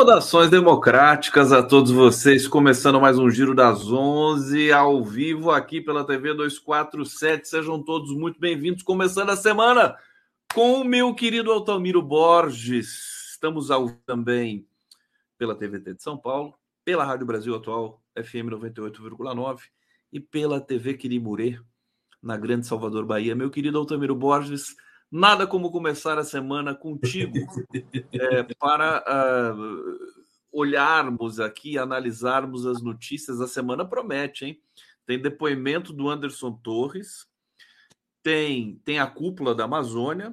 Saudações democráticas a todos vocês, começando mais um Giro das 11, ao vivo aqui pela TV 247. Sejam todos muito bem-vindos, começando a semana com o meu querido Altamiro Borges. Estamos ao também pela TVT de São Paulo, pela Rádio Brasil Atual, FM 98,9 e pela TV Quirimurê, na Grande Salvador, Bahia. Meu querido Altamiro Borges, Nada como começar a semana contigo é, para uh, olharmos aqui, analisarmos as notícias. A semana promete, hein? Tem depoimento do Anderson Torres, tem, tem a cúpula da Amazônia,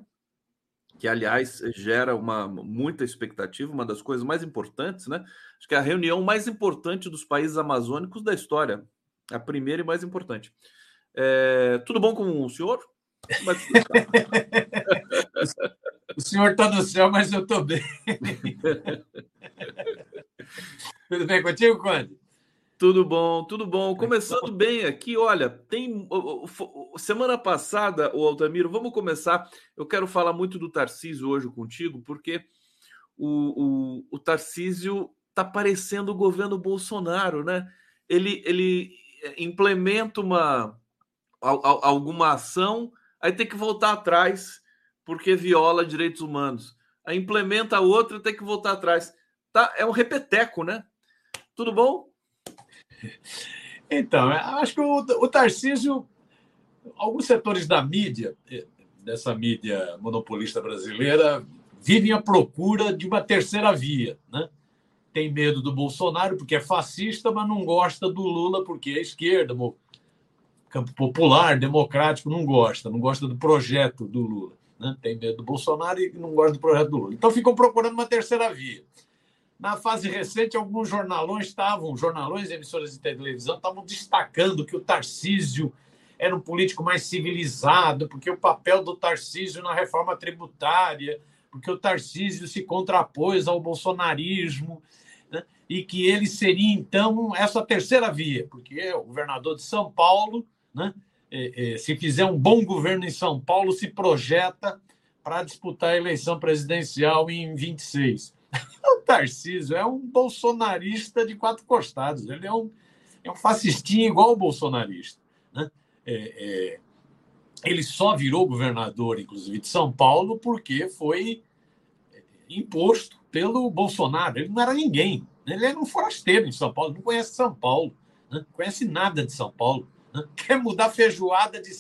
que aliás gera uma muita expectativa, uma das coisas mais importantes, né? Acho que é a reunião mais importante dos países amazônicos da história, a primeira e mais importante. É, tudo bom com o senhor? Mas... o senhor está no céu, mas eu estou bem. tudo bem contigo, Conde? Tudo bom, tudo bom. Começando bem aqui, olha, tem semana passada, o Altamiro, vamos começar. Eu quero falar muito do Tarcísio hoje contigo, porque o, o, o Tarcísio está parecendo o governo Bolsonaro, né? Ele, ele implementa uma alguma ação aí tem que voltar atrás porque viola direitos humanos. Aí implementa outra, tem que voltar atrás. Tá, é um repeteco, né? Tudo bom? Então, acho que o, o Tarcísio, alguns setores da mídia, eh, dessa mídia monopolista brasileira, vivem à procura de uma terceira via, né? Tem medo do Bolsonaro porque é fascista, mas não gosta do Lula porque é esquerda, campo popular, democrático, não gosta, não gosta do projeto do Lula. Né? Tem medo do Bolsonaro e não gosta do projeto do Lula. Então ficam procurando uma terceira via. Na fase recente, alguns jornalões estavam, jornalões emissoras de televisão estavam destacando que o Tarcísio era um político mais civilizado, porque o papel do Tarcísio na reforma tributária, porque o Tarcísio se contrapôs ao bolsonarismo, né? e que ele seria, então, essa terceira via, porque o governador de São Paulo né? É, é, se fizer um bom governo em São Paulo, se projeta para disputar a eleição presidencial em 26. o Tarcísio é um bolsonarista de quatro costados. Ele é um, é um fascistinho igual o bolsonarista. Né? É, é, ele só virou governador, inclusive, de São Paulo, porque foi imposto pelo Bolsonaro. Ele não era ninguém. Ele era um forasteiro em São Paulo, não conhece São Paulo, né? não conhece nada de São Paulo. Quer mudar feijoada de,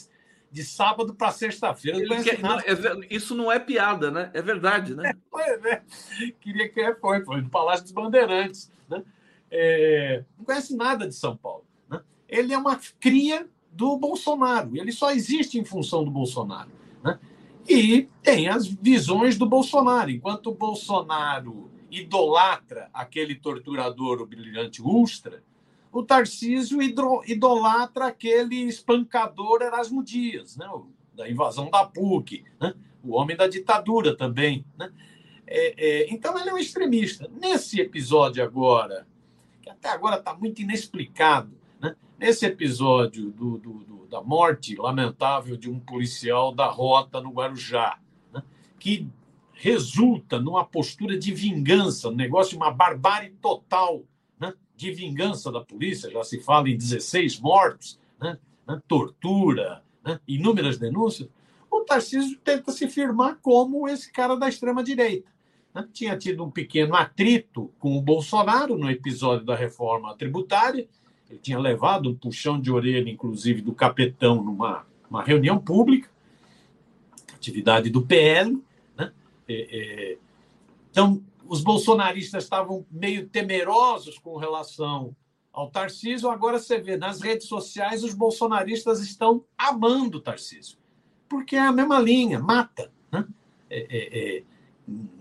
de sábado para sexta-feira. É, isso não é piada, né? É verdade, né? É, é. Queria que foi, foi no Palácio dos Bandeirantes. Né? É, não conhece nada de São Paulo. Né? Ele é uma cria do Bolsonaro. Ele só existe em função do Bolsonaro. Né? E tem as visões do Bolsonaro. Enquanto o Bolsonaro idolatra aquele torturador, o brilhante Ustra, o Tarcísio idolatra aquele espancador Erasmo Dias, né? da invasão da PUC, né? o homem da ditadura também. Né? É, é, então, ele é um extremista. Nesse episódio agora, que até agora está muito inexplicado, né? nesse episódio do, do, do, da morte lamentável de um policial da rota no Guarujá, né? que resulta numa postura de vingança, um negócio de uma barbárie total de vingança da polícia, já se fala em 16 mortos, né? né? tortura, né? inúmeras denúncias, o Tarcísio tenta se firmar como esse cara da extrema-direita. Né? Tinha tido um pequeno atrito com o Bolsonaro no episódio da reforma tributária, ele tinha levado um puxão de orelha, inclusive, do capetão numa uma reunião pública, atividade do PL. Né? É, é, então, os bolsonaristas estavam meio temerosos com relação ao Tarcísio. Agora você vê nas redes sociais os bolsonaristas estão amando o Tarcísio, porque é a mesma linha, mata. Né? É, é, é,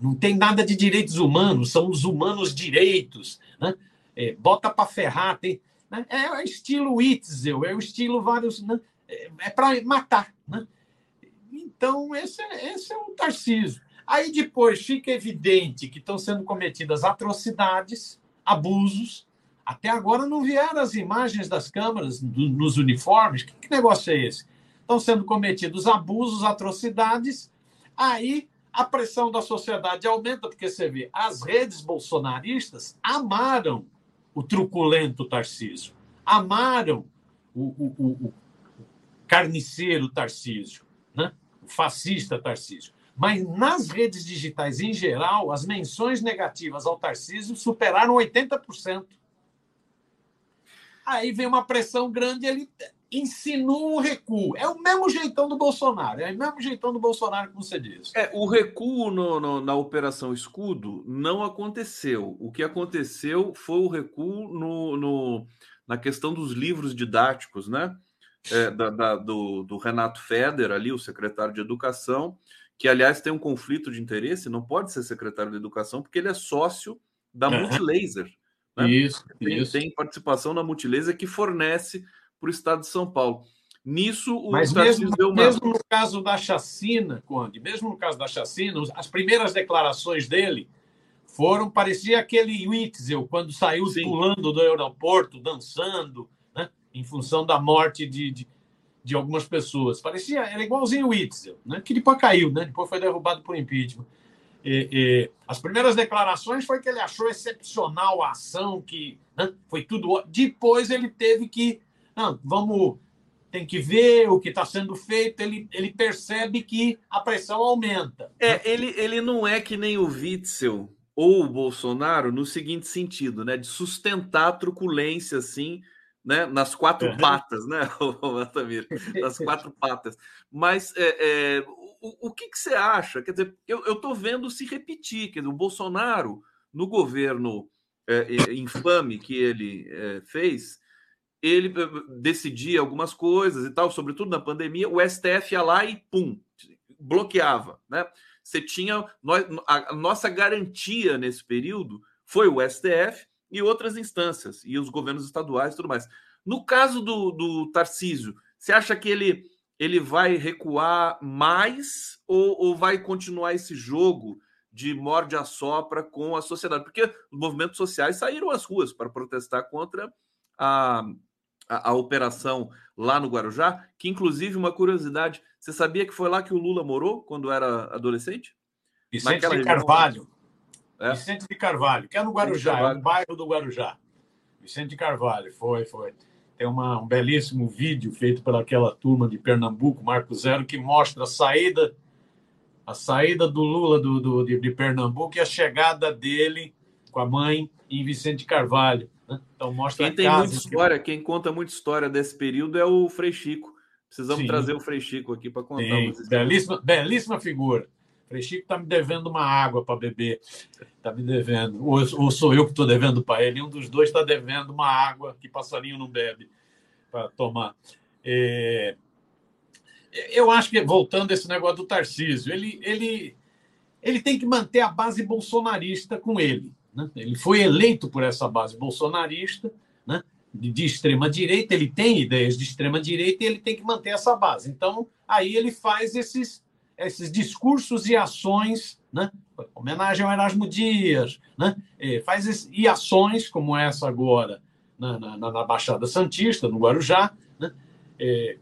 não tem nada de direitos humanos, são os humanos direitos. Né? É, bota para ferrar, tem, né? é o estilo Witzel, é o estilo vários. Né? É, é para matar. Né? Então, esse é, esse é o Tarcísio. Aí depois fica evidente que estão sendo cometidas atrocidades, abusos. Até agora não vieram as imagens das câmaras do, nos uniformes. Que, que negócio é esse? Estão sendo cometidos abusos, atrocidades. Aí a pressão da sociedade aumenta, porque você vê, as redes bolsonaristas amaram o truculento Tarcísio, amaram o, o, o, o carniceiro Tarcísio, né? o fascista Tarcísio. Mas nas redes digitais em geral, as menções negativas ao Tarcísio superaram 80%. Aí vem uma pressão grande, ele insinua um recuo. É o mesmo jeitão do Bolsonaro, é o mesmo jeitão do Bolsonaro, como você diz. É, o recuo no, no, na Operação Escudo não aconteceu. O que aconteceu foi o recuo no, no na questão dos livros didáticos, né? É, da, da, do, do, Renato Feder, ali, o secretário de Educação, que, aliás, tem um conflito de interesse, não pode ser secretário de Educação, porque ele é sócio da Multilaser. Né? Isso, tem, isso. tem participação na Multilaser que fornece para o estado de São Paulo. Nisso, o Mas mesmo, deu uma... mesmo no caso da chacina, Conde, mesmo no caso da chacina, as primeiras declarações dele foram, parecia aquele Witzel, quando saiu Sim. pulando do aeroporto, dançando, né, em função da morte de, de, de algumas pessoas. Parecia, era igualzinho o Witzel, né, que depois caiu, né, depois foi derrubado por impeachment. E, e, as primeiras declarações foi que ele achou excepcional a ação, que né, foi tudo. Depois ele teve que não, vamos. Tem que ver o que está sendo feito. Ele, ele percebe que a pressão aumenta. É, ele, ele não é que nem o Witzel ou o Bolsonaro no seguinte sentido, né? De sustentar a truculência, assim, né? Nas quatro uhum. patas, né, Altamir? Nas quatro patas. Mas é, é, o, o que, que, você acha? Quer dizer, eu estou vendo se repetir. Quer dizer, o Bolsonaro, no governo é, é infame que ele é, fez, ele eh, decidia algumas coisas e tal, sobretudo na pandemia, o STF ia lá e pum, bloqueava, né? Você tinha a nossa garantia nesse período foi o STF e outras instâncias e os governos estaduais e tudo mais. No caso do, do Tarcísio, você acha que ele ele vai recuar mais ou, ou vai continuar esse jogo de morde a sopra com a sociedade? Porque os movimentos sociais saíram às ruas para protestar contra a, a, a, operação lá no Guarujá, que inclusive uma curiosidade, você sabia que foi lá que o Lula morou quando era adolescente? Vicente Naquela de Carvalho. É? Vicente de Carvalho, que é no Guarujá, é um bairro do Guarujá. Vicente de Carvalho, foi, foi. Tem uma, um belíssimo vídeo feito pelaquela turma de Pernambuco, Marco Zero, que mostra a saída a saída do Lula do, do de, de Pernambuco e a chegada dele com a mãe em Vicente de Carvalho. Né? Então mostra quem tem muita história, que... quem conta muita história desse período é o Frei Chico. Precisamos Sim. trazer o Frei Chico aqui para contar. Belíssima, belíssima figura. Frei Chico está me devendo uma água para beber. Está me devendo. Ou, ou, sou eu que estou devendo para ele. Um dos dois está devendo uma água que passarinho não bebe para tomar. É... Eu acho que, voltando a esse negócio do Tarcísio, ele, ele, ele tem que manter a base bolsonarista com ele. Né? Ele foi eleito por essa base bolsonarista, né? de extrema-direita, ele tem ideias de extrema-direita e ele tem que manter essa base. Então, aí ele faz esses, esses discursos e ações, né? homenagem ao Erasmo Dias, né? É, faz esse, e ações como essa agora na, na, na Baixada Santista, no Guarujá, né?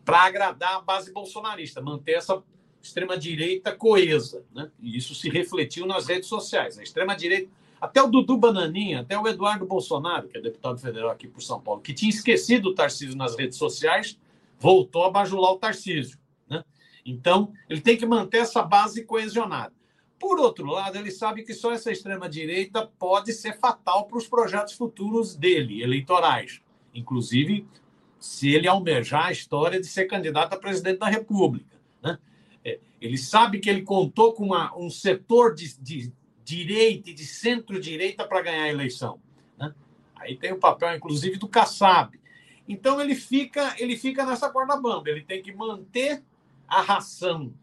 Para agradar a base bolsonarista, manter essa extrema-direita coesa. Né? E isso se refletiu nas redes sociais. A extrema-direita até o Dudu Bananinha, até o Eduardo Bolsonaro, que é deputado federal aqui por São Paulo, que tinha esquecido o Tarcísio nas redes sociais, voltou a bajular o Tarcísio. Então, ele tem que manter essa base coesionada. Por outro lado, ele sabe que só essa extrema-direita pode ser fatal para os projetos futuros dele, eleitorais. Inclusive, se ele almejar a história de ser candidato a presidente da República. Né? É, ele sabe que ele contou com uma, um setor de, de direita e de centro-direita para ganhar a eleição. Né? Aí tem o papel, inclusive, do Kassab. Então ele fica, ele fica nessa corda bamba. Ele tem que manter a ração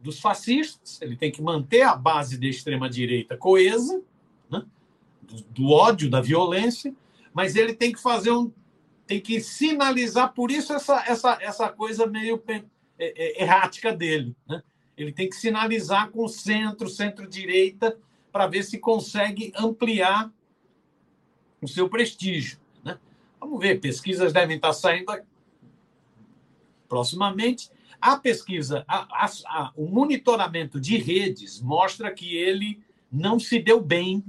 dos fascistas, ele tem que manter a base da extrema-direita coesa, né? do, do, ódio, da violência, mas ele tem que fazer um. tem que sinalizar, por isso essa, essa, essa coisa meio é, é, errática dele. Né? Ele tem que sinalizar com o centro, centro-direita, para ver se consegue ampliar o seu prestígio. Né? Vamos ver, pesquisas devem estar saindo proximamente A pesquisa, a, a, a, o monitoramento de redes mostra que ele não se deu bem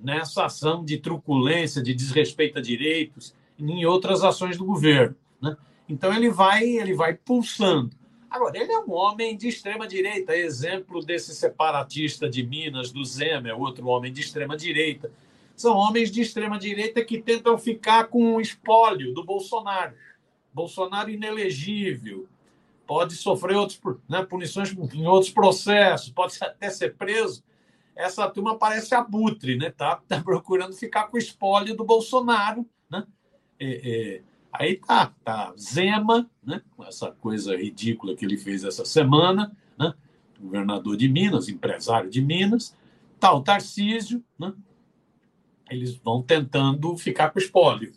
nessa ação de truculência, de desrespeito a direitos, em outras ações do governo. Né? Então ele vai, ele vai pulsando. Agora, ele é um homem de extrema direita, exemplo desse separatista de Minas, do Zema, é outro homem de extrema direita. São homens de extrema direita que tentam ficar com o espólio do Bolsonaro. Bolsonaro inelegível, pode sofrer outros, né, punições em outros processos, pode até ser preso. Essa turma parece abutre, né? Tá, tá procurando ficar com o espólio do Bolsonaro, né? É, é, aí tá, tá Zema, né? Com essa coisa ridícula que ele fez essa semana, né? Governador de Minas, empresário de Minas, tá o Tarcísio, né? Eles vão tentando ficar com o espólio.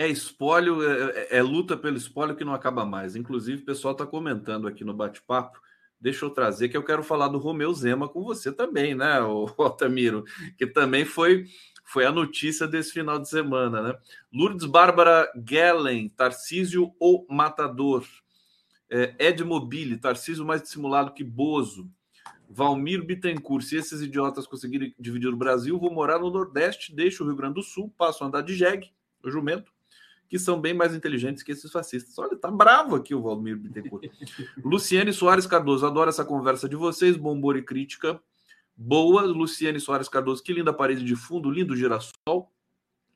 É espólio, é, é, é, luta pelo espólio que não acaba mais. Inclusive, o pessoal está comentando aqui no bate-papo. Deixa eu trazer que eu quero falar do Romeu Zema com você também, né, o Altamiro? Que também foi, foi a notícia desse final de semana, né? Lourdes Bárbara Gellen, Tarcísio ou Matador. É, Ed Mobile, Tarcísio mais dissimulado que Bozo. Valmir Bittencourt, se esses idiotas conseguirem dividir o Brasil, vou morar no Nordeste, deixo o Rio Grande do Sul, passo a andar de jegue, jumento, que são bem mais inteligentes que esses fascistas. Olha, tá bravo aqui o Valmir Bittencourt. Luciane Soares Cardoso, adoro essa conversa de vocês, bom humor e crítica. Boa, Luciane Soares Cardoso, que linda parede de fundo, lindo girassol.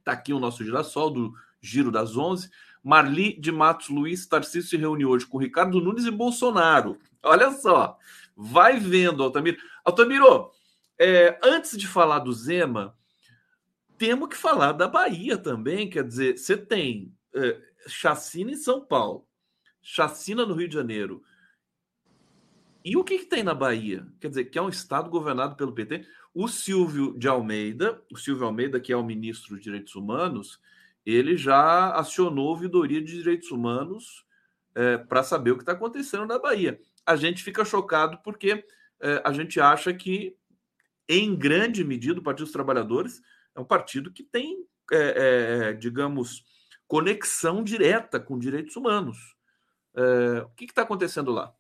Tá aqui o nosso girassol do Giro das Onze. Marli de Matos Luiz Tarcísio se reuniu hoje com Ricardo Nunes e Bolsonaro. Olha só, vai vendo, Altamiro. Altamiro, é, antes de falar do Zema, temos que falar da Bahia também. Quer dizer, você tem é, chacina em São Paulo, chacina no Rio de Janeiro. E o que, que, tem na Bahia? Quer dizer, que é um estado governado pelo PT. O Silvio de Almeida, o Silvio Almeida, que é o ministro dos Direitos Humanos, ele já acionou ouvidoria de direitos humanos é, para saber o que está acontecendo na Bahia. A gente fica chocado porque é, a gente acha que, em grande medida, o Partido dos Trabalhadores é um partido que tem, é, é, digamos, conexão direta com direitos humanos. É, o que está acontecendo lá?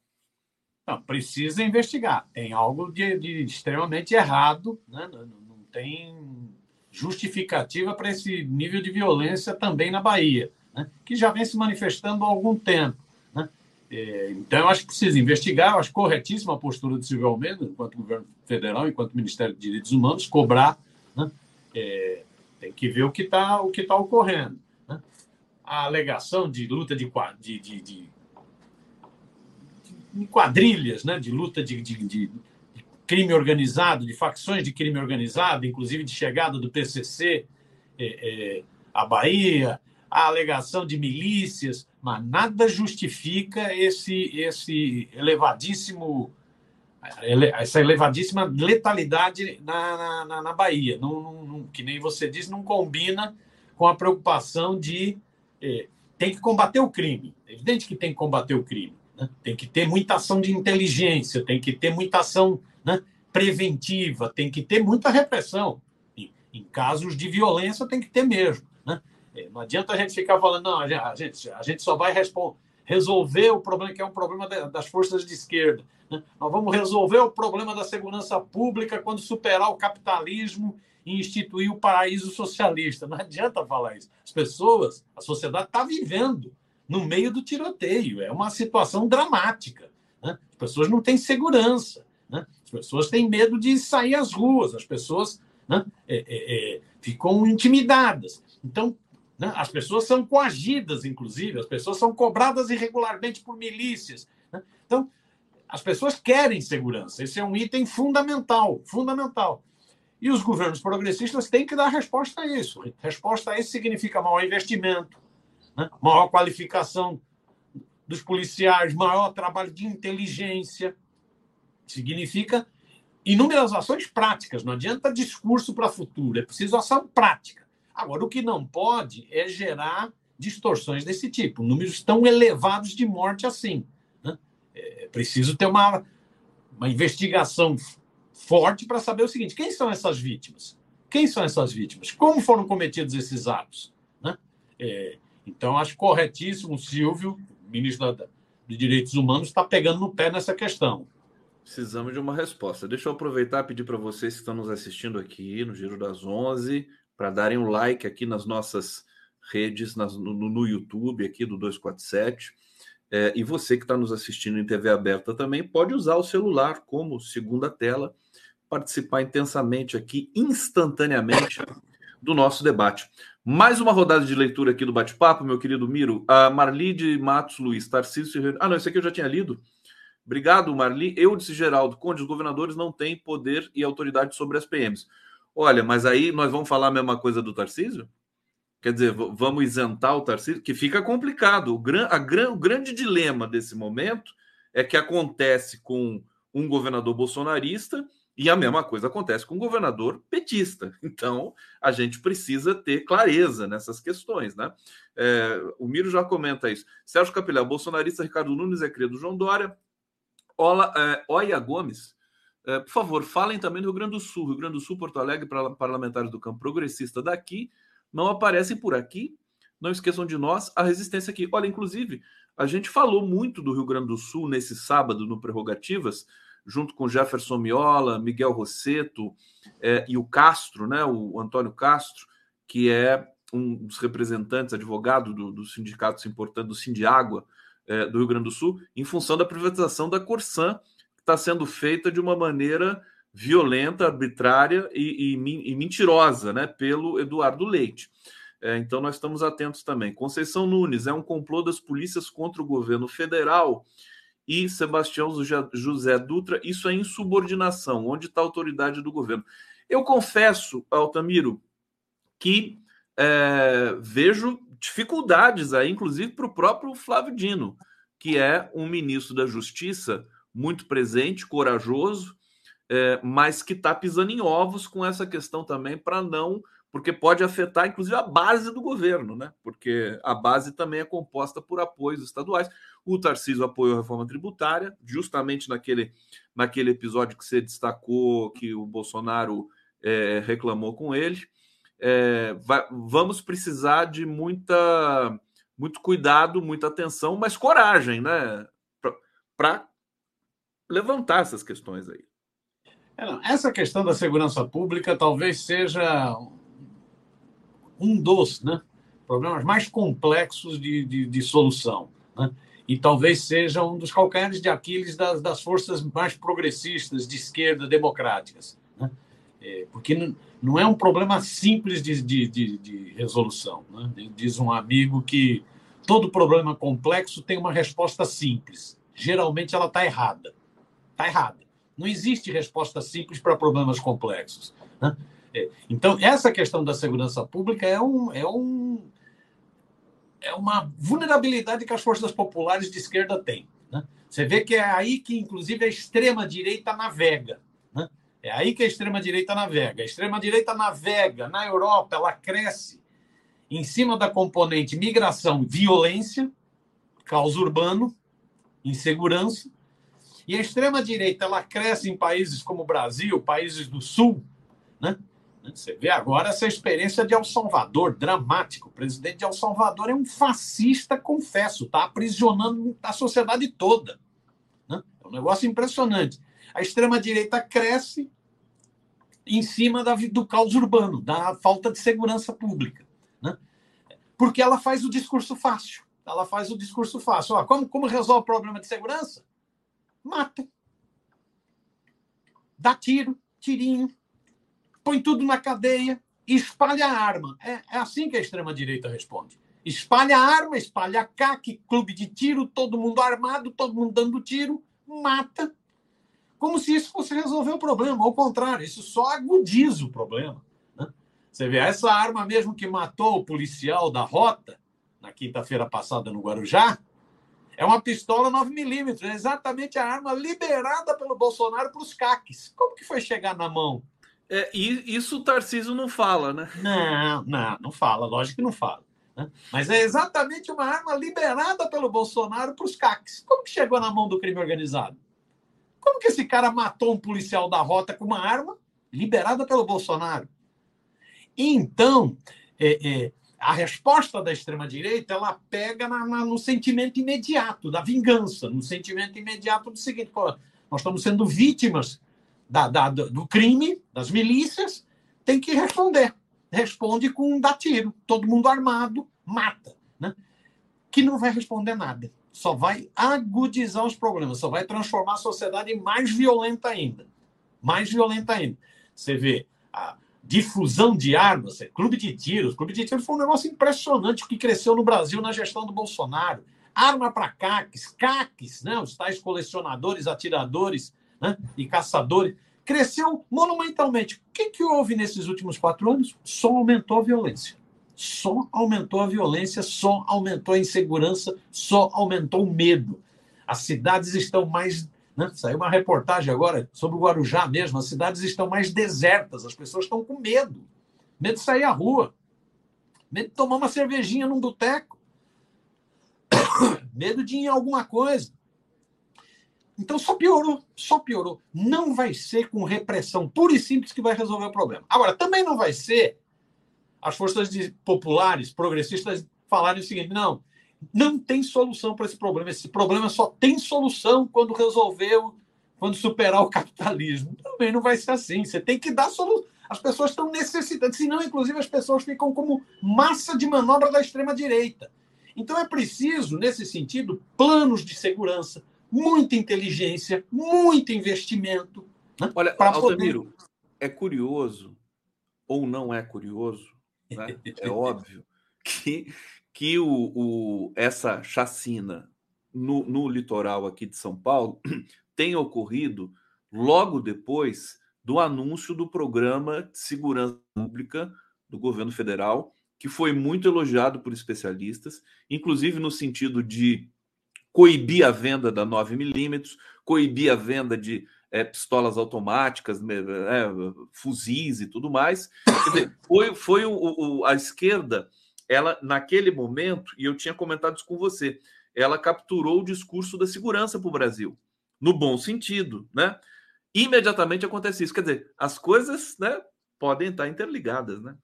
Não, precisa investigar. Tem algo de, de extremamente errado, né? não, não tem justificativa para esse nível de violência também na Bahia, né? que já vem se manifestando há algum tempo. Né? É, então, eu acho que precisa investigar. Eu acho corretíssima a postura do Silvio Almeida, enquanto governo federal, enquanto Ministério de Direitos Humanos, cobrar né? É, tem que ver o que está o que tá ocorrendo. Né? A alegação de luta de, de, de, de, de quadrilhas, né? de luta de, de, de, crime organizado, de facções de crime organizado, inclusive de chegada do PCC é, é, à Bahia, a alegação de milícias, mas nada justifica esse, esse elevadíssimo essa elevadíssima letalidade na, na, na Bahia. Não, não, que nem você diz, não combina com a preocupação de. Eh, tem que combater o crime. É evidente que tem que combater o crime. Né? Tem que ter muita ação de inteligência, tem que ter muita ação né, preventiva, tem que ter muita repressão. Em, em casos de violência, tem que ter mesmo. Né? É, não adianta a gente ficar falando, não, a gente, a gente só vai responder resolver o problema que é um problema das forças de esquerda. Né? Nós vamos resolver o problema da segurança pública quando superar o capitalismo e instituir o paraíso socialista. Não adianta falar isso. As pessoas, a sociedade está vivendo no meio do tiroteio. É uma situação dramática. Né? As pessoas não têm segurança. Né? As pessoas têm medo de sair às ruas. As pessoas né, é, é, é, ficam intimidadas. Então, né? As pessoas são coagidas, inclusive, as pessoas são cobradas irregularmente por milícias. Né? Então, as pessoas querem segurança. Esse é um item fundamental, fundamental. E os governos progressistas têm que dar resposta a isso. Resposta a isso significa maior investimento, né? maior qualificação dos policiais, maior trabalho de inteligência. Significa inúmeras ações práticas. Não adianta discurso para futuro, é preciso ação prática. Agora, o que não pode é gerar distorções desse tipo, números tão elevados de morte assim. Né? É preciso ter uma, uma investigação forte para saber o seguinte: quem são essas vítimas? Quem são essas vítimas? Como foram cometidos esses atos? Né? É, então, acho corretíssimo o Silvio, ministro da, de Direitos Humanos está pegando no pé nessa questão. Precisamos de uma resposta. Deixa eu aproveitar e pedir para vocês que estão nos assistindo aqui no Giro das 11 para darem um like aqui nas nossas redes, nas, no, no, YouTube aqui do 247. É, e você que está nos assistindo em TV aberta também pode usar o celular como segunda tela, participar intensamente aqui, instantaneamente, do nosso debate. Mais uma rodada de leitura aqui do bate-papo, meu querido Miro. A Marli de Matos Luiz, Tarcísio. Ah, não, esse aqui eu já tinha lido. Obrigado, Marli. Eu disse Geraldo Conde, os governadores não têm poder e autoridade sobre as PMs. Olha, mas aí nós vamos falar a mesma coisa do Tarcísio? Quer dizer, vamos isentar o Tarcísio? Que fica complicado. O, gran, a gran, o grande dilema desse momento é que acontece com um governador bolsonarista e a mesma coisa acontece com um governador petista. Então, a gente precisa ter clareza nessas questões, né? É, o Miro já comenta isso. Sérgio Capilé, bolsonarista Ricardo Nunes é cria do João Dória. Ola, é, Oia Gomes, é, por favor, falem também do Rio Grande do Sul. Rio Grande do Sul, Porto Alegre, parlamentares do campo progressista daqui não aparecem por aqui. Não esqueçam de nós, a resistência aqui. Olha, inclusive, a gente falou muito do Rio Grande do Sul nesse sábado no Prerrogativas, junto com Jefferson Miola, Miguel Rosseto é, e o Castro, né, o Antônio Castro, que é um dos representantes, advogado do, do sindicato importante do Sindiágua, é, do Rio Grande do Sul, em função da privatização da Corsan, está sendo feita de uma maneira violenta, arbitrária e, e, e mentirosa né, pelo Eduardo Leite. É, então, nós estamos atentos também. Conceição Nunes é um complô das polícias contra o governo federal e Sebastião José Dutra, isso é insubordinação. Onde está a autoridade do governo? Eu confesso, Altamiro, que é, vejo dificuldades aí, inclusive para o próprio Flávio Dino, que é um ministro da Justiça muito presente, corajoso, é, mas que está pisando em ovos com essa questão também para não, porque pode afetar inclusive a base do governo, né? Porque a base também é composta por apoios estaduais. O Tarcísio apoiou a reforma tributária, justamente naquele, naquele episódio que você destacou que o Bolsonaro é, reclamou com ele é, vai, vamos precisar de muita, muito cuidado, muita atenção, mas coragem, né? Para levantar essas questões aí. É, essa questão da segurança pública talvez seja um dos né, problemas mais complexos de, de, de solução. Né? E talvez seja um dos calcanhares de Aquiles das, das forças mais progressistas de esquerda democráticas. Né? É, porque não, não, é um problema simples de, de, de, resolução. Né? Diz um amigo que todo problema complexo tem uma resposta simples. Geralmente ela está errada. Está errada. Não existe resposta simples para problemas complexos. Né? É, então, essa questão da segurança pública é, um, é, um, é uma vulnerabilidade que as forças populares de esquerda têm. Né? Você vê que é aí que, inclusive, a extrema-direita navega. É aí que a extrema-direita navega. A extrema-direita navega na Europa, ela cresce em cima da componente migração, violência, caos urbano, insegurança. E a extrema-direita ela cresce em países como o Brasil, países do Sul. Né? Você vê agora essa experiência de El Salvador, dramático. O presidente de El Salvador é um fascista, confesso, está aprisionando a sociedade toda. Né? É um negócio impressionante a extrema-direita cresce em cima da, do caos urbano, da falta de segurança pública. Né? Porque ela faz o discurso fácil. Ela faz o discurso fácil. Ó, como, como resolve o problema de segurança? Mata. Dá tiro, tirinho, põe tudo na cadeia e espalha a arma. É, é assim que a extrema-direita responde. Espalha a arma, espalha a CAC, clube de tiro, todo mundo armado, todo mundo dando tiro, mata como se isso fosse resolver o problema. Ao contrário, isso só agudiza o problema. Né? Você vê, essa arma mesmo que matou o policial da rota, na quinta-feira passada no Guarujá, é uma pistola 9mm, é exatamente a arma liberada pelo Bolsonaro para os caques. Como que foi chegar na mão? É, isso o Tarcísio não fala, né? Não, não, não fala, lógico que não fala. Né? Mas é exatamente uma arma liberada pelo Bolsonaro para os caques. Como que chegou na mão do crime organizado? Como que esse cara matou um policial da rota com uma arma liberada pelo Bolsonaro? Então, é, é, a resposta da extrema-direita ela pega na, na, no sentimento imediato da vingança, no sentimento imediato do seguinte: nós estamos sendo vítimas da, da, do crime, das milícias, tem que responder. Responde com dar tiro, todo mundo armado, mata. Né? Que não vai responder nada. Só vai agudizar os problemas, só vai transformar a sociedade mais violenta ainda. Mais violenta ainda. Você vê difusão de armas, é, clube de tiros. Clube de tiros foi um negócio impressionante que cresceu no Brasil na gestão do Bolsonaro. Arma para caques, caques, né? os tais colecionadores, atiradores né? e caçadores. Cresceu monumentalmente. O que, que houve nesses últimos quatro anos? Só aumentou a violência. Só aumentou a violência, só aumentou a insegurança, só aumentou o medo. As cidades estão mais né? Saiu uma reportagem agora sobre o Guarujá mesmo. As cidades estão mais desertas, as pessoas estão com medo. Medo de sair à rua. Medo de tomar uma cervejinha num boteco. medo de ir em alguma coisa. Então só piorou, só piorou. Não vai ser com repressão pura e simples que vai resolver o problema. Agora, também não vai ser as forças populares, progressistas, falarem o seguinte: não, não tem solução para esse problema. Esse problema só tem solução quando resolveu, quando superar o capitalismo. Também não vai ser assim. Você tem que dar solução. As pessoas estão necessitando, senão, inclusive, as pessoas ficam como massa de manobra da extrema-direita. Então é preciso, nesse sentido, planos de segurança, muita inteligência, muito investimento. Né? Olha, Altamiro, poder... é curioso, ou não é curioso, né? é óbvio, que que o, o essa chacina no, no litoral aqui de São Paulo tem ocorrido logo depois do anúncio do programa de segurança pública do governo federal, que foi muito elogiado por especialistas, inclusive no sentido de coibir a venda da 9mm, coibir a venda de é, pistolas automáticas, é, fuzis e tudo mais. Dizer, foi foi o, o, a esquerda ela, naquele momento, e eu tinha comentado isso com você, ela capturou o discurso da segurança para o Brasil, no bom sentido, né? Imediatamente acontece isso. Quer dizer, as coisas né, podem estar interligadas, né?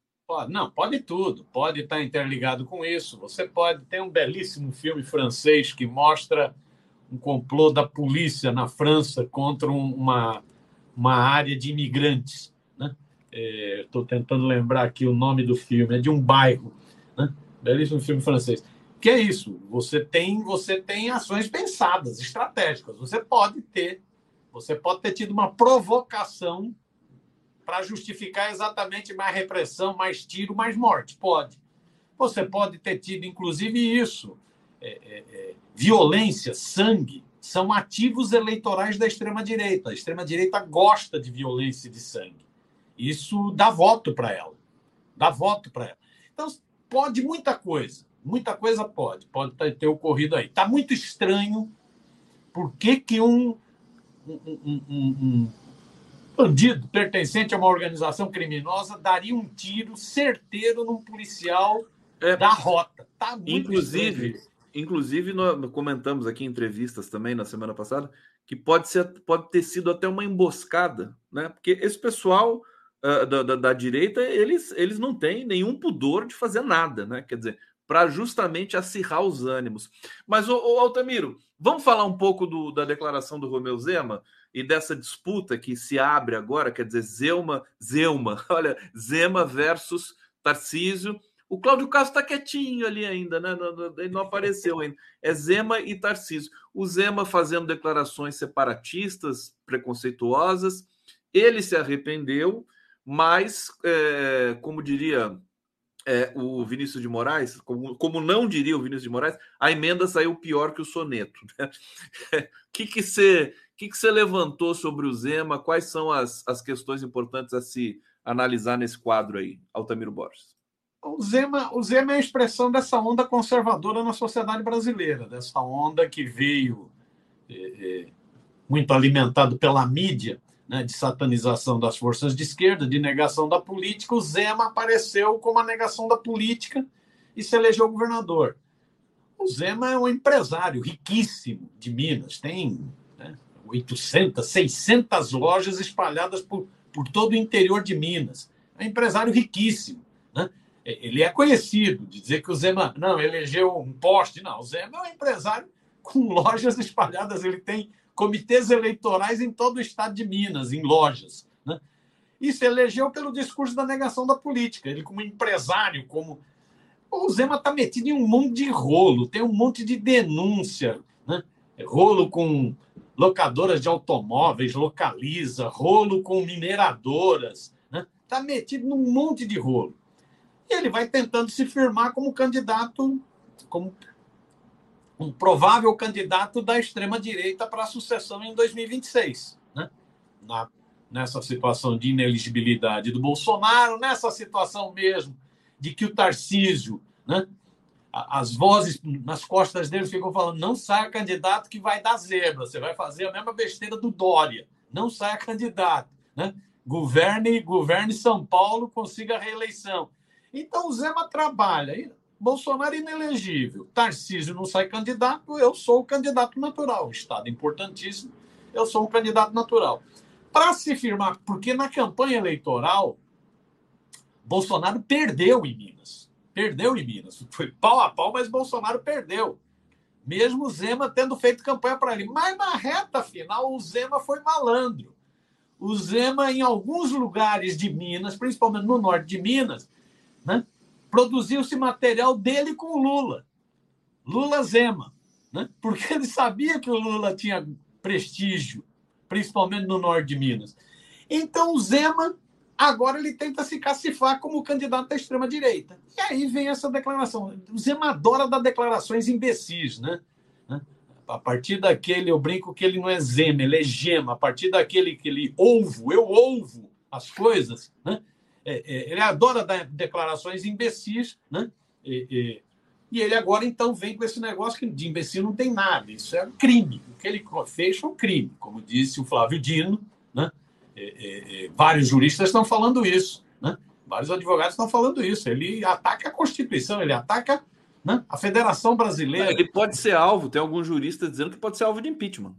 Não, pode tudo, pode estar interligado com isso. Você pode ter um belíssimo filme francês que mostra um complô da polícia na França contra uma, uma área de imigrantes. Né? Estou é, tentando lembrar aqui o nome do filme, é de um bairro. Né? Belíssimo filme francês. Que é isso? Você tem, você tem ações pensadas, estratégicas. Você pode ter, você pode ter tido uma provocação para justificar exatamente mais repressão, mais tiro, mais morte. Pode. Você pode ter tido, inclusive, isso. É, é, é, violência, sangue, são ativos eleitorais da extrema-direita. A extrema-direita gosta de violência e de sangue. Isso dá voto para ela. Dá voto para ela. Então, pode muita coisa. Muita coisa pode. Pode ter ocorrido aí. Está muito estranho por que, que um, um, um, um, bandido pertencente a uma organização criminosa daria um tiro certeiro num policial é, da rota. Tá muito inclusive, estranho. inclusive, nós comentamos aqui em entrevistas também na semana passada que pode, ser, pode ter sido até uma emboscada, né? Porque esse pessoal uh, da, da, da, direita, eles, eles não têm nenhum pudor de fazer nada, né? Quer dizer, para justamente acirrar os ânimos. Mas, ô, Altamiro, vamos falar um pouco do, da declaração do Romeu Zema e dessa disputa que se abre agora, quer dizer, Zelma, Zelma, olha, Zema versus Tarcísio. O Cláudio Castro está quietinho ali ainda, né? Não, ele não apareceu ainda. É Zema e Tarcísio. O Zema fazendo declarações separatistas, preconceituosas. Ele se arrependeu mas, é, como diria é, o Vinícius de Moraes, como, como, não diria o Vinícius de Moraes, a emenda saiu pior que o soneto. O né? que, que, você, que, que você levantou sobre o Zema? Quais são as, as questões importantes a se analisar nesse quadro aí, Altamiro Borges? O Zema, o Zema é a expressão dessa onda conservadora na sociedade brasileira, dessa onda que veio é, é muito alimentado pela mídia, né, de satanização das forças de esquerda, de negação da política, o Zema apareceu como a negação da política e se elegeu governador. O Zema é um empresário riquíssimo de Minas, tem né, 800, 600 lojas espalhadas por, por todo o interior de Minas. É um empresário riquíssimo. Né? ele é conhecido de dizer que o Zema não elegeu um poste. Não, o Zema é um empresário com lojas espalhadas. Ele tem comitês eleitorais em todo o estado de Minas, em lojas. Né? E se elegeu pelo discurso da negação da política. Ele, como empresário, como. O Zema está metido em um monte de rolo, tem um monte de denúncia. Né? Rolo com locadoras de automóveis, localiza, rolo com mineradoras. Está né? Tá metido num monte de rolo. E ele vai tentando se firmar como candidato, como um provável candidato da extrema-direita para a sucessão em 2026. Né? Na, nessa situação de ineligibilidade do Bolsonaro, nessa situação mesmo de que o Tarcísio, né? as vozes nas costas dele ficam falando: não saia candidato que vai dar zebra, você vai fazer a mesma besteira do Dória, não saia candidato. Né? Governe, governe São Paulo, consiga a reeleição. Então o Zema trabalha. Bolsonaro é inelegível. Tarcísio não sai candidato, eu sou o candidato natural. Estado importantíssimo, eu sou um candidato natural. Para se firmar, porque na campanha eleitoral, Bolsonaro perdeu em Minas. Perdeu em Minas. Foi pau a pau, mas Bolsonaro perdeu. Mesmo Zema tendo feito campanha para ele. Mas na reta final, o Zema foi malandro. O Zema, em alguns lugares de Minas, principalmente no norte de Minas, né? Produziu-se material dele com o Lula. Lula Zema. Né? Porque ele sabia que o Lula tinha prestígio, principalmente no norte de Minas. Então, o Zema, agora ele tenta se cacifar como candidato da extrema-direita. E aí vem essa declaração. O Zema adora dar declarações imbecis, né? A partir daquele, eu brinco que ele não é Zema, ele é Gema. A partir daquele que ele ouvo, eu ouvo as coisas, né? É, é, ele adora dar declarações imbecis, né? E, e, ele agora então vem com esse negócio que de imbecil não tem nada. Isso é um crime. O que ele fez foi um crime, como disse o Flávio Dino, né? vários juristas estão falando isso, né? Vários advogados estão falando isso. Ele ataca a Constituição, ele ataca né? a Federação Brasileira. Ele pode ser alvo, tem alguns juristas dizendo que pode ser alvo de impeachment.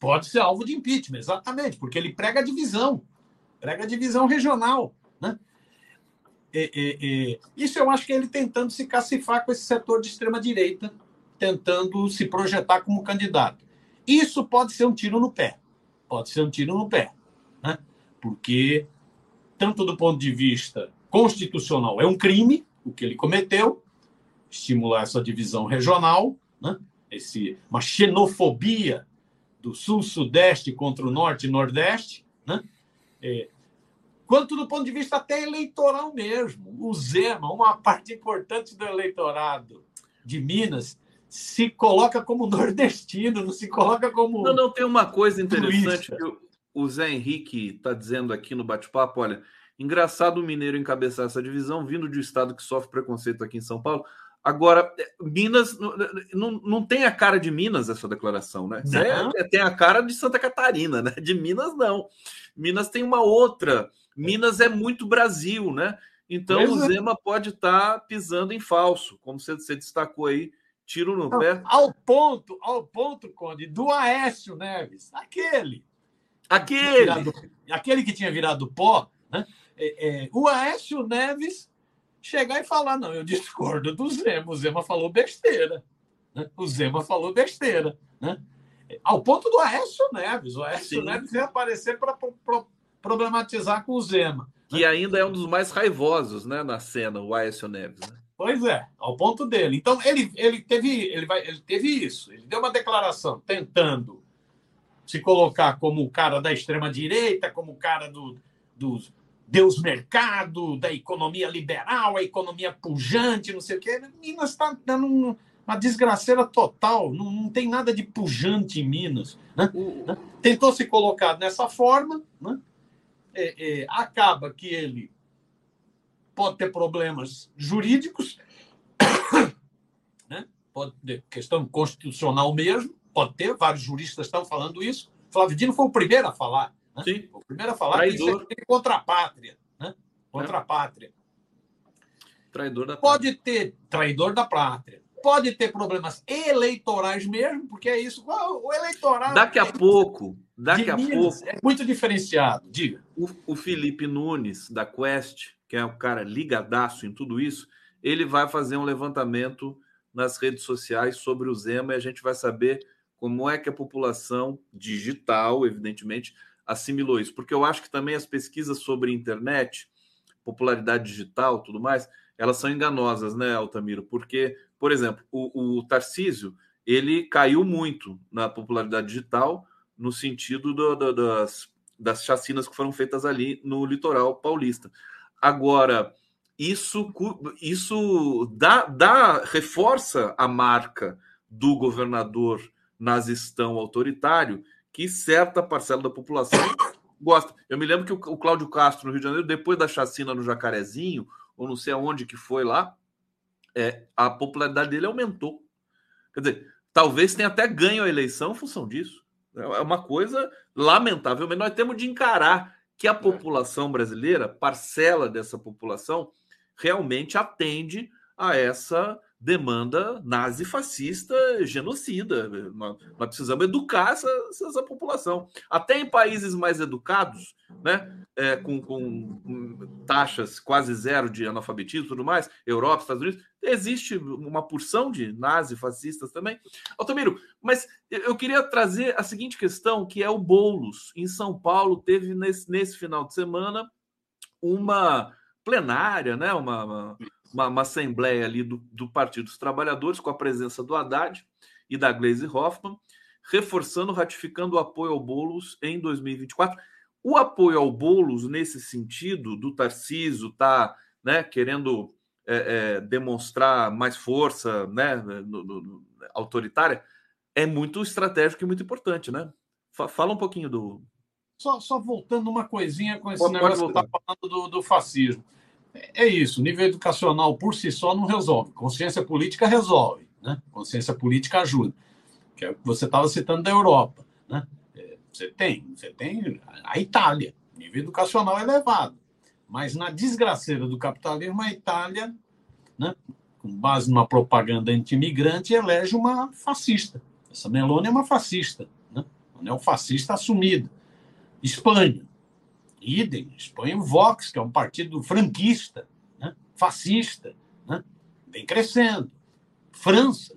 Pode ser alvo de impeachment, exatamente, porque ele prega a divisão, prega a divisão regional. Né? É, é, é, isso eu acho que é ele tentando se cacifar com esse setor de extrema-direita, tentando se projetar como candidato. Isso pode ser um tiro no pé. Pode ser um tiro no pé. Né? Porque, tanto do ponto de vista constitucional, é um crime o que ele cometeu, estimular essa divisão regional, né? Esse, uma xenofobia do sul-sudeste contra o norte e nordeste, né? É, quanto do ponto de vista até eleitoral mesmo. O Zema, uma parte importante do eleitorado de Minas, se coloca como nordestino, não se coloca como. Não, não, tem uma coisa interessante que o Zé Henrique está dizendo aqui no bate-papo: olha, engraçado o mineiro encabeçar essa divisão, vindo de um estado que sofre preconceito aqui em São Paulo. Agora, Minas não, não tem a cara de Minas essa declaração, né? É, tem a cara de Santa Catarina, né? De Minas, não. Minas tem uma outra Minas é muito Brasil, né? Então pois o é. Zema pode estar tá pisando em falso, como você, você destacou aí, tiro no pé. Ao ponto, ao ponto, Conde, do Aécio Neves, aquele. Aquele. Virado, aquele que tinha virado pó, né? É, é, o Aécio Neves chegar e falar: não, eu discordo do Zema, o Zema falou besteira. Né? O Zema falou besteira. Né? Ao ponto do Aécio Neves. O Aécio Sim. Neves ia aparecer para problematizar com o Zema. Que né? ainda é um dos mais raivosos né, na cena, o Aécio Neves. Né? Pois é, ao ponto dele. Então, ele, ele, teve, ele, vai, ele teve isso. Ele deu uma declaração tentando se colocar como o cara da extrema-direita, como o cara do, do Deus mercado, da economia liberal, a economia pujante, não sei o quê. Minas está dando um, uma desgraceira total. Não, não, tem nada de pujante em Minas. Né? Tentou se colocar dessa forma, né? É, é, acaba que ele pode ter problemas jurídicos, né? pode ter questão constitucional mesmo, pode ter, vários juristas estão falando isso. Flávio Dino foi o primeiro a falar. Né? Sim. O primeiro a falar Traidor. que isso é contra a pátria. Né? Contra é. a pátria. Traidor da pátria. Pode ter traidor da pátria. Pode ter problemas eleitorais mesmo, porque é isso. O eleitorado. Daqui a pouco, Daqui a pouco. É muito diferenciado, diga. O, o Felipe Nunes, da Quest, que é um cara ligadaço em tudo isso, ele vai fazer um levantamento nas redes sociais sobre o Zema e a gente vai saber como é que a população digital, evidentemente, assimilou isso. Porque eu acho que também as pesquisas sobre internet, popularidade digital, tudo mais, elas são enganosas, né, Altamiro? Porque, por exemplo, o, o Tarcísio, ele caiu muito na popularidade digital no sentido do, do, das, das chacinas que foram feitas ali no litoral paulista. Agora, isso, isso dá, dá, reforça a marca do governador nazistão autoritário que certa parcela da população gosta. Eu me lembro que o, Cláudio Castro, no Rio de Janeiro, depois da chacina no Jacarezinho, ou não sei aonde que foi lá, é, a popularidade dele aumentou. Quer dizer, talvez tenha até ganho a eleição em função disso. É uma coisa lamentável, mas nós temos de encarar que a é. população brasileira, parcela dessa população, realmente atende a essa demanda nazi-fascista, genocida. Nós, nós, precisamos educar essa, essa população. Até em países mais educados, né, é, com, com, taxas quase zero de analfabetismo e tudo mais, Europa, Estados Unidos, existe uma porção de nazi-fascistas também. Altamiro, mas eu queria trazer a seguinte questão, que é o Boulos. Em São Paulo, teve nesse, nesse final de semana uma plenária, né, uma, uma uma, uma assembleia ali do, do, Partido dos Trabalhadores, com a presença do Haddad e da Gleisi Hoffmann, reforçando, ratificando o apoio ao Boulos em 2024. O apoio ao Boulos, nesse sentido, do Tarciso tá né, querendo é, é, demonstrar mais força né, no, no, autoritária, é muito estratégico e muito importante, né? Fala um pouquinho do. Só, só voltando uma coisinha com esse pode, negócio pode que você está falando do, do fascismo. É isso, nível educacional por si só não resolve. Consciência política resolve, né? Consciência política ajuda. Que é o que você estava citando da Europa, né? É, você tem, você tem a Itália, nível educacional elevado. Mas na desgraceira do capitalismo, a Itália, né, com base numa propaganda anti-imigrante, elege uma fascista. Essa Meloni é uma fascista, né? Uma fascista assumida. Espanha, idem, expõe o Vox, que é um partido franquista, né? fascista, né? vem crescendo. França,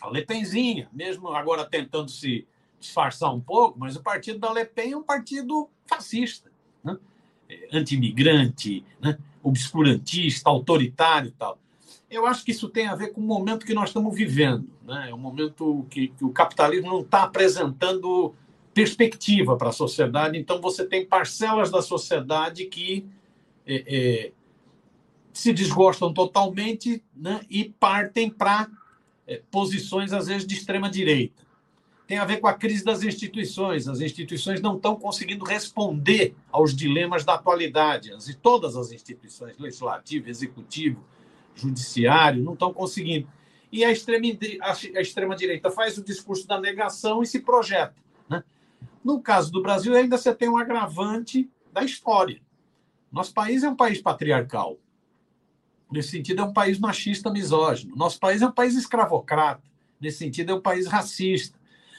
a Le Penzinha, mesmo agora tentando se disfarçar um pouco, mas o partido da Le Pen é um partido fascista, né? É, anti-imigrante, né? obscurantista, autoritário e tal. Eu acho que isso tem a ver com o momento que nós estamos vivendo. Né? É um momento que, que o capitalismo não está apresentando perspectiva para a sociedade. Então, você tem parcelas da sociedade que é, é, se desgostam totalmente né, e partem para é, posições, às vezes, de extrema-direita. Tem a ver com a crise das instituições. As instituições não estão conseguindo responder aos dilemas da atualidade. As, todas as instituições, legislativo, executivo, judiciário, não estão conseguindo. E a extrema-direita extrema faz o discurso da negação e se projeta. Né? No caso do Brasil, ainda você tem um agravante da história. Nosso país é um país patriarcal. Nesse sentido, é um país machista, misógino. Nosso país é um país escravocrata. Nesse sentido, é um país racista.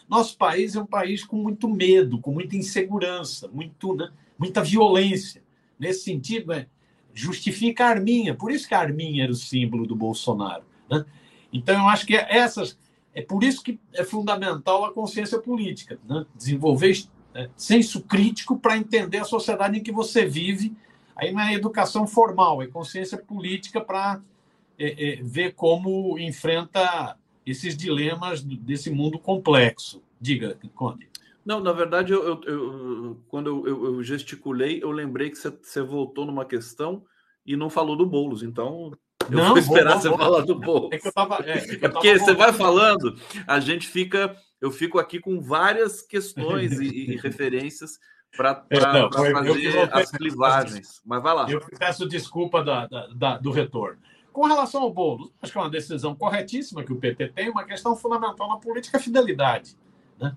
Nosso país é um país com muito medo, com muita insegurança, muito, né, muita violência. Nesse sentido, é, justifica a arminha. Por isso que a arminha era o símbolo do Bolsonaro. Né? Então, eu acho que essas, é por isso que é fundamental a consciência política, né? desenvolver né, senso crítico para entender a sociedade em que você vive. Aí não é educação formal, é consciência política para é, é, ver como enfrenta esses dilemas desse mundo complexo. Diga, Conde. Não, na verdade, eu, eu, eu quando eu, eu, gesticulei, eu lembrei que você, voltou numa questão e não falou do Boulos. Então, eu não, vou esperar vou, você vou, falar do bolo. É, tava, é, é porque você vai falando, a gente fica. Eu fico aqui com várias questões e, e referências para é, fazer as clivagens. Mas vai lá. Eu peço desculpa da, da, da, do retorno. Com relação ao bolo, acho que é uma decisão corretíssima que o PT tem, uma questão fundamental na política é a fidelidade. Né?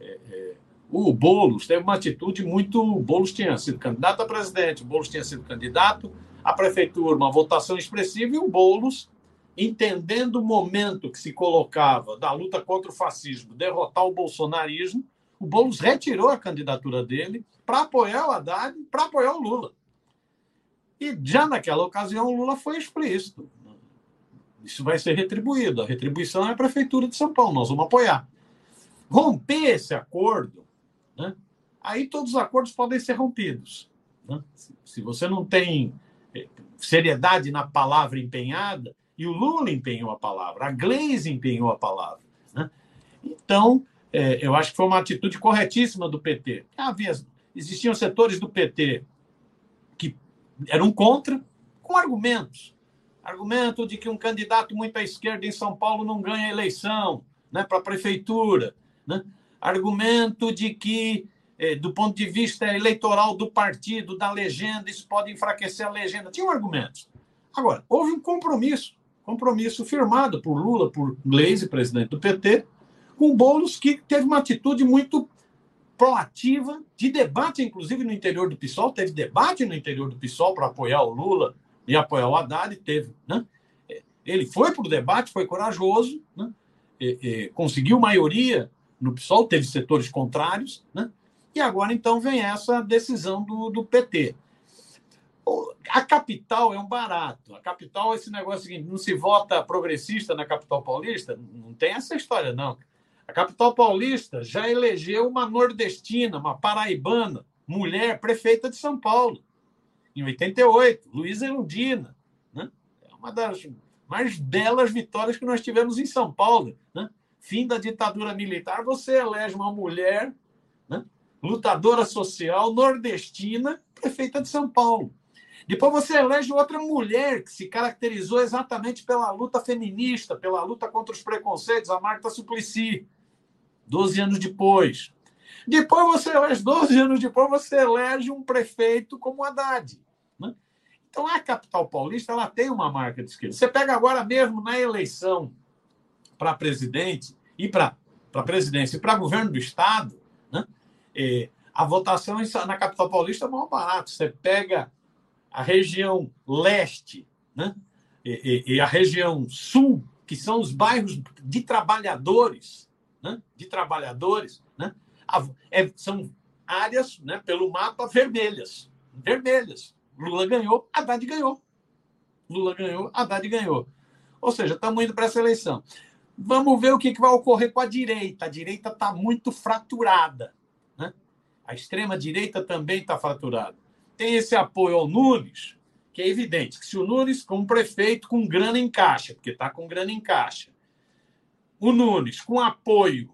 É, é, o Boulos teve uma atitude muito. O Boulos tinha sido candidato a presidente, o Boulos tinha sido candidato a prefeitura, uma votação expressiva, e o Boulos, entendendo o momento que se colocava da luta contra o fascismo, derrotar o bolsonarismo, o Boulos retirou a candidatura dele para apoiar o Haddad, para apoiar o Lula. E já naquela ocasião o Lula foi explícito. Isso vai ser retribuído. A retribuição é a Prefeitura de São Paulo, nós vamos apoiar. Romper esse acordo, né? aí todos os acordos podem ser rompidos. Né? Se você não tem seriedade na palavra empenhada, e o Lula empenhou a palavra, a Gleisi empenhou a palavra. Né? Então, é, eu acho que foi uma atitude corretíssima do PT. Havia, existiam setores do PT que eram contra, com argumentos. Argumento de que um candidato muito à esquerda em São Paulo não ganha eleição né, para a prefeitura. Né? Argumento de que, do ponto de vista eleitoral do partido, da legenda, isso pode enfraquecer a legenda. Tinham argumentos. Agora, houve um compromisso compromisso firmado por Lula, por Gleisi, presidente do PT, com Boulos, que teve uma atitude muito proativa, de debate, inclusive no interior do PSOL, teve debate no interior do PSOL para apoiar o Lula e apoiar o Haddad, teve. Né? Ele foi para o debate, foi corajoso, né? e, e, conseguiu maioria no PSOL, teve setores contrários, né? E agora então vem essa decisão do, do PT. A capital é um barato. A capital, esse negócio seguinte, não se vota progressista na capital paulista? Não tem essa história, não. A capital paulista já elegeu uma nordestina, uma paraibana, mulher prefeita de São Paulo, em 88, Luísa Erundina. Né? É uma das mais belas vitórias que nós tivemos em São Paulo. Né? Fim da ditadura militar, você elege uma mulher? Lutadora social, nordestina, prefeita de São Paulo. Depois você elege outra mulher que se caracterizou exatamente pela luta feminista, pela luta contra os preconceitos, a Marta Suplicy, 12 anos depois. Depois você elege, 12 anos depois, você elege um prefeito como Haddad. Né? Então a capital paulista ela tem uma marca de esquerda. Você pega agora mesmo na eleição para presidente e para presidência e para governo do Estado? É, a votação na capital paulista é mal barato. Você pega a região leste né? e, e, e, a região sul, que são os bairros de trabalhadores, né? de trabalhadores, né? É, são áreas, né, pelo mapa, vermelhas. Vermelhas. Lula ganhou, Haddad ganhou. Lula ganhou, Haddad ganhou. Ou seja, estamos indo para essa eleição. Vamos ver o que, que vai ocorrer com a direita. A direita está muito fraturada. A extrema-direita também está fraturada tem esse apoio ao Nunes, que é evidente que se o Nunes, como prefeito, com grana em caixa, porque está com grana em caixa, o Nunes, com apoio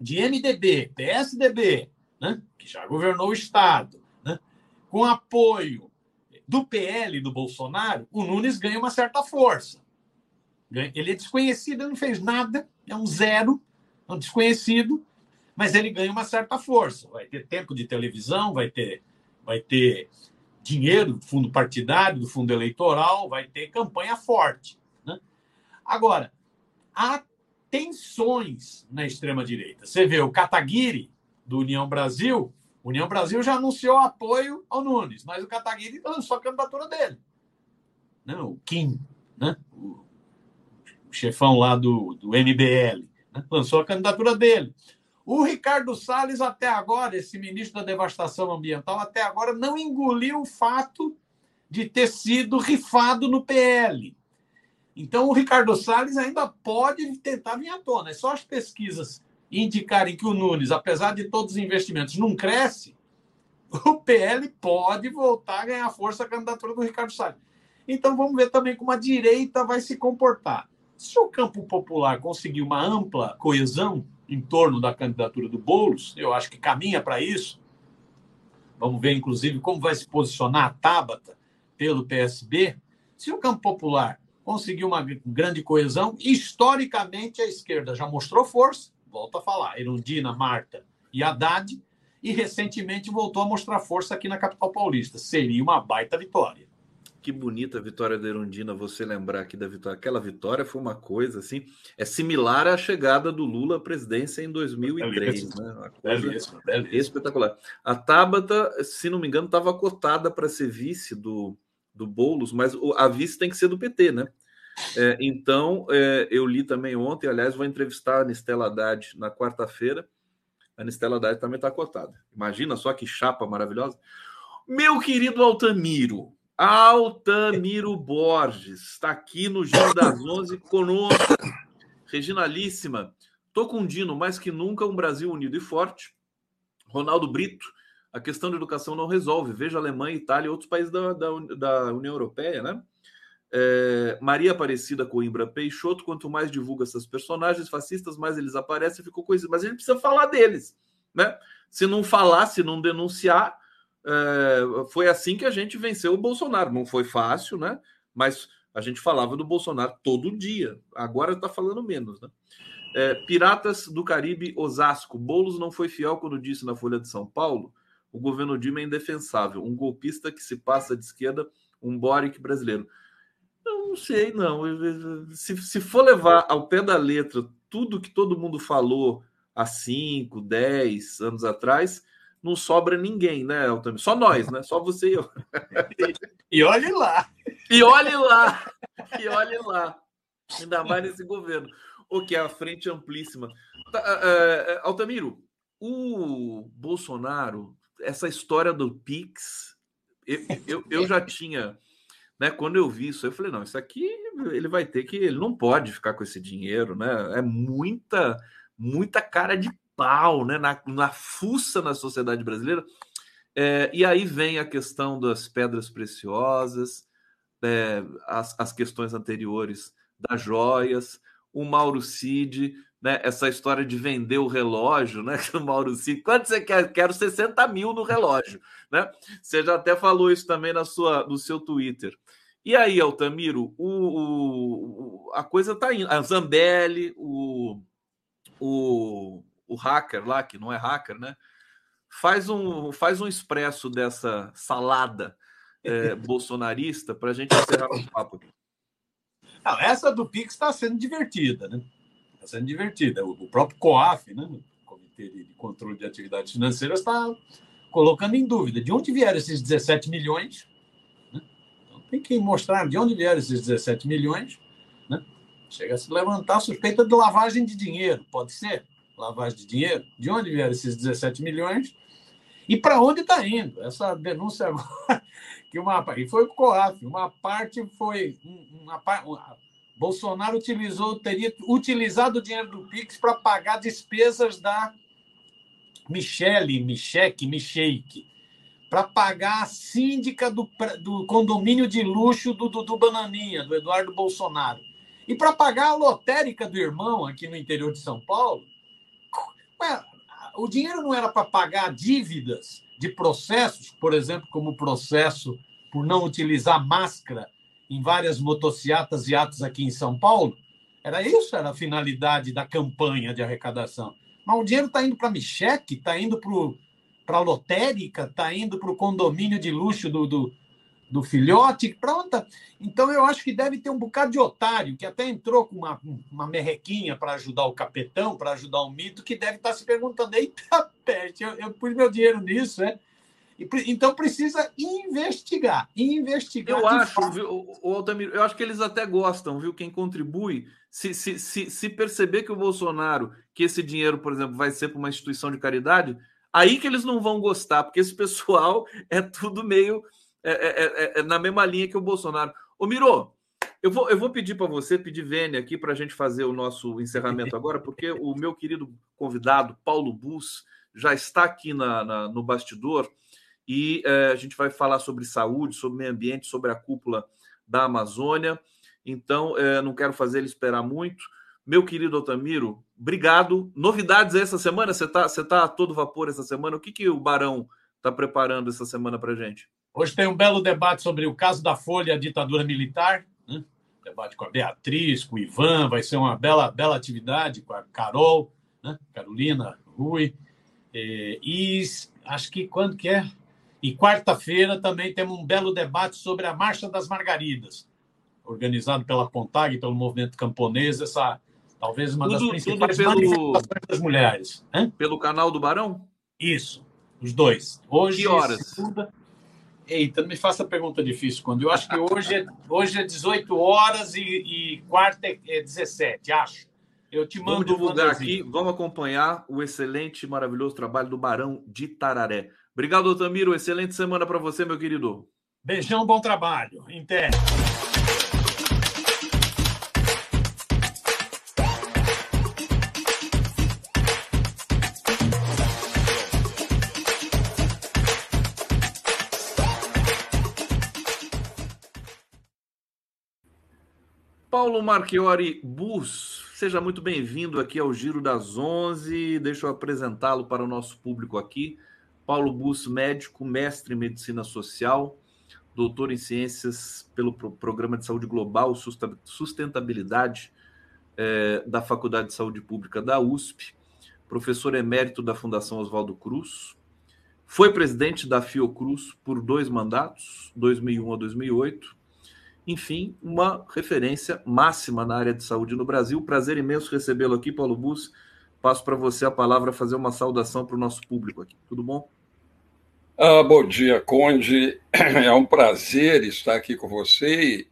de MDB, PSDB, né, que já governou o Estado, né, com apoio do PL do Bolsonaro, o Nunes ganha uma certa força. Ele é desconhecido, ele não fez nada, é um zero, é um desconhecido, mas ele ganha uma certa força. Vai ter tempo de televisão, vai ter vai ter dinheiro do fundo partidário, do fundo eleitoral, vai ter campanha forte. Né? Agora, há tensões na extrema-direita. Você vê o Kataguiri, do União Brasil, União Brasil já anunciou apoio ao Nunes, mas o Kataguiri lançou a candidatura dele. Né? O Kim, né? o, chefão lá do, do MBL, né? lançou a candidatura dele. O Ricardo Salles, até agora, esse ministro da Devastação Ambiental, até agora não engoliu o fato de ter sido rifado no PL. Então, o Ricardo Salles ainda pode tentar vir à tona. É só as pesquisas indicarem que o Nunes, apesar de todos os investimentos, não cresce, o PL pode voltar a ganhar força a candidatura do Ricardo Salles. Então, vamos ver também como a direita vai se comportar. Se o campo popular conseguir uma ampla coesão, em torno da candidatura do Boulos, eu acho que caminha para isso. Vamos ver, inclusive, como vai se posicionar a Tabata pelo PSB. Se o campo popular conseguir uma grande coesão, historicamente a esquerda já mostrou força, volta a falar, Erundina, Marta e Haddad, e recentemente voltou a mostrar força aqui na capital paulista. Seria uma baita vitória. Que bonita a vitória da Erundina, você lembrar aqui da vitória. Aquela vitória foi uma coisa assim, é similar à chegada do Lula à presidência em 2003, né? Uma coisa espetacular. A Tabata, se não me engano, estava cotada para ser vice do, do Boulos, mas a vice tem que ser do PT, né? É, então, é, eu li também ontem, aliás, vou entrevistar a Nistela Haddad na quarta-feira. A Nistela Haddad também está cotada. Imagina só que chapa maravilhosa. Meu querido Altamiro, Altamiro Borges, está aqui no Giro das Onze conosco. Reginalíssima, tô com Dino, mais que nunca, um Brasil unido e forte. Ronaldo Brito, a questão da educação não resolve. Veja Alemanha, Itália e outros países da, da, da União Europeia, né? É, Maria Aparecida Coimbra Peixoto, quanto mais divulga essas personagens fascistas, mais eles aparecem, ficou coisa. Mas a gente precisa falar deles, né? Se não falar, se não denunciar, é, foi assim que a gente venceu o Bolsonaro. Não foi fácil, né? Mas a gente falava do Bolsonaro todo dia. Agora está falando menos, né? É, Piratas do Caribe Osasco. Bolos não foi fiel quando disse na Folha de São Paulo: o governo Dilma é indefensável, um golpista que se passa de esquerda, um Boric brasileiro. Eu não sei, não. Se, se for levar ao pé da letra tudo que todo mundo falou há 5, 10 anos atrás, não sobra ninguém, né, Altamir? Só nós, né? Só você e eu. E olhe lá. E olhe lá. E olhe lá. Ainda mais nesse governo. O que é a frente amplíssima. Tá, uh, Altamiro, o Bolsonaro, essa história do Pix, eu, eu, eu já tinha né? Quando eu vi isso, eu falei, não, isso aqui ele vai ter que, ele não pode ficar com esse dinheiro, né? É muita, muita cara de pau, né? Na, na fuça na sociedade brasileira. É, e aí vem a questão das pedras preciosas, é, as, as questões anteriores das joias, o Mauro Cid, né? Essa história de vender o relógio, né? O Mauro Cid, quanto você quer? Quero 60 mil no relógio, né? Você já até falou isso também na sua, no seu Twitter. E aí, Altamiro, o, o, a coisa tá indo. A Zambelli, o, o, o hacker lá, que não é hacker, né? Faz um, faz um expresso dessa salada é, bolsonarista para a gente encerrar o papo. Não, essa do Pix está sendo divertida, né? Está sendo divertida. O, próprio COAF, né? O Comitê de Controle de Atividades Financeiras, está colocando em dúvida de onde vieram esses 17 milhões tem que mostrar de onde vieram esses 17 milhões. Né? Chega a se levantar a suspeita de lavagem de dinheiro. Pode ser? Lavagem de dinheiro? De onde vieram esses 17 milhões? E para onde está indo? Essa denúncia agora, que uma, e foi o COAF, uma parte foi. Uma, uma, Bolsonaro utilizou, teria utilizado o dinheiro do Pix para pagar despesas da Michele, Micheque, Micheike, para pagar a síndica do, do condomínio de luxo do Dudu Bananinha, do Eduardo Bolsonaro. E para pagar a lotérica do irmão aqui no interior de São Paulo. Ué, o dinheiro não era para pagar dívidas de processos, por exemplo, como o processo por não utilizar máscara em várias motocicletas e atos aqui em São Paulo? Era isso, era a finalidade da campanha de arrecadação. Mas o dinheiro está indo para Micheque, está indo para a lotérica, está indo para o condomínio de luxo do, do, do filhote, pronta. Então eu acho que deve ter um bocado de otário, que até entrou com uma, uma merrequinha para ajudar o capetão, para ajudar o mito, que deve estar tá se perguntando: eita, peste, eu, eu pus meu dinheiro nisso, né? Então precisa investigar, investigar. Eu acho, viu, o Altamiro, eu acho que eles até gostam, viu? Quem contribui, se, se, se, se perceber que o Bolsonaro, que esse dinheiro, por exemplo, vai ser para uma instituição de caridade, Aí que eles não vão gostar, porque esse pessoal é tudo meio é, é, é, é na mesma linha que o Bolsonaro. Ô, Miro, eu vou, eu vou pedir para você, pedir Vênia aqui para a gente fazer o nosso encerramento agora, porque o meu querido convidado, Paulo Bus, já está aqui na, na no bastidor e é, a gente vai falar sobre saúde, sobre meio ambiente, sobre a cúpula da Amazônia. Então, é, não quero fazer ele esperar muito. Meu querido Otamiro, obrigado. Novidades essa semana? Você está você tá a todo vapor essa semana? O que, que o Barão está preparando essa semana para gente? Hoje tem um belo debate sobre o caso da Folha, a ditadura militar. Né? Debate com a Beatriz, com o Ivan, vai ser uma bela, bela atividade com a Carol, né? Carolina, Rui. E, e acho que quando que é? E quarta-feira também temos um belo debate sobre a Marcha das Margaridas, organizado pela CONTAG, pelo movimento camponês, essa Talvez uma tudo, das principais pelo, das mulheres. Hein? Pelo canal do Barão? Isso, os dois. Hoje, que horas? Segunda... Eita, não me faça pergunta difícil, quando eu acho que hoje é, hoje é 18 horas e, e quarta é, é 17, acho. Eu te mando. Vamos divulgar aqui, vamos acompanhar o excelente, maravilhoso trabalho do Barão de Tararé. Obrigado, Otamiro. Excelente semana para você, meu querido. Beijão, bom trabalho. Inter. Paulo Marchiori Bus, seja muito bem-vindo aqui ao Giro das Onze. Deixa eu apresentá-lo para o nosso público aqui. Paulo Bus, médico, mestre em medicina social, doutor em ciências pelo Programa de Saúde Global Sustentabilidade é, da Faculdade de Saúde Pública da USP, professor emérito da Fundação Oswaldo Cruz, foi presidente da Fiocruz por dois mandatos, 2001 a 2008, enfim, uma referência máxima na área de saúde no Brasil. Prazer imenso recebê-lo aqui, Paulo Bus. Passo para você a palavra fazer uma saudação para o nosso público aqui. Tudo bom? Ah, bom dia, Conde. É um prazer estar aqui com você e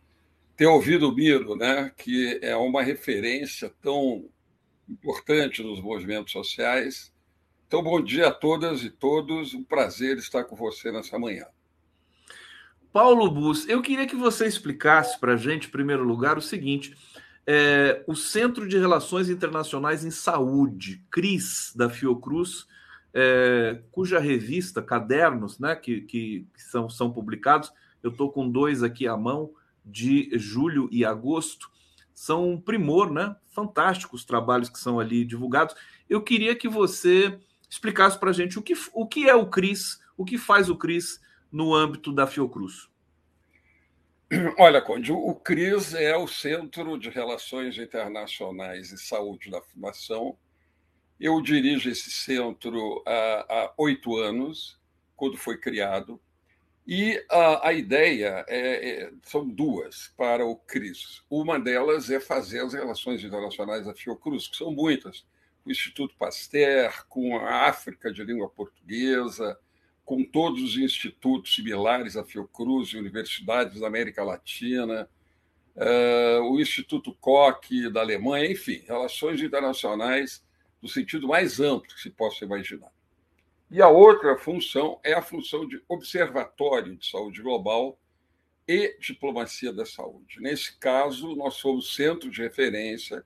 ter ouvido o Miro, né, que é uma referência tão importante nos movimentos sociais. Então, bom dia a todas e todos. Um prazer estar com você nessa manhã. Paulo Bus, eu queria que você explicasse para a gente, em primeiro lugar, o seguinte: é, o Centro de Relações Internacionais em Saúde, CRIS, da Fiocruz, é, cuja revista, cadernos, né, que, que são, são publicados, eu estou com dois aqui à mão, de julho e agosto, são um primor, né? Fantásticos trabalhos que são ali divulgados. Eu queria que você explicasse para a gente o que, o que é o CRIS, o que faz o CRIS no âmbito da Fiocruz? Olha, Conde, o CRIS é o Centro de Relações Internacionais e Saúde da Fundação. Eu dirijo esse centro há oito anos, quando foi criado, e a, a ideia é, é, são duas para o CRIS. Uma delas é fazer as relações internacionais da Fiocruz, que são muitas, com o Instituto Pasteur, com a África de língua portuguesa, com todos os institutos similares à Fiocruz e universidades da América Latina, uh, o Instituto Koch da Alemanha, enfim, relações internacionais no sentido mais amplo que se possa imaginar. E a outra função é a função de observatório de saúde global e diplomacia da saúde. Nesse caso, nós somos centro de referência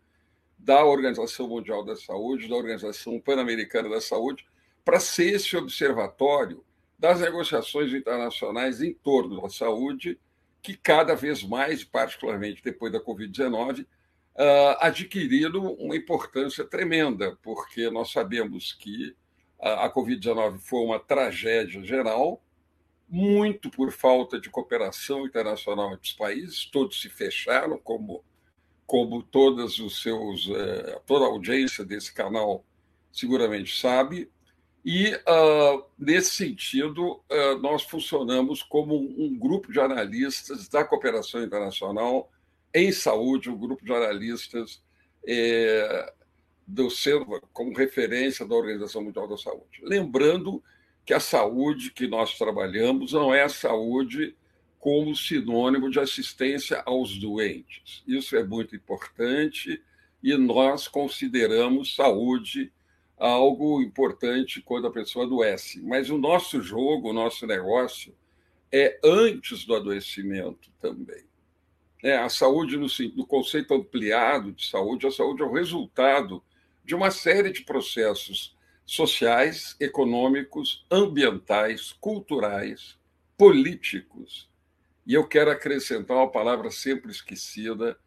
da Organização Mundial da Saúde, da Organização Pan-Americana da Saúde, para ser esse observatório das negociações internacionais em torno da saúde, que cada vez mais, particularmente depois da Covid-19, uh, adquiriram uma importância tremenda, porque nós sabemos que a, a Covid-19 foi uma tragédia geral, muito por falta de cooperação internacional entre os países, todos se fecharam, como, como todas os seus, uh, toda a audiência desse canal seguramente sabe, e, uh, nesse sentido, uh, nós funcionamos como um grupo de analistas da cooperação internacional em saúde, um grupo de analistas é, do centro, como referência da Organização Mundial da Saúde. Lembrando que a saúde que nós trabalhamos não é a saúde como sinônimo de assistência aos doentes. Isso é muito importante e nós consideramos saúde algo importante quando a pessoa adoece. Mas o nosso jogo, o nosso negócio é antes do adoecimento também. É, a saúde, no, no conceito ampliado de saúde, a saúde é o resultado de uma série de processos sociais, econômicos, ambientais, culturais, políticos. E eu quero acrescentar uma palavra sempre esquecida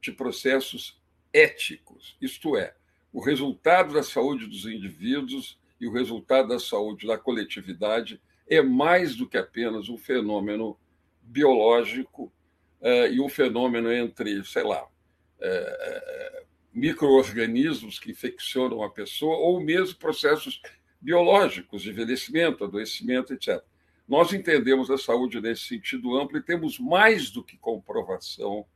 de processos éticos, isto é, o resultado da saúde dos indivíduos e o resultado da saúde da coletividade é mais do que apenas um fenômeno biológico uh, e um fenômeno entre, sei lá, uh, micro-organismos que infeccionam a pessoa ou mesmo processos biológicos de envelhecimento, adoecimento, etc. Nós entendemos a saúde nesse sentido amplo e temos mais do que comprovação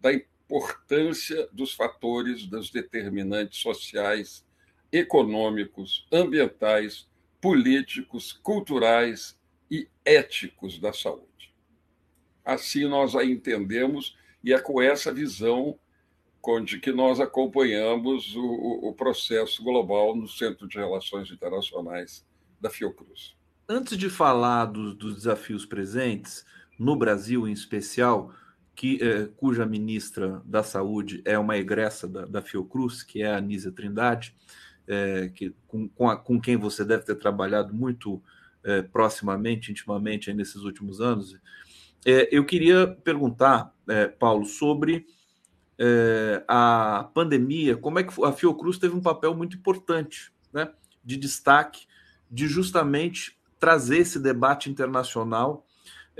da importância dos fatores, dos determinantes sociais, econômicos, ambientais, políticos, culturais e éticos da saúde. Assim nós a entendemos e é com essa visão Conde, que nós acompanhamos o, o processo global no Centro de Relações Internacionais da Fiocruz. Antes de falar dos, dos desafios presentes, no Brasil em especial, que, eh, cuja ministra da Saúde é uma egressa da, da Fiocruz, que é a Anísia Trindade, eh, que, com, com, a, com, quem você deve ter trabalhado muito eh, proximamente, intimamente, nesses últimos anos. eu queria perguntar, Paulo, sobre a pandemia, como é que a Fiocruz teve um papel muito importante, né, de destaque, de justamente trazer esse debate internacional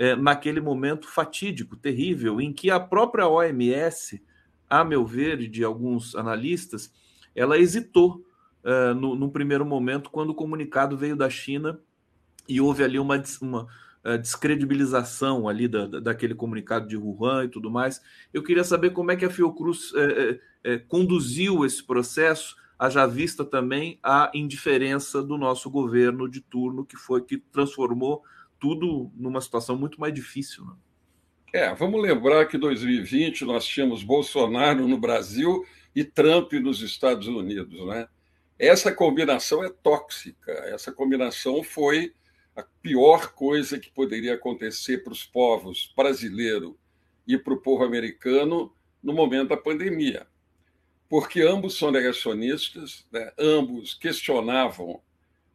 é, naquele momento fatídico, terrível, em que a própria OMS, a meu ver, e de alguns analistas, ela hesitou uh, no, no, primeiro momento quando o comunicado veio da China e houve ali uma, uma uh, descredibilização ali da, daquele comunicado de Wuhan e tudo mais. Eu queria saber como é que a Fiocruz uh, conduziu esse processo, haja vista também a indiferença do nosso governo de turno, que foi que transformou tudo numa situação muito mais difícil. Né? É, vamos lembrar que em 2020 nós tínhamos Bolsonaro no Brasil e Trump nos Estados Unidos, né? Essa combinação é tóxica. Essa combinação foi a pior coisa que poderia acontecer para os povos brasileiro e para o povo americano no momento da pandemia. Porque ambos são negacionistas, né? ambos questionavam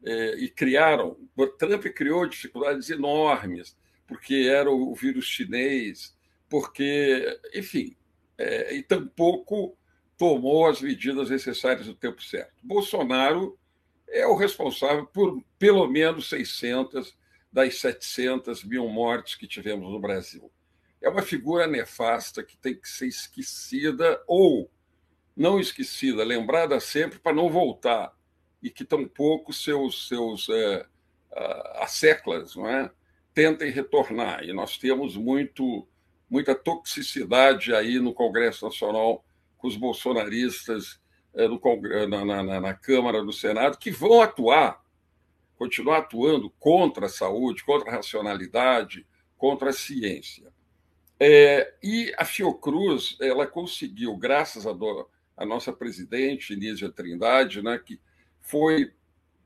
é, e criaram. Trump criou dificuldades enormes, porque era o vírus chinês, porque, enfim, é, e tampouco tomou as medidas necessárias no tempo certo. Bolsonaro é o responsável por pelo menos 600 das 700 mil mortes que tivemos no Brasil. É uma figura nefasta que tem que ser esquecida ou não esquecida, lembrada sempre para não voltar e que tampouco seus, seus é, as seclas não é? tentem retornar. E nós temos muito, muita toxicidade aí no Congresso Nacional com os bolsonaristas é, no na, na, na Câmara, no Senado, que vão atuar, continuar atuando contra a saúde, contra a racionalidade, contra a ciência. É, e a Fiocruz, ela conseguiu, graças à a, nossa presidente, Nízia Trindade, né, que foi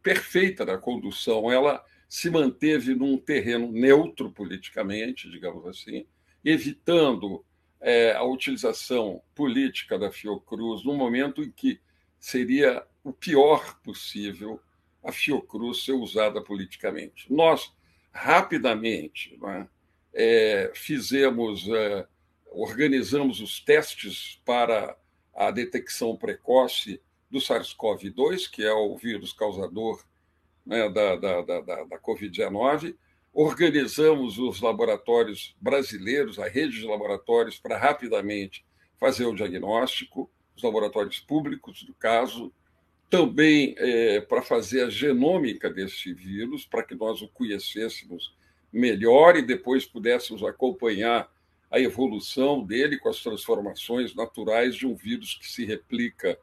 perfeita na condução. Ela se manteve num terreno neutro politicamente, digamos assim, evitando é, a utilização política da Fiocruz no momento em que seria o pior possível a Fiocruz ser usada politicamente. Nós, rapidamente, né, é, fizemos, é, organizamos os testes para a detecção precoce do SARS-CoV-2, que é o vírus causador né, da, da, da, da Covid-19. Organizamos os laboratórios brasileiros, a rede de laboratórios, para rapidamente fazer o diagnóstico, os laboratórios públicos, do caso, também é, para fazer a genômica desse vírus, para que nós o conhecêssemos melhor e depois pudéssemos acompanhar a evolução dele com as transformações naturais de um vírus que se replica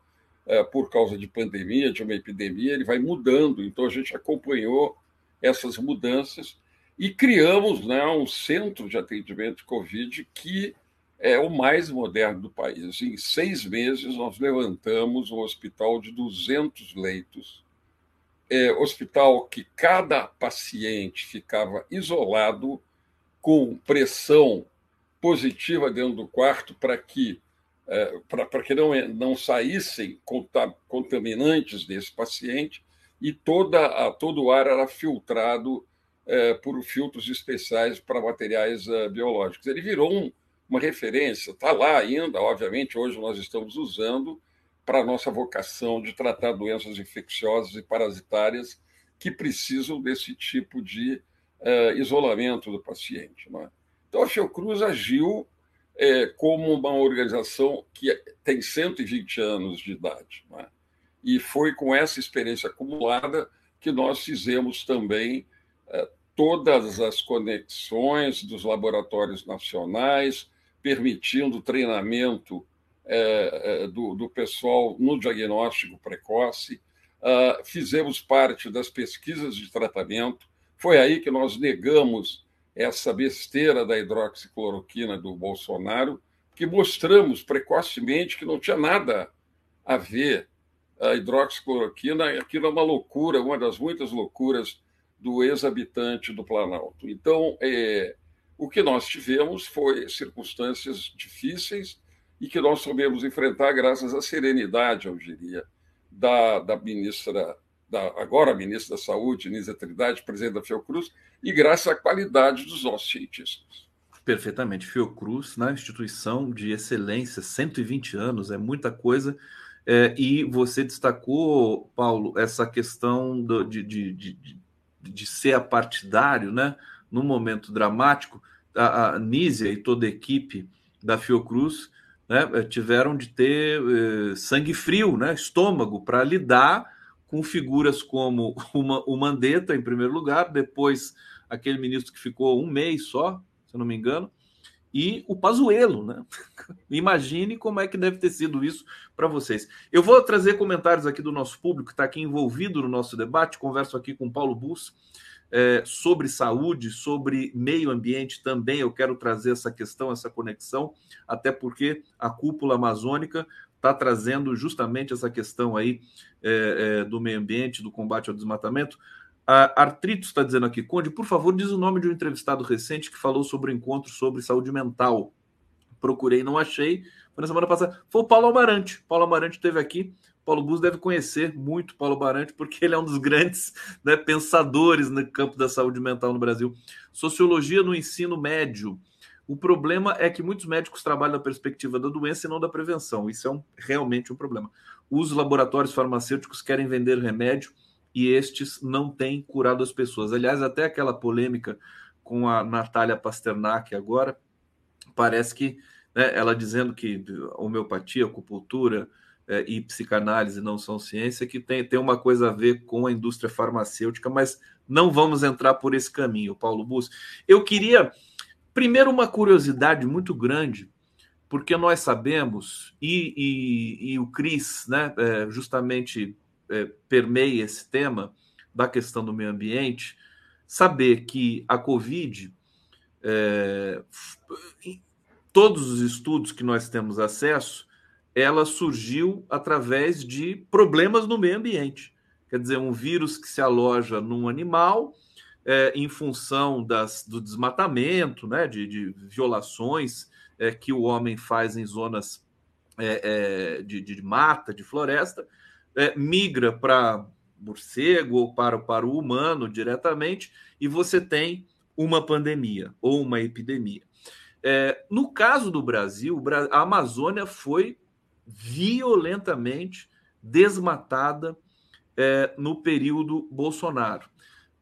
por causa de pandemia, de uma epidemia, ele vai mudando. Então, a gente acompanhou essas mudanças e criamos né, um centro de atendimento de Covid que é o mais moderno do país. Em seis meses, nós levantamos um hospital de 200 leitos, é, hospital que cada paciente ficava isolado, com pressão positiva dentro do quarto, para que é, para que não, não saíssem contaminantes desse paciente, e toda a, todo o ar era filtrado é, por filtros especiais para materiais é, biológicos. Ele virou um, uma referência, está lá ainda, obviamente, hoje nós estamos usando para a nossa vocação de tratar doenças infecciosas e parasitárias que precisam desse tipo de é, isolamento do paciente. É? Então, a Fiocruz agiu é, como uma organização que tem 120 anos de idade. Né? E foi com essa experiência acumulada que nós fizemos também é, todas as conexões dos laboratórios nacionais, permitindo treinamento é, é do, do, pessoal no diagnóstico precoce. Uh, fizemos parte das pesquisas de tratamento. Foi aí que nós negamos essa besteira da hidroxicloroquina do Bolsonaro, que mostramos precocemente que não tinha nada a ver a hidroxicloroquina, aquilo é uma loucura, uma das muitas loucuras do ex-habitante do Planalto. Então, é, o que nós tivemos foi circunstâncias difíceis e que nós soubemos enfrentar graças à serenidade, eu diria, da, da ministra, da, agora ministra da Saúde, Nízia Trindade, presidente da Fiocruz, e graças à qualidade dos nossos cientistas. Perfeitamente. Fiocruz, na instituição de excelência, 120 anos, é muita coisa. É, e você destacou, Paulo, essa questão do, de, de, de, de, ser apartidário, né? Num momento dramático, a, a Nízia e toda a equipe da Fiocruz né, tiveram de ter eh, sangue frio, né, estômago, para lidar com figuras como uma, o Mandetta, em primeiro lugar, depois aquele ministro que ficou um mês só, se eu não me engano, e o Pazuello, né? Imagine como é que deve ter sido isso para vocês. Eu vou trazer comentários aqui do nosso público que está aqui envolvido no nosso debate. Converso aqui com Paulo Bus é, sobre saúde, sobre meio ambiente também. Eu quero trazer essa questão, essa conexão, até porque a cúpula amazônica está trazendo justamente essa questão aí é, é, do meio ambiente, do combate ao desmatamento. A Artritos está dizendo aqui, Conde, por favor, diz o nome de um entrevistado recente que falou sobre o encontro sobre saúde mental. Procurei, não achei. Foi na semana passada. Foi o Paulo Amarante. Paulo Amarante esteve aqui. Paulo Bus deve conhecer muito Paulo Amarante, porque ele é um dos grandes né, pensadores no campo da saúde mental no Brasil. Sociologia no ensino médio. O problema é que muitos médicos trabalham na perspectiva da doença e não da prevenção. Isso é um, realmente um problema. Os laboratórios farmacêuticos querem vender remédio e estes não têm curado as pessoas. Aliás, até aquela polêmica com a Natália Pasternak agora, parece que né, ela dizendo que homeopatia, acupuntura é, e psicanálise não são ciência, que tem, tem uma coisa a ver com a indústria farmacêutica, mas não vamos entrar por esse caminho, Paulo Bus. Eu queria, primeiro, uma curiosidade muito grande, porque nós sabemos, e, e, e o Cris, né, é, justamente é, permeia esse tema da questão do meio ambiente, saber que a Covid, é, todos os estudos que nós temos acesso, ela surgiu através de problemas no meio ambiente. Quer dizer, um vírus que se aloja num animal é, em função das, do desmatamento, né, de, de violações é, que o homem faz em zonas é, é de, de, mata, de floresta, é, migra para morcego ou para, para o humano diretamente, e você tem uma pandemia ou uma epidemia. É, no caso do Brasil, a Amazônia foi violentamente desmatada é, no período Bolsonaro.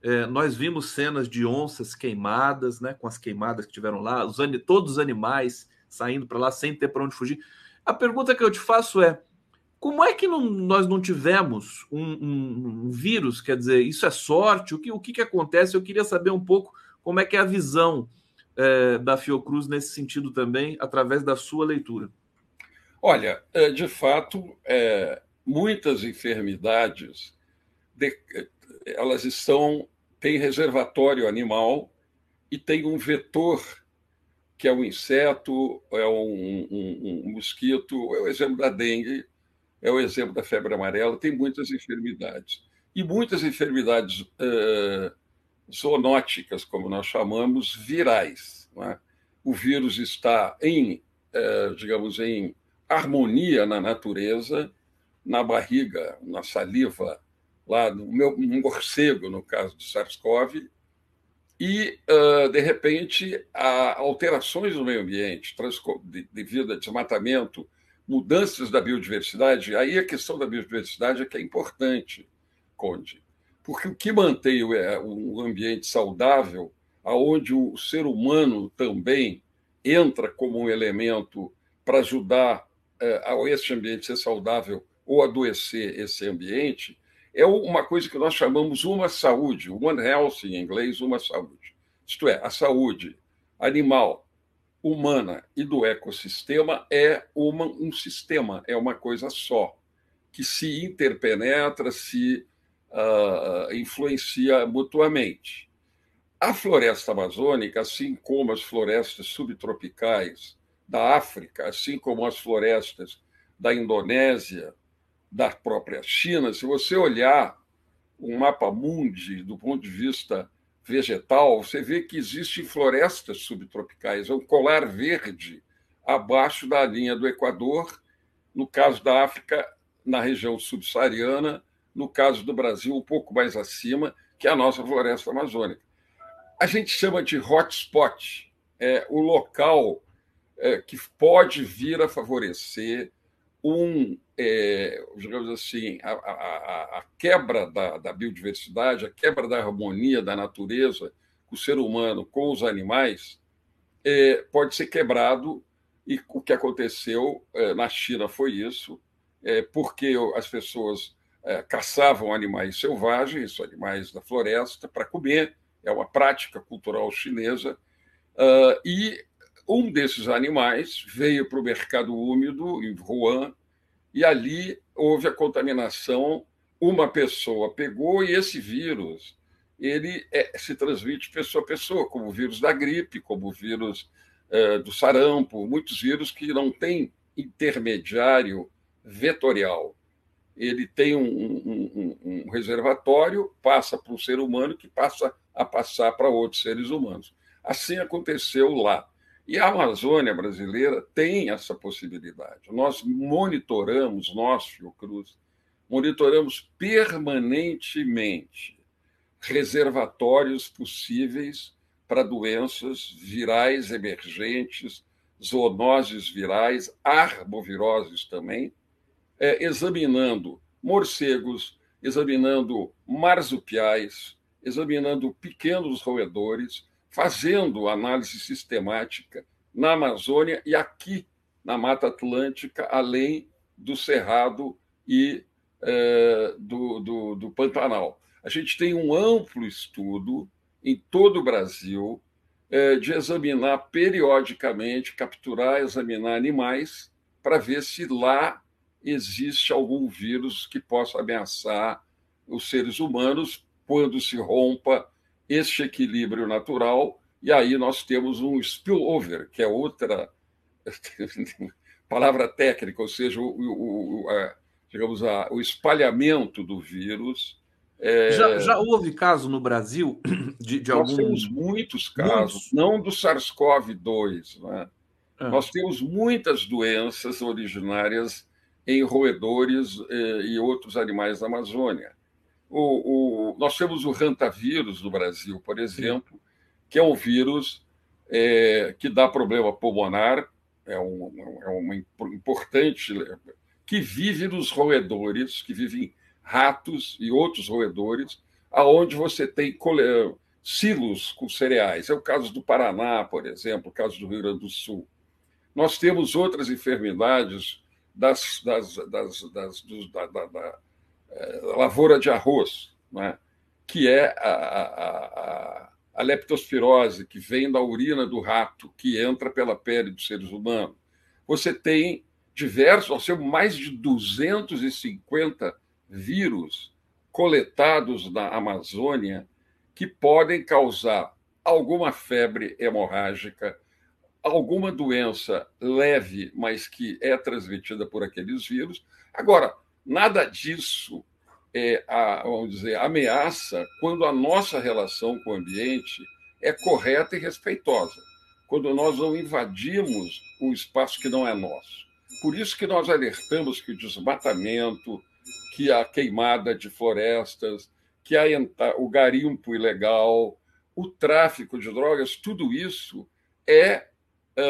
É, nós vimos cenas de onças queimadas, né, com as queimadas que tiveram lá, os, todos os animais saindo para lá sem ter para onde fugir. A pergunta que eu te faço é: como é que não, nós não tivemos um, um, um, vírus? Quer dizer, isso é sorte? O que, o que, que acontece? Eu queria saber um pouco como é que é a visão é, da Fiocruz nesse sentido também, através da sua leitura. Olha, é, de fato, é, muitas enfermidades de, elas estão têm reservatório animal e tem um vetor que é um inseto, é um, um, um mosquito, é o exemplo da dengue, é o exemplo da febre amarela, tem muitas enfermidades. E muitas enfermidades uh, zoonóticas, como nós chamamos, virais. É? O vírus está em, uh, digamos, em harmonia na natureza, na barriga, na saliva, lá no meu morcego, no caso do SARS-CoV, e, uh, de repente, alterações no meio ambiente devido a desmatamento, mudanças da biodiversidade, aí a questão da biodiversidade é que é importante, Conde, porque o que mantém um ambiente saudável, aonde o ser humano também entra como um elemento para ajudar eh, a esse ambiente ser saudável ou adoecer esse ambiente, é uma coisa que nós chamamos uma saúde, one health em inglês, uma saúde. Isto é, a saúde animal, humana e do ecossistema é uma, um sistema, é uma coisa só, que se interpenetra, se uh, influencia mutuamente. A floresta amazônica, assim como as florestas subtropicais da África, assim como as florestas da Indonésia, da própria China, se você olhar um mapa mundi do ponto de vista vegetal, você vê que existem florestas subtropicais, é um colar verde abaixo da linha do Equador, no caso da África, na região subsaariana, no caso do Brasil, um pouco mais acima, que é a nossa floresta amazônica. A gente chama de hotspot, é o local é, que pode vir a favorecer um, é, digamos assim, a, a, a quebra da, da, biodiversidade, a quebra da harmonia da natureza, o ser humano com os animais, é, pode ser quebrado. E o que aconteceu é, na China foi isso, é, porque as pessoas é, caçavam animais selvagens, animais da floresta, para comer, é uma prática cultural chinesa, uh, e um desses animais veio para o mercado úmido, em Wuhan, e ali houve a contaminação. Uma pessoa pegou e esse vírus ele é, se transmite pessoa a pessoa, como o vírus da gripe, como o vírus é, do sarampo, muitos vírus que não têm intermediário vetorial. Ele tem um, um, um, um reservatório, passa para o ser humano, que passa a passar para outros seres humanos. Assim aconteceu lá. E a Amazônia brasileira tem essa possibilidade. Nós monitoramos, nós, Fiocruz, monitoramos permanentemente reservatórios possíveis para doenças virais emergentes, zoonoses virais, arboviroses também, é, examinando morcegos, examinando marsupiais, examinando pequenos roedores, fazendo análise sistemática na Amazônia e aqui na Mata Atlântica, além do Cerrado e é, do, do, do Pantanal. A gente tem um amplo estudo em todo o Brasil é, de examinar periodicamente, capturar, examinar animais para ver se lá existe algum vírus que possa ameaçar os seres humanos quando se rompa este equilíbrio natural, e aí nós temos um spillover, que é outra palavra técnica, ou seja, o, o, o a, digamos, a, o espalhamento do vírus. É... Já, já, houve caso no Brasil de, de Nós temos muitos casos, muitos. não do SARS-CoV-2. Né? É. Nós temos muitas doenças originárias em roedores eh, e outros animais da Amazônia. O, o, nós temos o rantavírus no Brasil, por exemplo, que é um vírus é, que dá problema pulmonar, é, um, é uma importante. que vive nos roedores, que vivem ratos e outros roedores, aonde você tem silos com cereais. É o caso do Paraná, por exemplo, o caso do Rio Grande do Sul. Nós temos outras enfermidades das, das, das, das dos, da, da, da, é, lavoura de arroz, né? que é a, a, a, a leptospirose, que vem da urina do rato, que entra pela pele dos seres humanos. Você tem diversos, nós temos mais de 250 vírus coletados na Amazônia que podem causar alguma febre hemorrágica, alguma doença leve, mas que é transmitida por aqueles vírus. Agora, Nada disso é, a, vamos dizer, ameaça quando a nossa relação com o ambiente é correta e respeitosa, quando nós não invadimos o espaço que não é nosso. Por isso que nós alertamos que o desmatamento, que a queimada de florestas, que a, o garimpo ilegal, o tráfico de drogas, tudo isso é,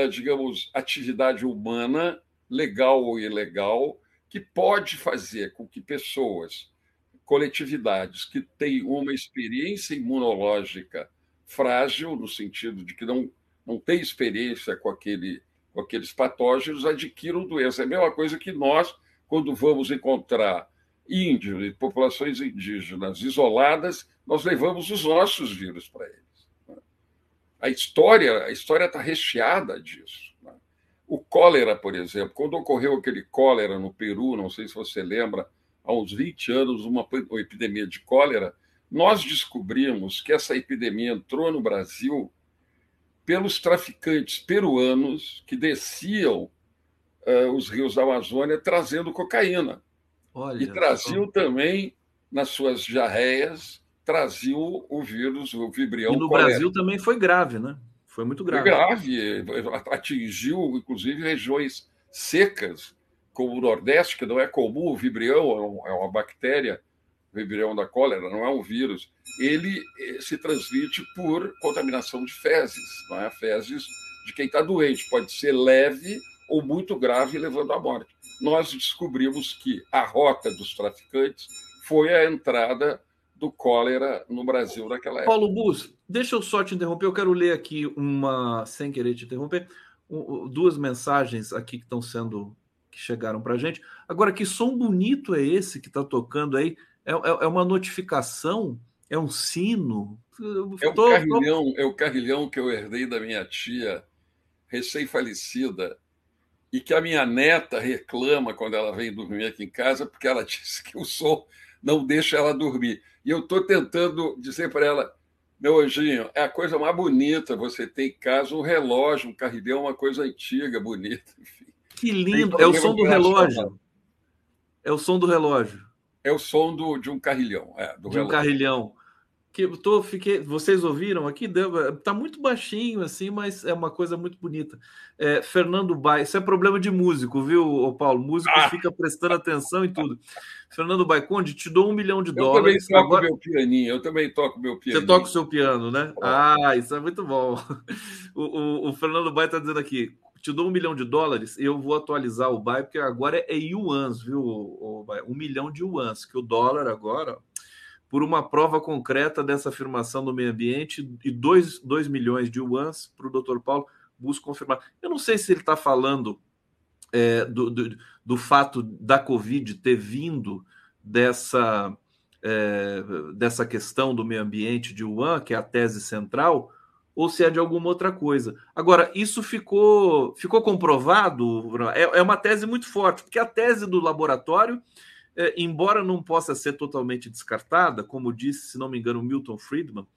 digamos, atividade humana, legal ou ilegal, que pode fazer com que pessoas, coletividades que têm uma experiência imunológica frágil, no sentido de que não, não tem experiência com, aquele, com aqueles patógenos, adquiram doença. É a mesma coisa que nós, quando vamos encontrar índios e populações indígenas isoladas, nós levamos os nossos vírus para eles. A história a história está recheada disso. Cólera, por exemplo, quando ocorreu aquele cólera no Peru, não sei se você lembra, há uns 20 anos, uma, uma epidemia de cólera, nós descobrimos que essa epidemia entrou no Brasil pelos traficantes peruanos que desciam uh, os rios da Amazônia trazendo cocaína. Olha, e traziam também, nas suas jarreias, traziam o vírus, o vibrião. E no Brasil também foi grave, né? Foi muito grave. Foi grave, atingiu, inclusive, regiões secas, como o Nordeste, que não é comum, o vibrião é, é uma bactéria, o vibrião da cólera, não é um vírus. Ele eh, se transmite por contaminação de fezes, não é? Fezes de quem está doente. Pode ser leve ou muito grave, levando à morte. Nós descobrimos que a rota dos traficantes foi a entrada do cólera no Brasil naquela época. Paulo Bus, deixa eu só te interromper. Eu quero ler aqui uma, sem querer te interromper, duas mensagens aqui que estão sendo que chegaram para a gente. Agora, que som bonito é esse que está tocando aí? É, é, é, uma notificação? É um sino? É o, tô, carrilhão, tô... é o carrilhão que eu herdei da minha tia, recém-falecida, e que a minha neta reclama quando ela vem dormir aqui em casa, porque ela disse que o som não deixa ela dormir. E eu estou tentando dizer para ela, meu anjinho, é a coisa mais bonita você ter em casa um relógio, um carrilhão, uma coisa antiga, bonita. Enfim. Que lindo! É o som do relógio. É o som do relógio. É o som do, de um carrilhão. É, de relógio. um carrilhão que tô, fiquei, vocês ouviram aqui, tá muito baixinho assim, mas é uma coisa muito bonita. É, Fernando Bai, isso é problema de músico, viu, Paulo? Músico ah. fica prestando atenção em tudo. Fernando Baiconde, te dou um milhão de eu dólares. Eu também toco agora... meu pianinho, eu também toco meu pianinho. Você toca o seu piano, né? Ah, isso é muito bom. O, o, o Fernando Bai está dizendo aqui, te dou um milhão de dólares, eu vou atualizar o Bai, porque agora é yuans, viu, um milhão de yuans, que o dólar agora por uma prova concreta dessa afirmação do meio ambiente e 2 milhões de yuans para o doutor Paulo busca confirmar. Eu não sei se ele está falando é, do, do, do, fato da Covid ter vindo dessa, é, dessa questão do meio ambiente de Wuhan, que é a tese central, ou se é de alguma outra coisa. Agora, isso ficou, ficou comprovado, é, é uma tese muito forte, porque a tese do laboratório é, embora não possa ser totalmente descartada, como disse, se não me engano, Milton Friedman,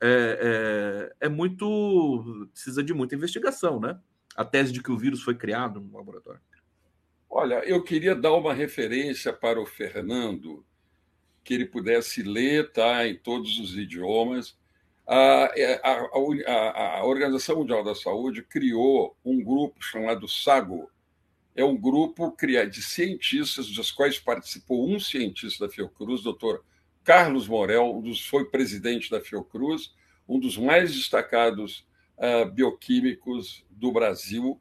é, é, é, muito. precisa de muita investigação, né? A tese de que o vírus foi criado no laboratório. Olha, eu queria dar uma referência para o Fernando, que ele pudesse ler tá, em todos os idiomas. A, a, a, a Organização Mundial da Saúde criou um grupo chamado SAGO, é um grupo de cientistas, dos quais participou um cientista da Fiocruz, doutor Carlos Morel, um dos, foi presidente da Fiocruz, um dos mais destacados uh, bioquímicos do Brasil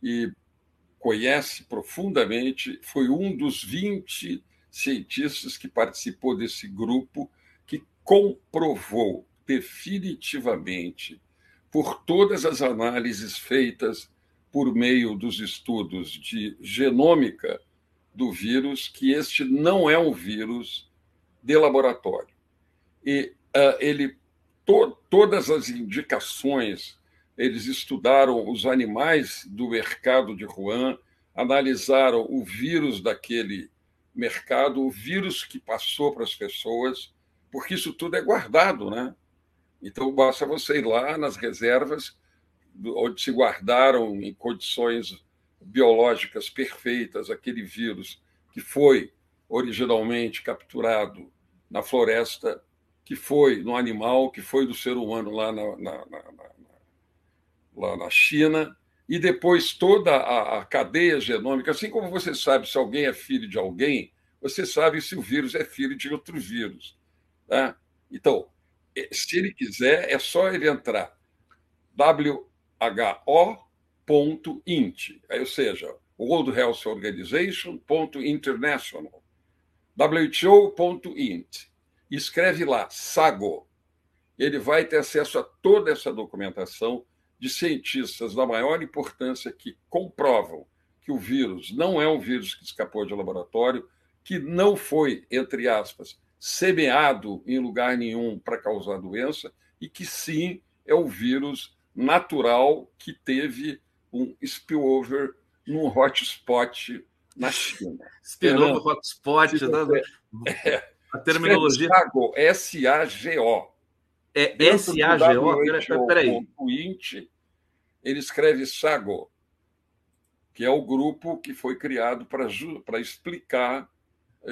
e conhece profundamente, foi um dos 20 cientistas que participou desse grupo que comprovou definitivamente, por todas as análises feitas por meio dos estudos de genômica do vírus que este não é um vírus de laboratório. E uh, ele to, todas as indicações, eles estudaram os animais do mercado de Wuhan, analisaram o vírus daquele mercado, o vírus que passou para as pessoas, porque isso tudo é guardado, né? Então basta você ir lá nas reservas onde se guardaram em condições biológicas perfeitas aquele vírus que foi originalmente capturado na floresta, que foi no animal, que foi do ser humano lá na, na, na, lá na China, e depois toda a, a, cadeia genômica, assim como você sabe se alguém é filho de alguém, você sabe se o vírus é filho de outro vírus. Tá? Então, eh, se ele quiser, é só ele entrar W ho.int, ou seja, World Health Organization.international, who.int. Escreve lá, SAGO. Ele vai ter acesso a toda essa documentação de cientistas da maior importância que comprovam que o vírus não é um vírus que escapou de laboratório, que não foi, entre aspas, semeado em lugar nenhum para causar doença e que sim é o vírus natural que teve um spillover num hotspot na China. Spillover hotspot, né? É, a terminologia. S-A-G-O. É S-A-G-O? Peraí. ele escreve Sago, que é o grupo que foi criado para explicar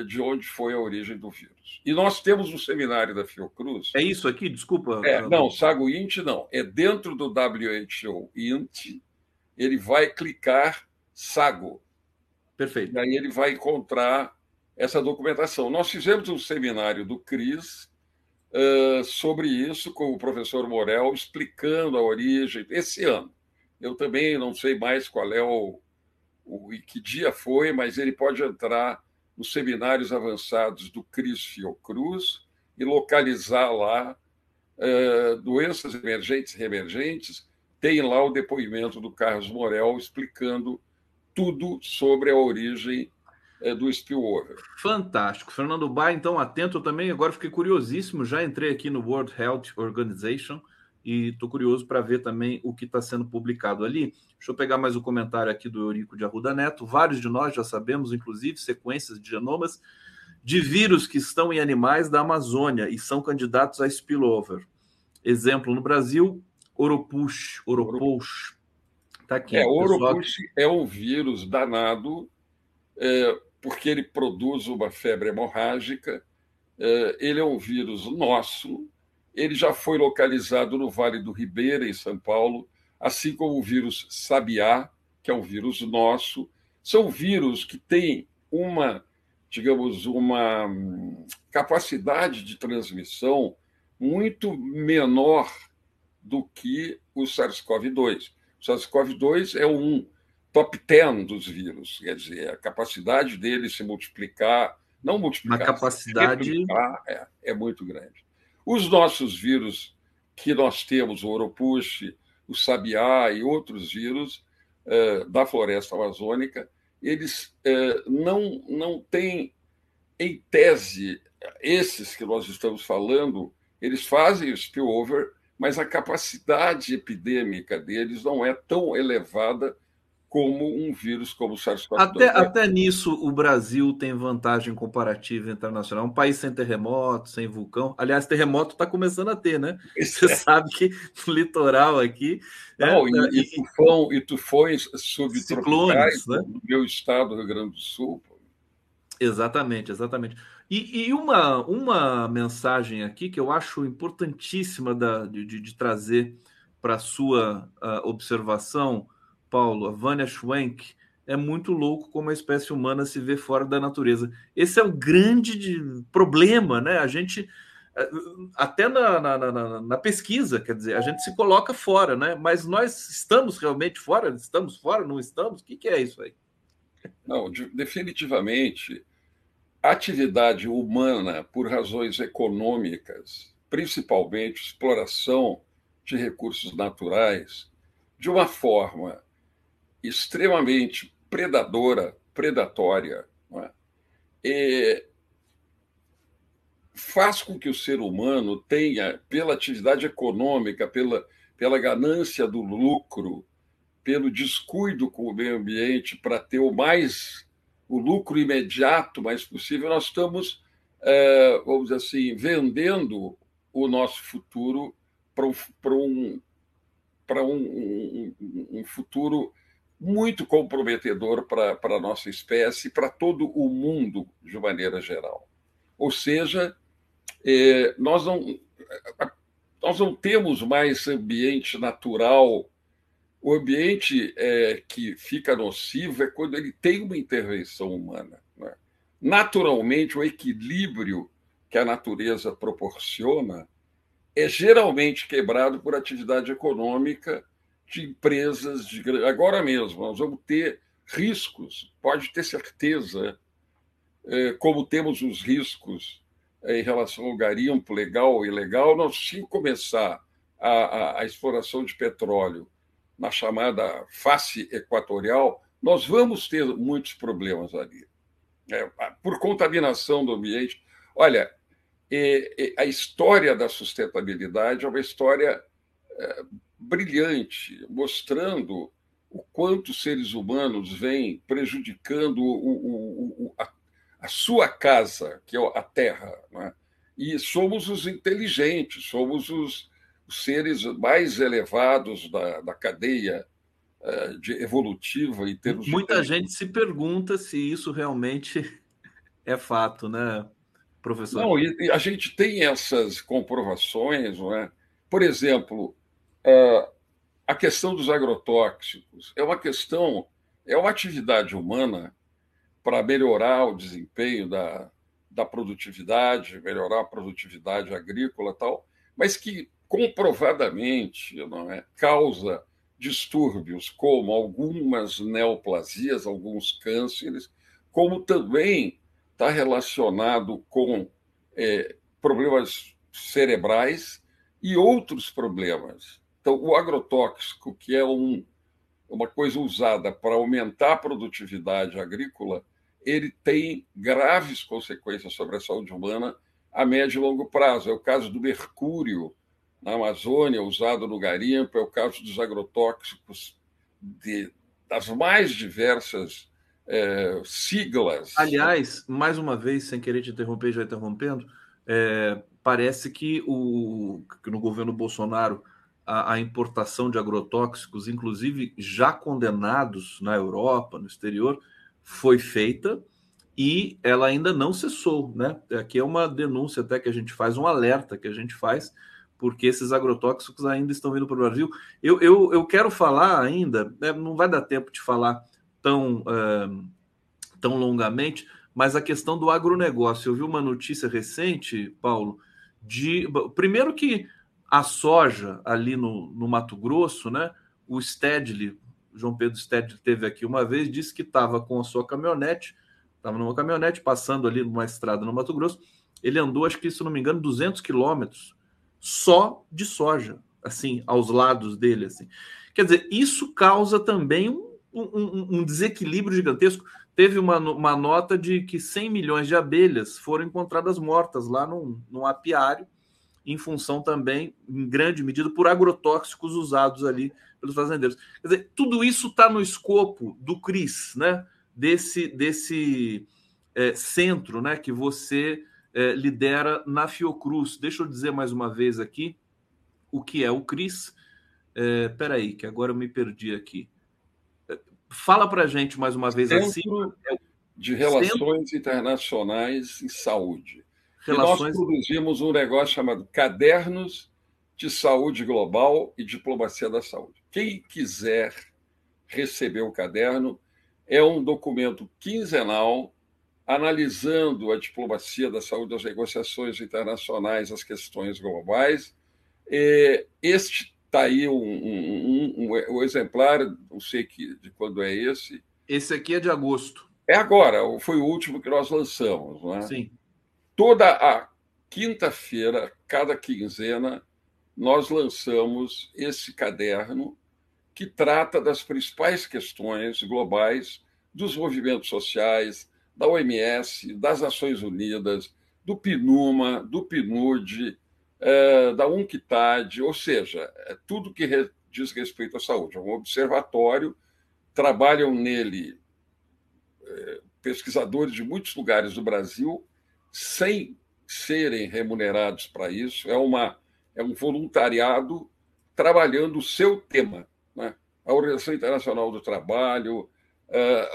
de onde foi a origem do vírus. E nós temos um seminário da Fiocruz. É isso aqui? Desculpa. É, não, Sago Int não. É dentro do WHO Int, ele vai clicar Sago. Perfeito. E aí ele vai encontrar essa documentação. Nós fizemos um seminário do CRIS uh, sobre isso com o professor Morel, explicando a origem, esse ano. Eu também não sei mais qual é o, o e que dia foi, mas ele pode entrar nos seminários avançados do CRIS Fiocruz e localizar lá uh, doenças emergentes e reemergentes. Tem lá o depoimento do Carlos Morel explicando tudo sobre a origem uh, do spillover. Fantástico. Fernando Bai, então, atento também. Agora fiquei curiosíssimo. Já entrei aqui no World Health Organization e estou curioso para ver também o que está sendo publicado ali. Deixa eu pegar mais um comentário aqui do Eurico de Arruda Neto. Vários de nós já sabemos, inclusive, sequências de genomas de vírus que estão em animais da Amazônia e são candidatos a spillover. Exemplo no Brasil, Oropush, Oropush. Tá aqui. É, Oropush é um vírus danado, é, porque ele produz uma febre hemorrágica. É, ele é um vírus nosso, ele já foi localizado no Vale do Ribeira, em São Paulo, assim como o vírus Sabiá, que é um vírus nosso. São vírus que têm uma, digamos, uma hum, capacidade de transmissão muito menor do que o SARS-CoV-2. O SARS-CoV-2 é um top 10 dos vírus, quer dizer, a capacidade dele se multiplicar, não multiplicar, uma capacidade é, é muito grande. Os nossos vírus que nós temos, o Oropush, o Sabiá e outros vírus eh, da floresta amazônica, eles eh, não, não têm, em tese, esses que nós estamos falando, eles fazem o spillover, mas a capacidade epidêmica deles não é tão elevada como um vírus como o SARS-CoV-2. Até, até nisso, o Brasil tem vantagem comparativa internacional. Um país sem terremoto, sem vulcão. Aliás, terremoto está começando a ter, né? Você é. sabe que no litoral aqui. É, Não, é, e, e, tufão, e tufões subtropicais né? no meu estado, Rio Grande do Sul. Exatamente, exatamente. E, e, uma, uma mensagem aqui que eu acho importantíssima da, de, de trazer para a sua uh, observação Paulo, a Vânia Schwenk, é muito louco como a espécie humana se vê fora da natureza. Esse é o grande problema, né? A gente, eh, até na, na, na, na, pesquisa, quer dizer, a gente se coloca fora, né? Mas nós estamos realmente fora? Estamos fora? Não estamos? O que, que é isso aí? Não, definitivamente, atividade humana, por razões econômicas, principalmente exploração de recursos naturais, de uma forma extremamente predadora, predatória, é? faz com que o ser humano tenha, pela atividade econômica, pela, pela ganância do lucro, pelo descuido com o meio ambiente para ter o mais o lucro imediato mais possível, nós estamos, é, vamos dizer assim, vendendo o nosso futuro para um, um, um, um, um futuro muito comprometedor para a nossa espécie para todo o mundo de maneira geral. Ou seja, é, nós, não, nós não temos mais ambiente natural. O ambiente é, que fica nocivo é quando ele tem uma intervenção humana. Né? Naturalmente, o equilíbrio que a natureza proporciona é geralmente quebrado por atividade econômica de empresas de agora mesmo nós vamos ter riscos pode ter certeza é, como temos os riscos é, em relação ao garimpo legal ou ilegal nós se começar a, a, a exploração de petróleo na chamada face equatorial. Nós vamos ter muitos problemas ali é, por contaminação do ambiente. Olha é, é, a história da sustentabilidade é uma história é, brilhante, mostrando o quanto os seres humanos vêm prejudicando o, o, o, a, a, sua casa, que é a Terra. É? E somos os inteligentes, somos os, os seres mais elevados da, da cadeia uh, de evolutiva em termos Muita gente se pergunta se isso realmente é fato, né, professor? Não, e, a gente tem essas comprovações, não é? Por exemplo, uh, a questão dos agrotóxicos é uma questão, é uma atividade humana para melhorar o desempenho da, da produtividade, melhorar a produtividade agrícola tal, mas que comprovadamente não é, causa distúrbios como algumas neoplasias, alguns cânceres, como também está relacionado com é, problemas cerebrais e outros problemas. Então, o agrotóxico, que é um, uma coisa usada para aumentar a produtividade agrícola, ele tem graves consequências sobre a saúde humana a médio e longo prazo. É o caso do mercúrio na Amazônia, usado no garimpo, é o caso dos agrotóxicos de, das mais diversas é, siglas. Aliás, mais uma vez, sem querer te interromper, já interrompendo, é, parece que, o, que no governo Bolsonaro a, a, importação de agrotóxicos, inclusive já condenados na Europa, no exterior, foi feita e ela ainda não cessou, né? Aqui é uma denúncia até que a gente faz, um alerta que a gente faz, porque esses agrotóxicos ainda estão vindo para o Brasil. Eu, eu, eu quero falar ainda, né, não vai dar tempo de falar tão, uh, tão longamente, mas a questão do agronegócio. Eu vi uma notícia recente, Paulo, de. Primeiro que a soja ali no, no Mato Grosso, né? O Stedley, João Pedro Stedley teve aqui uma vez, disse que estava com a sua caminhonete, estava numa caminhonete passando ali numa estrada no Mato Grosso. Ele andou, acho que se não me engano, 200 quilômetros só de soja, assim, aos lados dele, assim. Quer dizer, isso causa também um, um, um desequilíbrio gigantesco. Teve uma, uma nota de que 100 milhões de abelhas foram encontradas mortas lá num, num apiário, em função também, em grande medida, por agrotóxicos usados ali pelos fazendeiros. Quer dizer, tudo isso está no escopo do CRIS, né? Desse, desse é, centro né, que você é, lidera na Fiocruz. Deixa eu dizer mais uma vez aqui o que é o CRIS. É, peraí, que agora eu me perdi aqui. É, fala para a gente mais uma vez Centro assim. De Relações Centro... Internacionais em Saúde. Relações... E nós produzimos um negócio chamado Cadernos de Saúde Global e Diplomacia da Saúde. Quem quiser receber o caderno, é um documento quinzenal analisando a diplomacia da saúde, as negociações internacionais, as questões globais. Este está aí um, um, um, um, exemplar, não sei que, de quando é esse. Esse aqui é de agosto. É agora, foi o último que nós lançamos. Não é? Sim. Toda a quinta-feira, cada quinzena, nós lançamos esse caderno que trata das principais questões globais dos movimentos sociais, da OMS, das Nações Unidas, do PNUMA, do PNUD, é, da UNCTAD, ou seja, é tudo que diz respeito à saúde. É um observatório, trabalham nele é, pesquisadores de muitos lugares do Brasil, sem serem remunerados para isso, é, uma, é um voluntariado trabalhando o seu tema. Né? A Organização Internacional do Trabalho, é,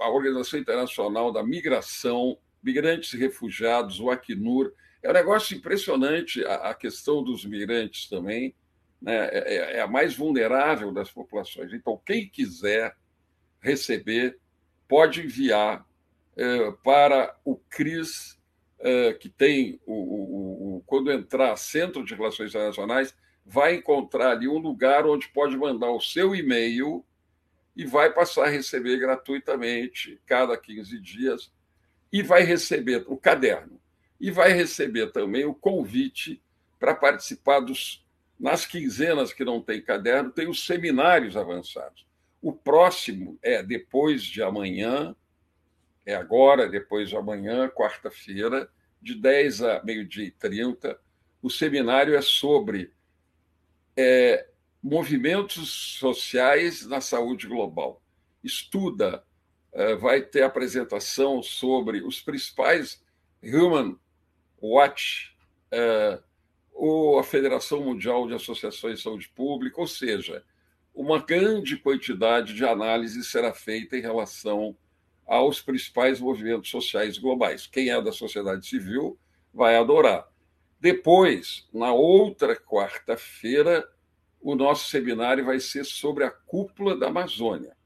a Organização Internacional da Migração, Migrantes e Refugiados, o Acnur. É um negócio impressionante a, questão dos migrantes também, né? É, é, é, a mais vulnerável das populações. Então, quem quiser receber, pode enviar é, para o CRIS, é, que tem, o, o, o, quando entrar Centro de Relações Internacionais, vai encontrar ali um lugar onde pode mandar o seu e-mail e vai passar a receber gratuitamente cada 15 dias e vai receber o caderno e vai receber também o convite para participar dos nas quinzenas que não tem caderno, tem os seminários avançados. O próximo é depois de amanhã, é agora, depois de amanhã, quarta-feira, de 10 a meio-dia e 30. O seminário é sobre é, movimentos sociais na saúde global. Estuda, eh, vai ter apresentação sobre os principais Human Watch, eh, ou a Federação Mundial de Associações de Saúde Pública, ou seja, uma grande quantidade de análise será feita em relação aos principais movimentos sociais globais. Quem é da sociedade civil vai adorar. Depois, na outra quarta-feira, o nosso seminário vai ser sobre a cúpula da Amazônia.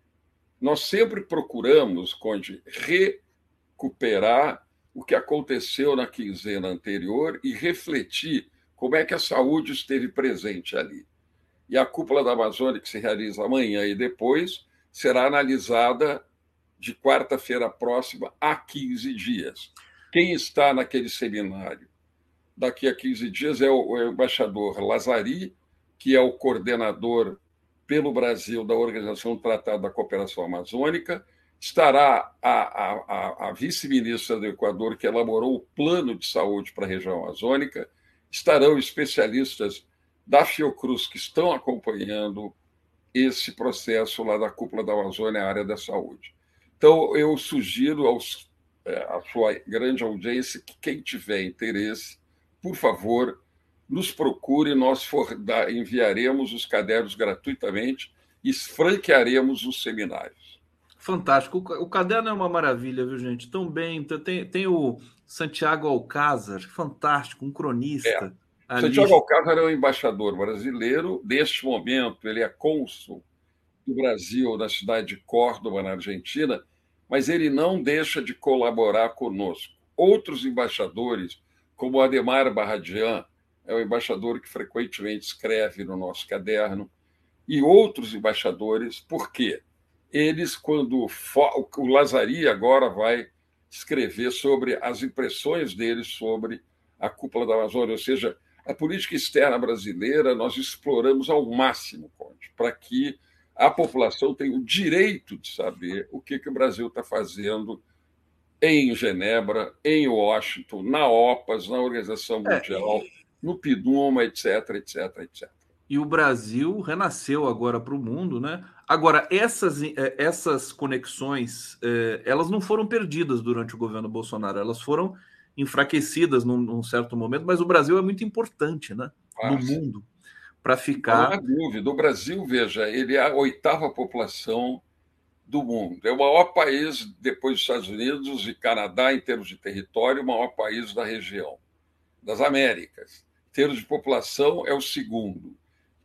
Nós sempre procuramos, Conde, recuperar o que aconteceu na quinzena anterior e refletir como é que a saúde esteve presente ali. E a cúpula da Amazônia, que se realiza amanhã e depois, será analisada de quarta-feira próxima a 15 dias. Quem está naquele seminário daqui a 15 dias é o, embaixador Lazari, que é o coordenador pelo Brasil da Organização do Tratado da Cooperação Amazônica, estará a, a, a vice-ministra do Equador, que elaborou o plano de saúde para a região amazônica, estarão especialistas da Fiocruz que estão acompanhando esse processo lá da cúpula da Amazônia, a área da saúde. Então, eu sugiro aos, é, à sua grande audiência que quem tiver interesse, por favor, nos procure, nós for, da, enviaremos os cadernos gratuitamente e franquearemos os seminários. Fantástico. O, caderno é uma maravilha, viu, gente? Tão bem. Tem, tem o Santiago Alcázar, fantástico, um cronista. É. Santiago Alcázar é um embaixador brasileiro. Neste momento, ele é cônsul do Brasil na cidade de Córdoba, na Argentina, mas ele não deixa de colaborar conosco. Outros embaixadores, como Ademar Barradian, é o embaixador que frequentemente escreve no nosso caderno, e outros embaixadores, por quê? Eles, quando o Lazari agora vai escrever sobre as impressões deles sobre a cúpula da Amazônia, ou seja, a política externa brasileira, nós exploramos ao máximo, Conte, para que a população tem o direito de saber o que, que o Brasil está fazendo em Genebra, em Washington, na OPAS, na Organização é, Mundial, é, no PIDUMA, etc, etc, etc. E o Brasil renasceu agora para o mundo, né? Agora, essas, é, essas conexões, é, elas não foram perdidas durante o governo Bolsonaro, elas foram enfraquecidas num, num certo momento, mas o Brasil é muito importante, né? No mundo para ficar. Não há dúvida. O Brasil, veja, ele é a oitava população do mundo. É o maior país, depois dos Estados Unidos e Canadá, em termos de território, o maior país da região, das Américas. Em termos de população, é o segundo.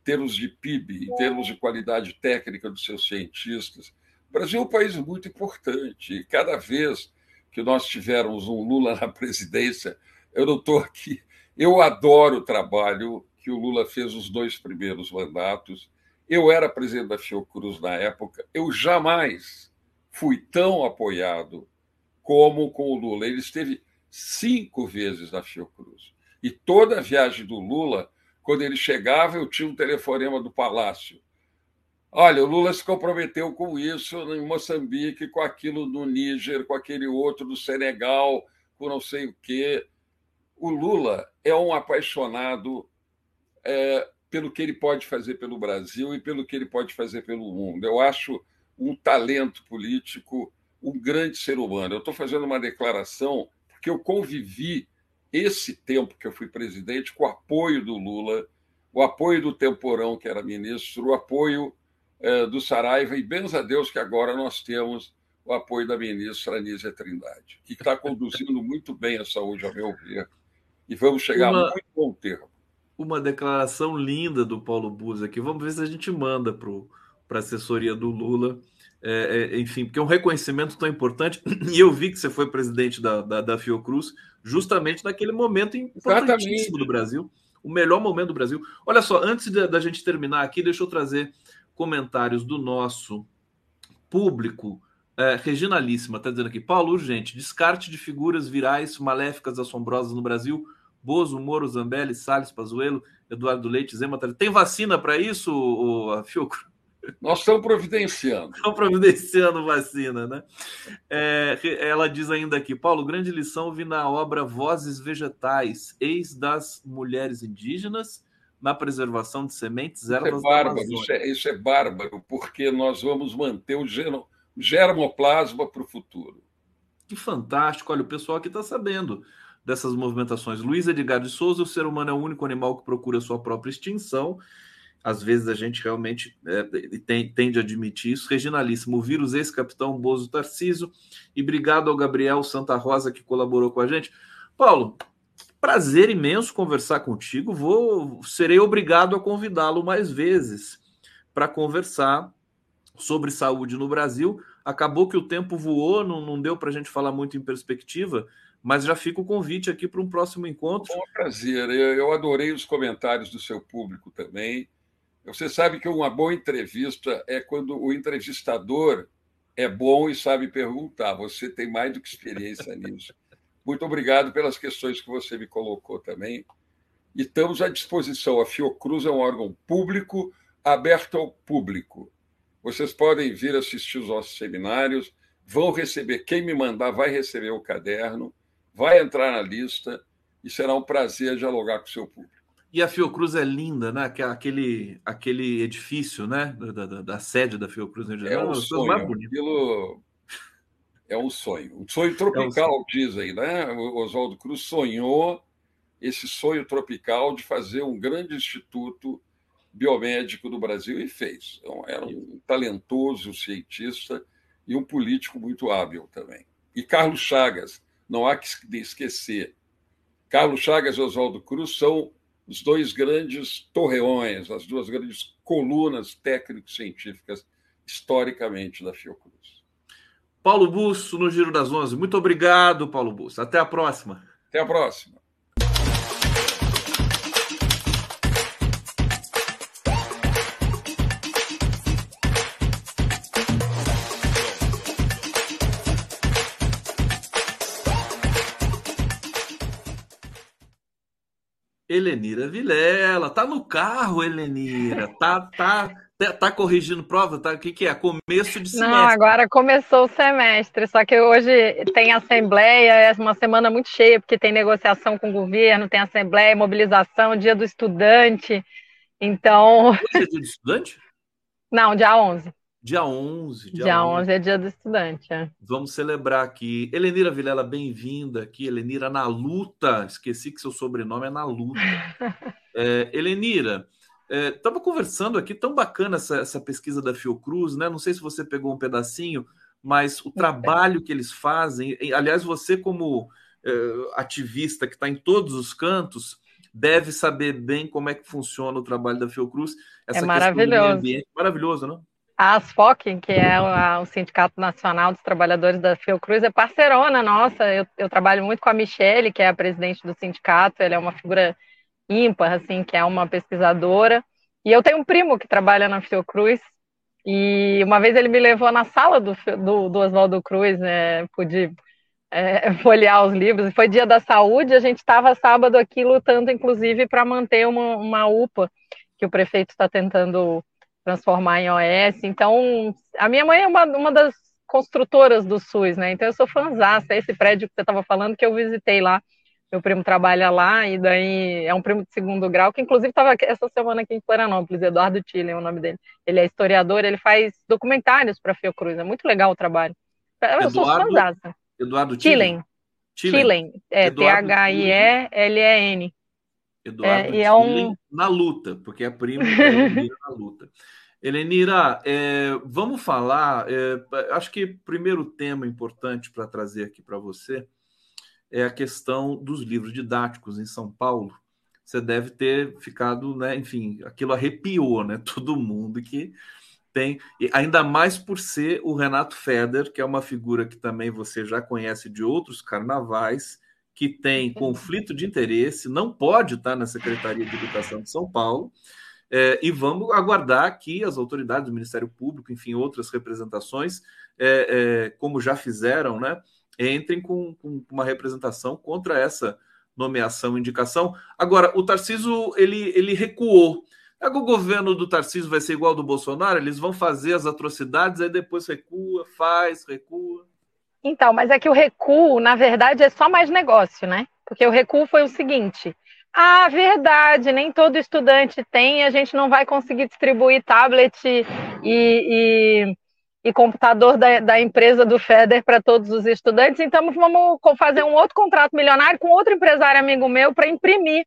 Em termos de PIB, em termos de qualidade técnica dos seus cientistas. O Brasil é um país muito importante. E cada vez que nós tivermos um Lula na presidência, eu não estou aqui. Eu adoro o trabalho que o Lula fez os dois primeiros mandatos. Eu era presidente da Fiocruz na época, eu jamais fui tão apoiado como com o Lula. Ele esteve cinco vezes na Fiocruz. E toda a viagem do Lula, quando ele chegava, eu tinha um telefonema do Palácio. Olha, o Lula se comprometeu com isso em Moçambique, com aquilo no Níger, com aquele outro do Senegal, com não sei o quê. O Lula é um apaixonado é, pelo que ele pode fazer pelo Brasil e pelo que ele pode fazer pelo mundo. Eu acho um talento político, um grande ser humano. Eu estou fazendo uma declaração porque eu convivi esse tempo que eu fui presidente com o apoio do Lula, o apoio do Temporão, que era ministro, o apoio é, do Saraiva, e bens a Deus que agora nós temos o apoio da ministra Anísia Trindade, que está conduzindo muito bem a saúde, a meu ver, e vamos chegar Uma... a muito bom termo uma declaração linda do Paulo Buzzi aqui. Vamos ver se a gente manda para a assessoria do Lula. É, é, enfim, porque é um reconhecimento tão importante. E eu vi que você foi presidente da, da, da Fiocruz justamente naquele momento importantíssimo Exatamente. do Brasil. O melhor momento do Brasil. Olha só, antes da gente terminar aqui, deixa eu trazer comentários do nosso público. É, Reginalíssima está dizendo aqui: Paulo, urgente, descarte de figuras virais maléficas assombrosas no Brasil Bozo, Moro, Zambelli, Salles, Pazuello, Eduardo Leite, Zema. Tem vacina para isso, o, Fiocro? Nós estamos providenciando. Estamos providenciando vacina, né? É, ela diz ainda aqui, Paulo, grande lição vi na obra Vozes Vegetais, ex das mulheres indígenas na preservação de sementes ervas isso é bárbaro, isso é, isso é, bárbaro, porque nós vamos manter o germoplasma para o futuro. Que fantástico! Olha, o pessoal aqui está sabendo dessas movimentações. Luiz Edgar de Souza, o ser humano é o único animal que procura sua própria extinção. Às vezes a gente realmente é, tem, tende a admitir isso. Reginalíssimo, o vírus ex-capitão Bozo Tarciso. E obrigado ao Gabriel Santa Rosa que colaborou com a gente. Paulo, prazer imenso conversar contigo. Vou, serei obrigado a convidá-lo mais vezes para conversar sobre saúde no Brasil. Acabou que o tempo voou, não, não deu para a gente falar muito em perspectiva, mas já fica o convite aqui para um próximo encontro. Bom prazer, eu adorei os comentários do seu público também. Você sabe que uma boa entrevista é quando o entrevistador é bom e sabe perguntar. Você tem mais do que experiência nisso. Muito obrigado pelas questões que você me colocou também. E estamos à disposição. A Fiocruz é um órgão público, aberto ao público. Vocês podem vir assistir os nossos seminários, vão receber, quem me mandar vai receber o caderno, vai entrar na lista e será um prazer dialogar com o seu público. E a Fiocruz é linda, né? Aquele, aquele edifício, né? Da, da, da sede da Fiocruz. Né? É um sonho. Aquilo é um sonho. Um sonho tropical, é um... dizem, né? O Oswaldo Cruz sonhou esse sonho tropical de fazer um grande instituto biomédico do Brasil e fez. Então, era um talentoso cientista e um político muito hábil também. E Carlos Chagas, não há que esquecer. Carlos Chagas e Oswaldo Cruz são os dois grandes torreões, as duas grandes colunas técnico-científicas historicamente da Fiocruz. Paulo Busso no Giro das Onze. Muito obrigado, Paulo Busso. Até a próxima. Até a próxima. Helenira Vilela, tá no carro, Helenira, tá, tá, tá, tá corrigindo prova, tá? O que, que é? Começo de semestre. Não, agora começou o semestre, só que hoje tem assembleia, é uma semana muito cheia, porque tem negociação com o governo, tem assembleia, mobilização, dia do estudante, então... Hoje é dia do estudante? Não, dia 11. Dia 11. Dia, dia 11. 11 é dia do estudante. É. Vamos celebrar aqui. Helenira Vilela, bem-vinda aqui. Helenira na luta. Esqueci que seu sobrenome é na luta. é, Helenira, estava é, conversando aqui, tão bacana essa, essa pesquisa da Fiocruz, né? Não sei se você pegou um pedacinho, mas o trabalho que eles fazem. Aliás, você, como é, ativista que está em todos os cantos, deve saber bem como é que funciona o trabalho da Fiocruz. Essa é maravilhoso. Maravilhoso, não? A ASFOC, que é o, Sindicato Nacional dos Trabalhadores da Fiocruz, é parceirona nossa. Eu, eu, trabalho muito com a Michele, que é a presidente do sindicato. Ela é uma figura ímpar, assim, que é uma pesquisadora. E eu tenho um primo que trabalha na Fiocruz. E uma vez ele me levou na sala do, do, do Oswaldo Cruz, né, pude é, folhear os livros. Foi dia da saúde, a gente estava sábado aqui lutando, inclusive, para manter uma, uma UPA que o prefeito está tentando transformar em OS. Então, a minha mãe é uma, uma das construtoras do SUS, né? Então, eu sou fãzaça. Esse prédio que você estava falando, que eu visitei lá. Meu primo trabalha lá, e daí é um primo de segundo grau, que inclusive estava essa semana aqui em Florianópolis, Eduardo Tillen é o nome dele. Ele é historiador, ele faz documentários para a Fiocruz, é muito legal o trabalho. Eu Eduardo, sou fãzaça. Eduardo Tillen. Tillen, é T-H-I-E-L-E-N. Eduardo é, é um... na luta, porque é primo na luta. Helenira, é, vamos falar. É, acho que o primeiro tema importante para trazer aqui para você é a questão dos livros didáticos em São Paulo. Você deve ter ficado, né? Enfim, aquilo arrepiou, né? Todo mundo que tem, e ainda mais por ser o Renato Feder, que é uma figura que também você já conhece de outros carnavais, que tem conflito de interesse, não pode estar na Secretaria de Educação de São Paulo é, e vamos aguardar que as autoridades do Ministério Público, enfim, outras representações, é, é, como já fizeram, né, entrem com, com, uma representação contra essa nomeação, indicação. Agora, o Tarciso ele, ele recuou. É o governo do Tarcísio vai ser igual ao do Bolsonaro? Eles vão fazer as atrocidades, aí depois recua, faz, recua. Então, mas é que o recuo, na verdade, é só mais negócio, né? Porque o recuo foi o seguinte: ah, verdade, nem todo estudante tem, a gente não vai conseguir distribuir tablet e, e, e computador da, da empresa do FEDER para todos os estudantes. Então, vamos fazer um outro contrato milionário com outro empresário amigo meu para imprimir.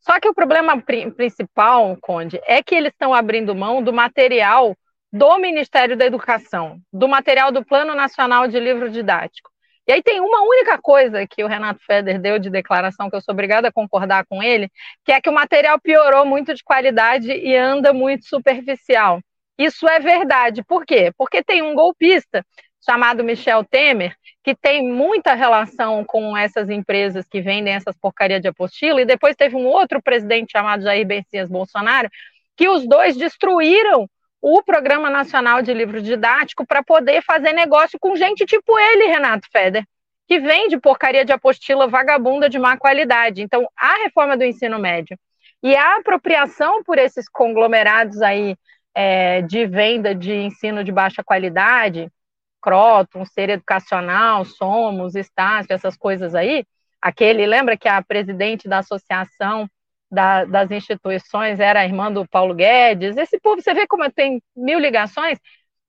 Só que o problema principal, Conde, é que eles estão abrindo mão do material do Ministério da Educação, do material do Plano Nacional de Livro Didático. E aí tem uma única coisa que o Renato Feder deu de declaração, que eu sou obrigada a concordar com ele, que é que o material piorou muito de qualidade e anda muito superficial. Isso é verdade. Por quê? Porque tem um golpista chamado Michel Temer, que tem muita relação com essas empresas que vendem essas porcaria de apostila, e depois teve um outro presidente chamado Jair Messias Bolsonaro, que os dois destruíram o Programa Nacional de Livro Didático para poder fazer negócio com gente tipo ele, Renato Feder, que vende porcaria de apostila vagabunda de má qualidade. Então, a reforma do ensino médio e a apropriação por esses conglomerados aí é, de venda de ensino de baixa qualidade, Croton, Ser Educacional, Somos, Estácio, essas coisas aí, aquele, lembra que a presidente da associação da, das instituições era a irmã do Paulo Guedes. Esse povo, você vê como tem mil ligações.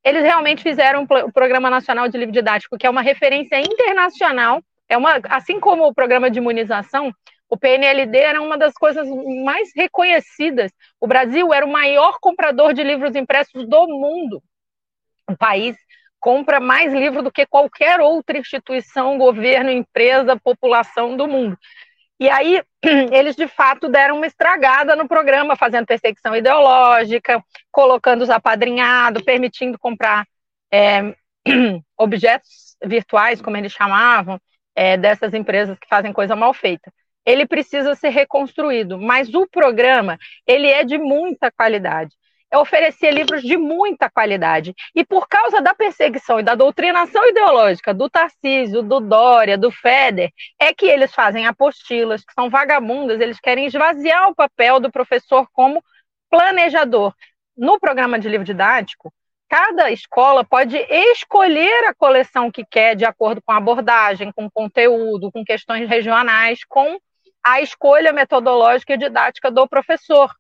Eles realmente fizeram o Programa Nacional de Livro Didático, que é uma referência internacional. É uma, assim como o programa de imunização, o PNLD era uma das coisas mais reconhecidas. O Brasil era o maior comprador de livros impressos do mundo. O país compra mais livro do que qualquer outra instituição, governo, empresa, população do mundo. E aí eles de fato deram uma estragada no programa, fazendo perseguição ideológica, colocando os apadrinhados, permitindo comprar é, objetos virtuais, como eles chamavam, é, dessas empresas que fazem coisa mal feita. Ele precisa ser reconstruído, mas o programa ele é de muita qualidade oferecia livros de muita qualidade. E por causa da perseguição e da doutrinação ideológica do Tarcísio, do Dória, do Feder, é que eles fazem apostilas, que são vagabundas, eles querem esvaziar o papel do professor como planejador. No programa de livro didático, cada escola pode escolher a coleção que quer de acordo com a abordagem, com conteúdo, com questões regionais, com a escolha metodológica e didática do professor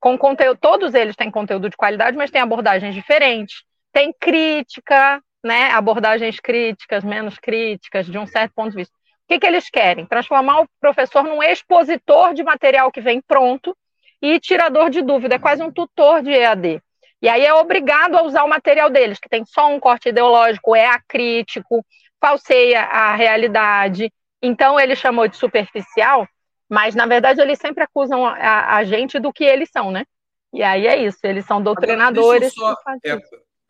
com conteúdo, todos eles têm conteúdo de qualidade, mas tem abordagens diferentes. Tem crítica, né? Abordagens críticas, menos críticas, de um certo ponto de vista. O que, que eles querem? Transformar o professor num expositor de material que vem pronto e tirador de dúvida, é quase um tutor de EAD. E aí é obrigado a usar o material deles, que tem só um corte ideológico, é acrítico, falseia a realidade. Então ele chamou de superficial, mas, na verdade, eles sempre acusam a, a, gente do que eles são, né? E aí é isso, eles são doutrinadores. Só, é,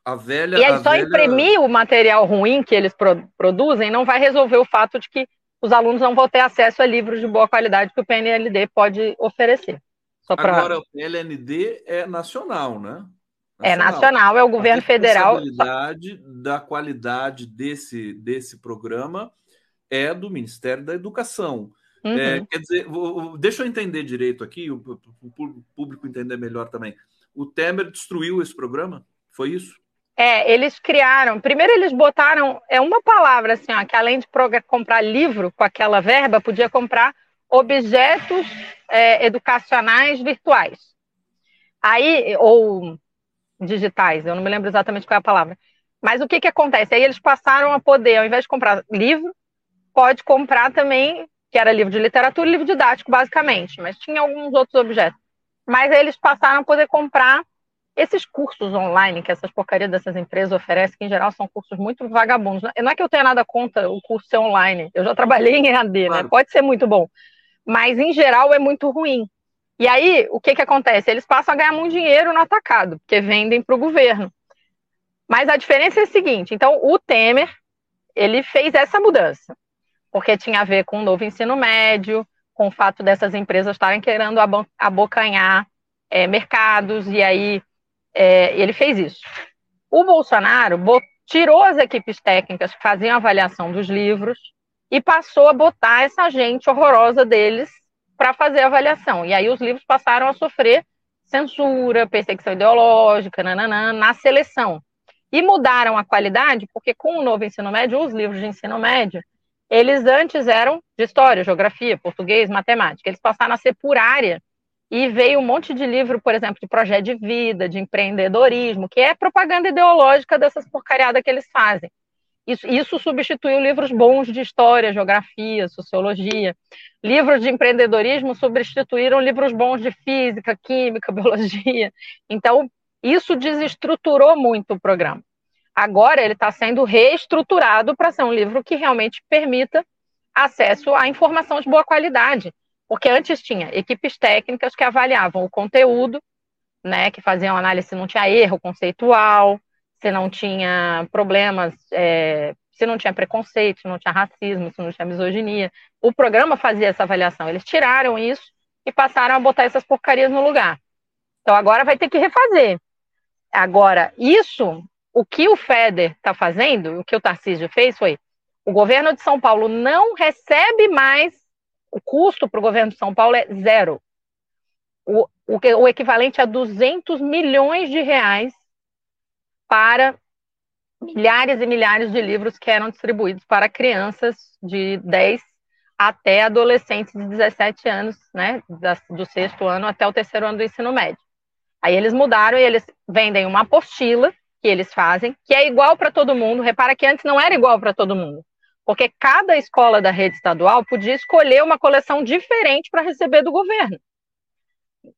a velha, e aí só velha... imprimir o material ruim que eles pro, produzem não vai resolver o fato de que os alunos não vão ter acesso a livros de boa qualidade que o PNLD pode oferecer. Pra... Agora, o PNLD é nacional, né? Nacional. É nacional, é o governo a federal. A da qualidade desse, desse programa é do Ministério da Educação. É, uhum. É, quer dizer, deixa eu entender direito aqui, o, o público entender melhor também. O Temer destruiu esse programa? Foi isso? É, eles criaram. Primeiro, eles botaram é uma palavra assim, ó, que além de comprar livro com aquela verba, podia comprar objetos é, educacionais virtuais. Aí, ou digitais, eu não me lembro exatamente qual é a palavra. Mas o que, que acontece? Aí eles passaram a poder, ao invés de comprar livro, pode comprar também que era livro de literatura e livro didático, basicamente, mas tinha alguns outros objetos. Mas aí eles passaram a poder comprar esses cursos online que essas porcarias dessas empresas oferecem, que em geral são cursos muito vagabundos. Não é que eu tenha nada contra o curso ser online, eu já trabalhei em EAD, né? claro. né? Pode ser muito bom, mas em geral é muito ruim. E aí, o que, que acontece? Eles passam a ganhar muito dinheiro no atacado, porque vendem para o governo. Mas a diferença é a seguinte: então, o Temer, ele fez essa mudança porque tinha a ver com o novo ensino médio, com o fato dessas empresas estarem querendo abocanhar é, mercados, e aí é, ele fez isso. O Bolsonaro tirou as equipes técnicas que faziam avaliação dos livros e passou a botar essa gente horrorosa deles para fazer a avaliação. E aí os livros passaram a sofrer censura, perseguição ideológica, nananã, na seleção. E mudaram a qualidade, porque com o novo ensino médio, os livros de ensino médio, eles antes eram de história, geografia, português, matemática. Eles passaram a ser por área. e veio um monte de livro, por exemplo, de projeto de vida, de empreendedorismo, que é propaganda ideológica dessas porcariadas que eles fazem. Isso, isso substituiu livros bons de história, geografia, sociologia. Livros de empreendedorismo substituíram livros bons de física, química, biologia. Então, isso desestruturou muito o programa. Agora ele está sendo reestruturado para ser um livro que realmente permita acesso à informação de boa qualidade. Porque antes tinha equipes técnicas que avaliavam o conteúdo, né, que faziam análise se não tinha erro conceitual, se não tinha problemas, é, se não tinha preconceito, se não tinha racismo, se não tinha misoginia. O programa fazia essa avaliação. Eles tiraram isso e passaram a botar essas porcarias no lugar. Então agora vai ter que refazer. Agora, isso, o que o FEDER está fazendo, o que o Tarcísio fez foi: o governo de São Paulo não recebe mais, o custo para o governo de São Paulo é zero. O, o, o equivalente a 200 milhões de reais para milhares e milhares de livros que eram distribuídos para crianças de 10 até adolescentes de 17 anos, né, do sexto ano até o terceiro ano do ensino médio. Aí eles mudaram e eles vendem uma apostila que eles fazem, que é igual para todo mundo. Repara que antes não era igual para todo mundo, porque cada escola da rede estadual podia escolher uma coleção diferente para receber do governo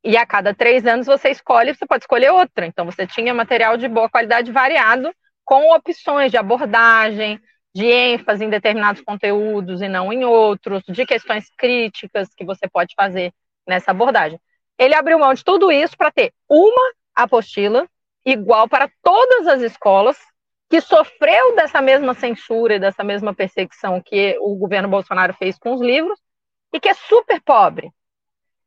e a cada três anos você escolhe, você pode escolher outra. Então você tinha material de boa qualidade variado, com opções de abordagem, de ênfase em determinados conteúdos e não em outros, de questões críticas que você pode fazer nessa abordagem. Ele abriu mão de tudo isso para ter uma apostila igual para todas as escolas que sofreu dessa mesma censura e dessa mesma perseguição que o governo Bolsonaro fez com os livros e que é super pobre.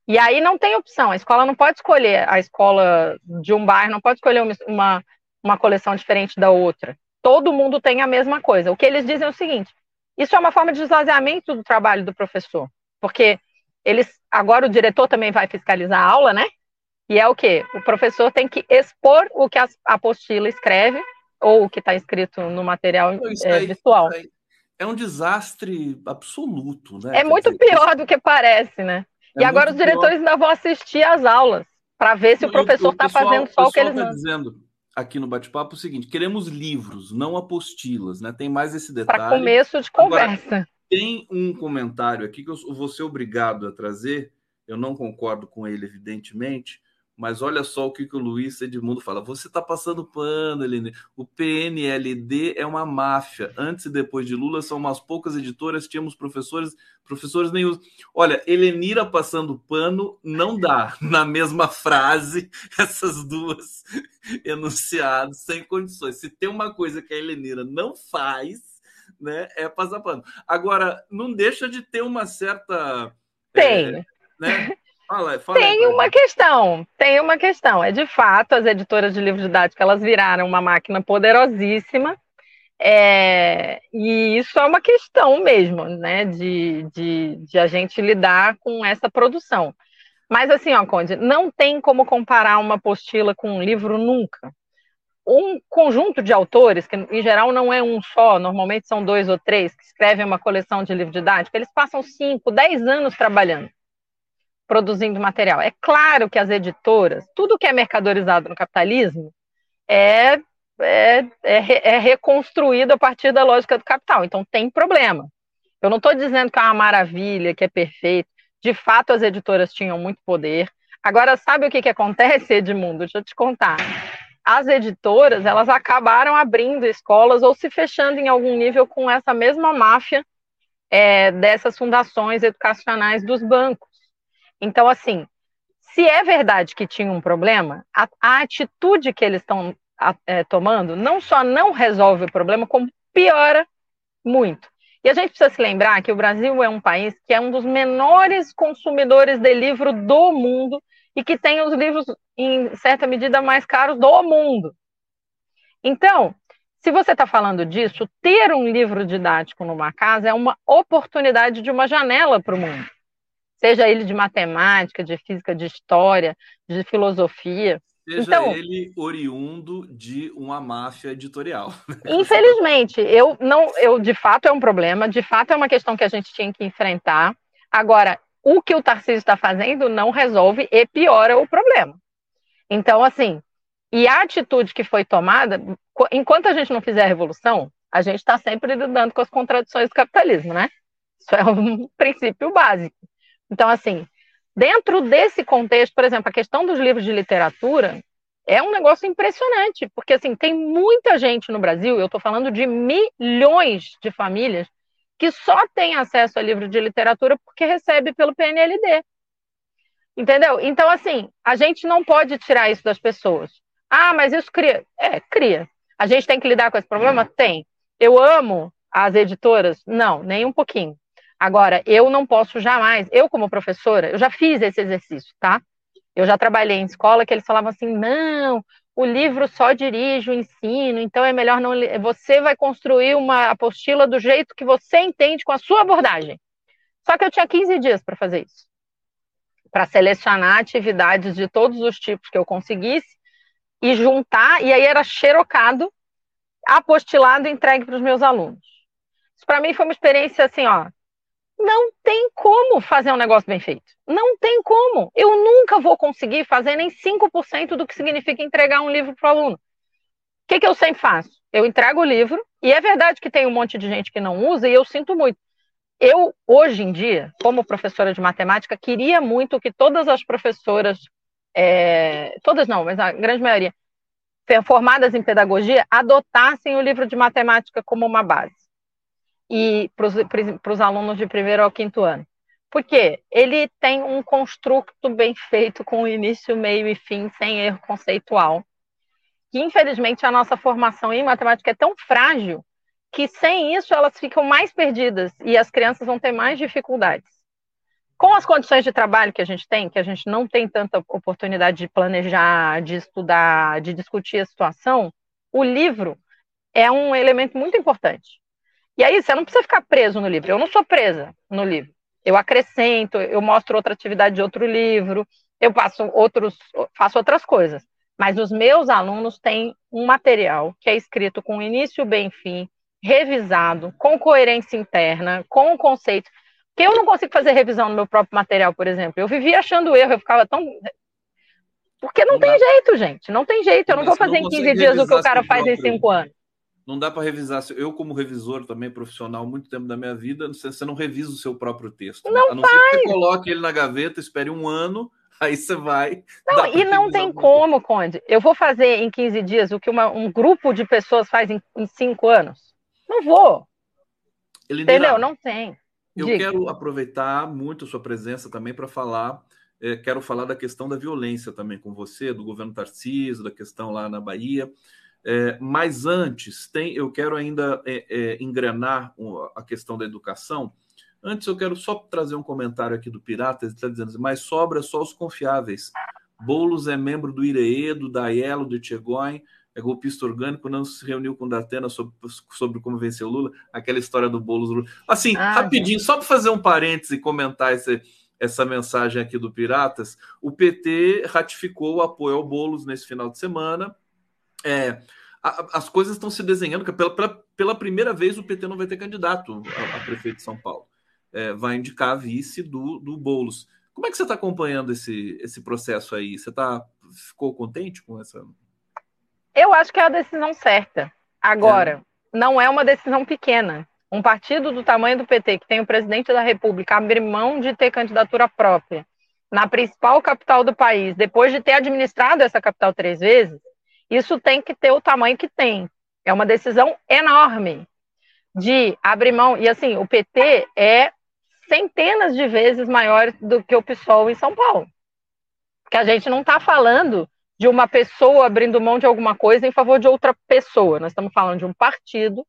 E aí não tem opção, a escola não pode escolher, a escola de um bairro não pode escolher uma, uma coleção diferente da outra. Todo mundo tem a mesma coisa. O que eles dizem é o seguinte: isso é uma forma de esvaziamento do trabalho do professor, porque eles agora o diretor também vai fiscalizar a aula, né? E é o que o professor tem que expor o que a apostila escreve ou o que está escrito no material é, visual. É um desastre absoluto, né? É Quer muito dizer, pior do que parece, né? É e agora os diretores ainda vão assistir às aulas para ver se o professor está fazendo só o que eles tá mandam. dizendo aqui no bate-papo o seguinte: queremos livros, não apostilas, né? Tem mais esse detalhe. Para começo de conversa. Agora, tem um comentário aqui que eu vou ser obrigado a trazer. Eu não concordo com ele, evidentemente, mas olha só o que, que o Luiz Edmundo fala. Você está passando pano, Helene. O PNLD é uma máfia. Antes e depois de Lula são umas poucas editoras, tínhamos professores, professores nem Olha, Helenira passando pano não dá na mesma frase essas duas enunciados sem condições. Se tem uma coisa que a Helenira não faz, né, é passar pano. Agora, não deixa de ter uma certa. Tem. É, né? Fala, fala tem uma questão, tem uma questão. É de fato, as editoras de livros didáticos elas viraram uma máquina poderosíssima. É, e isso é uma questão mesmo, né, de, de, de, a gente lidar com essa produção. Mas assim, ó, Conde, não tem como comparar uma apostila com um livro nunca. Um conjunto de autores, que em geral não é um só, normalmente são dois ou três, que escrevem uma coleção de livro didático, eles passam cinco, dez anos trabalhando produzindo material. É claro que as editoras, tudo que é mercadorizado no capitalismo, é, é, é, é reconstruído a partir da lógica do capital. Então tem problema. Eu não estou dizendo que é uma maravilha, que é perfeito. De fato, as editoras tinham muito poder. Agora, sabe o que, que acontece, Edmundo? Deixa eu te contar. As editoras, elas acabaram abrindo escolas ou se fechando em algum nível com essa mesma máfia é, dessas fundações educacionais dos bancos. Então, assim, se é verdade que tinha um problema, a, a atitude que eles estão é, tomando não só não resolve o problema, como piora muito. E a gente precisa se lembrar que o Brasil é um país que é um dos menores consumidores de livro do mundo e que tem os livros, em certa medida, mais caros do mundo. Então, se você está falando disso, ter um livro didático numa casa é uma oportunidade de uma janela para o mundo seja ele de matemática, de física, de história, de filosofia. Seja então, ele oriundo de uma máfia editorial. Infelizmente, eu não, eu de fato é um problema, de fato é uma questão que a gente tinha que enfrentar. Agora, o que o Tarcísio está fazendo não resolve e piora o problema. Então, assim, e a atitude que foi tomada, enquanto a gente não fizer a revolução, a gente está sempre lidando com as contradições do capitalismo, né? Isso é um princípio básico. Então, assim, dentro desse contexto, por exemplo, a questão dos livros de literatura é um negócio impressionante, porque, assim, tem muita gente no Brasil, eu estou falando de milhões de famílias, que só tem acesso a livro de literatura porque recebe pelo PNLD. Entendeu? Então, assim, a gente não pode tirar isso das pessoas. Ah, mas isso cria. É, cria. A gente tem que lidar com esse problema? Tem. Eu amo as editoras? Não, nem um pouquinho. Agora, eu não posso jamais, eu como professora, eu já fiz esse exercício, tá? Eu já trabalhei em escola que eles falavam assim: não, o livro só dirige o ensino, então é melhor não. Você vai construir uma apostila do jeito que você entende com a sua abordagem. Só que eu tinha 15 dias para fazer isso. Para selecionar atividades de todos os tipos que eu conseguisse e juntar, e aí era xerocado, apostilado e entregue para os meus alunos. Isso para mim foi uma experiência assim, ó, não tem como fazer um negócio bem feito. Não tem como. Eu nunca vou conseguir fazer nem 5% do que significa entregar um livro para o aluno. O que, que eu sempre faço? Eu entrego o livro, e é verdade que tem um monte de gente que não usa, e eu sinto muito. Eu, hoje em dia, como professora de matemática, queria muito que todas as professoras, é, todas não, mas a grande maioria, formadas em pedagogia, adotassem o livro de matemática como uma base e para os alunos de primeiro ao quinto ano. Porque ele tem um construto bem feito, com início, meio e fim, sem erro conceitual. Que, infelizmente, a nossa formação em matemática é tão frágil que, sem isso, elas ficam mais perdidas e as crianças vão ter mais dificuldades. Com as condições de trabalho que a gente tem, que a gente não tem tanta oportunidade de planejar, de estudar, de discutir a situação, o livro é um elemento muito importante. E aí você não precisa ficar preso no livro. Eu não sou presa no livro. Eu acrescento, eu mostro outra atividade de outro livro, eu faço outros, faço outras coisas. Mas os meus alunos têm um material que é escrito com início, bem fim, revisado, com coerência interna, com conceito. Que eu não consigo fazer revisão no meu próprio material, por exemplo. Eu vivia achando erro, eu ficava tão. Porque não, não tem dá. jeito, gente. Não tem jeito. Eu não vou fazer em 15 dias o que o cara faz em 5 anos. Não dá para revisar. Eu, como revisor também profissional, muito tempo da minha vida, você não revisa o seu próprio texto. Né? Não A não faz. ser que você coloque ele na gaveta, espere um ano, aí você vai. Não, e não tem como, tempo. Conde. Eu vou fazer em 15 dias o que uma, um grupo de pessoas faz em, em 5 anos? Não vou. Entendeu? Não tem. Eu Diga. quero aproveitar muito a sua presença também para falar. É, quero falar da questão da violência também com você, do governo Tarcísio, da questão lá na Bahia. É, mas antes, tem, eu quero ainda é, é, engrenar a questão da educação. Antes, eu quero só trazer um comentário aqui do Pirata, ele está dizendo assim, mas sobra só os confiáveis. Boulos é membro do IREE, do DAELO, do Tchegoin, é golpista orgânico, não se reuniu com o Datena sobre, sobre como vencer o Lula, aquela história do Boulos. Lula. Assim, ah, rapidinho, só para fazer um parêntese e comentar esse, essa mensagem aqui do Piratas, o PT ratificou o apoio ao Boulos nesse final de semana, é, a, as coisas estão se desenhando, que pela, pela, pela, primeira vez o PT não vai ter candidato a, a prefeito de São Paulo. É, vai indicar a vice do, do Boulos. Como é que você está acompanhando esse, esse processo aí? Você tá, ficou contente com essa? Eu acho que é a decisão certa. Agora, é. não é uma decisão pequena. Um partido do tamanho do PT, que tem o presidente da República, abrir mão de ter candidatura própria na principal capital do país, depois de ter administrado essa capital três vezes, isso tem que ter o tamanho que tem. É uma decisão enorme de abrir mão. E assim, o PT é centenas de vezes maior do que o PSOL em São Paulo. Porque a gente não está falando de uma pessoa abrindo mão de alguma coisa em favor de outra pessoa. Nós estamos falando de um partido